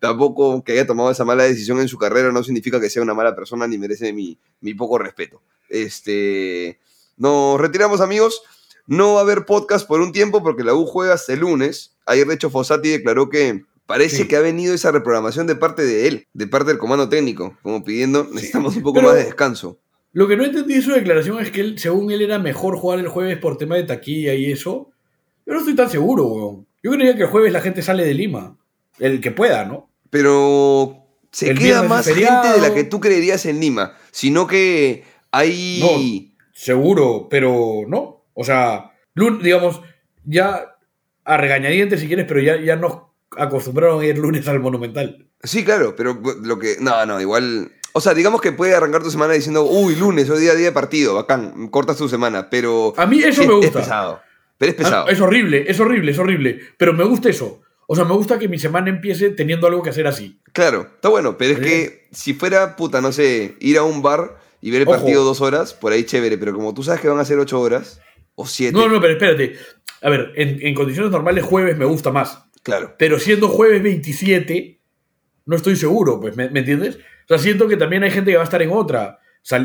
Speaker 4: tampoco que haya tomado esa mala decisión en su carrera no significa que sea una mala persona ni merece mi, mi poco respeto. Este, nos retiramos amigos, no va a haber podcast por un tiempo porque la U juega hasta el lunes, ayer de hecho Fossati declaró que Parece
Speaker 5: Sí.
Speaker 4: que ha venido esa reprogramación de parte de él, de parte del comando técnico, como pidiendo, necesitamos un poco
Speaker 5: Pero-
Speaker 4: más de descanso.
Speaker 5: Lo que no entendí de su declaración es que él, según él era mejor jugar el jueves por tema de taquilla y eso. Yo no estoy tan seguro, weón. Yo creía que el jueves la gente sale de Lima. El que pueda, ¿no?
Speaker 4: Pero se
Speaker 5: El
Speaker 4: queda más gente de la que tú creerías en Lima, sino que hay...
Speaker 5: Seguro, pero no. O sea, digamos, ya a regañadientes si quieres, pero ya, ya nos acostumbraron a ir lunes al Monumental.
Speaker 4: Sí, claro, pero lo que... No, no, igual... O sea, digamos que puede arrancar tu semana diciendo, uy, lunes, hoy día día de partido, bacán, cortas tu semana, pero...
Speaker 5: A mí eso
Speaker 4: es,
Speaker 5: me
Speaker 4: Es
Speaker 5: gusta.
Speaker 4: pesado, pero es pesado.
Speaker 5: Es horrible, es horrible, es horrible. Pero me gusta eso. O sea, me gusta que mi semana empiece teniendo algo que hacer así.
Speaker 4: Claro, está bueno, pero es que si fuera, puta, no sé, ir a un bar y ver el
Speaker 5: Ojo.
Speaker 4: partido dos horas, por ahí chévere, pero como tú sabes que van a ser ocho horas o
Speaker 5: No, no, pero espérate. A ver, en, en condiciones normales jueves me gusta más.
Speaker 4: claro.
Speaker 5: Pero siendo jueves 27, no estoy seguro, pues, ¿me, me entiendes? O sea, siento que también hay gente que va a estar en otra.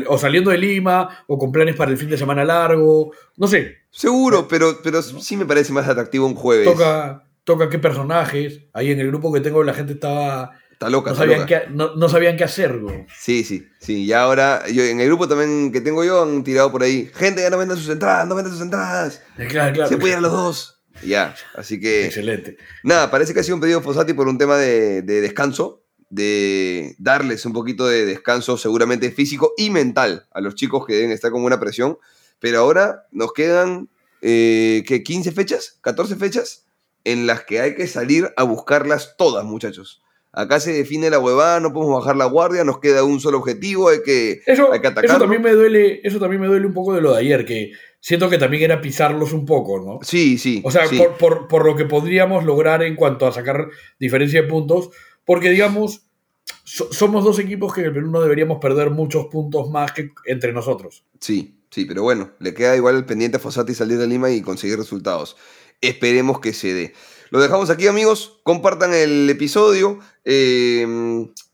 Speaker 5: O saliendo de Lima, o con planes para el fin de semana largo. No sé,
Speaker 4: Seguro, pero, pero sí me parece más atractivo un jueves.
Speaker 5: toca, toca qué personajes. Ahí en el grupo que tengo la gente estaba...
Speaker 4: Está loca,
Speaker 5: No
Speaker 4: está
Speaker 5: sabían,
Speaker 4: loca.
Speaker 5: qué, no, no sabían qué hacer, güey.
Speaker 4: Sí, sí, sí. Ya ahora, yo, en el grupo también que tengo yo han tirado por ahí. Gente, ya no vendan sus entradas, no vendan sus entradas.
Speaker 5: Claro, claro.
Speaker 4: Se pueden los dos. Y Ya, así que...
Speaker 5: Excelente.
Speaker 4: Nada, parece que ha sido un pedido Fossati por un tema de, de descanso, de darles un poquito de descanso seguramente físico y mental a los chicos que deben estar con una presión. Pero ahora nos quedan, eh, ¿qué? ¿15 fechas? ¿14 fechas? En las que hay que salir a buscarlas todas, muchachos. Acá se define la huevada, no podemos bajar la guardia, nos queda un solo objetivo, hay que,
Speaker 5: Eso,
Speaker 4: hay que
Speaker 5: eso también me duele, eso también me duele un poco de lo de ayer, que siento que también era pisarlos un poco, ¿no?
Speaker 4: Sí, sí.
Speaker 5: O sea,
Speaker 4: sí.
Speaker 5: por, por- por lo que podríamos lograr en cuanto a sacar diferencia de puntos, porque digamos, so- somos dos equipos que en el Perú no deberíamos perder muchos puntos más que entre nosotros.
Speaker 4: Sí, sí, pero bueno, le queda igual el pendiente a Fossati salir de Lima y conseguir resultados. Esperemos que se dé. Lo dejamos aquí, amigos. Compartan el episodio. eh,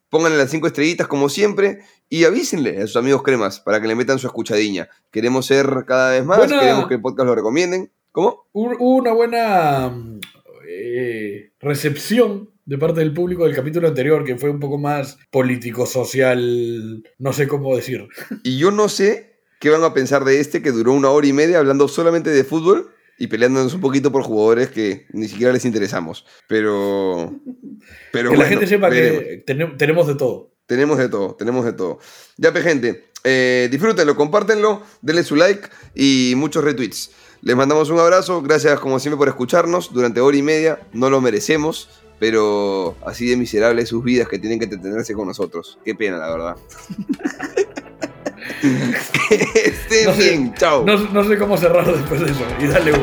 Speaker 4: pónganle las cinco estrellitas, como siempre. Y avísenle a sus amigos cremas para que le metan su escuchadiña. Queremos ser cada vez más.
Speaker 5: Buena-
Speaker 4: Queremos que el podcast lo recomienden. ¿Cómo?
Speaker 5: Una buena eh, recepción de parte del público del capítulo anterior, que fue un poco más político-social, no sé cómo decir.
Speaker 4: Y yo no sé qué van a pensar de este que duró una hora y media hablando solamente de fútbol y peleándonos un poquito por jugadores que ni siquiera les interesamos. Pero. Pero
Speaker 5: que la
Speaker 4: bueno,
Speaker 5: gente sepa
Speaker 4: veremos.
Speaker 5: que tenem- tenemos de todo.
Speaker 4: Tenemos de todo, tenemos de todo. Ya, pe, gente, eh, disfrútenlo, compártenlo, denle su like y muchos retweets. Les mandamos un abrazo, gracias como siempre por escucharnos durante hora y media, no lo merecemos, pero así de miserables sus vidas que tienen que entretenerse con nosotros. Qué pena, la verdad. (laughs) (laughs) que
Speaker 5: No sé-
Speaker 4: chao.
Speaker 5: No, no sé cómo cerrar después de eso. Y dale un.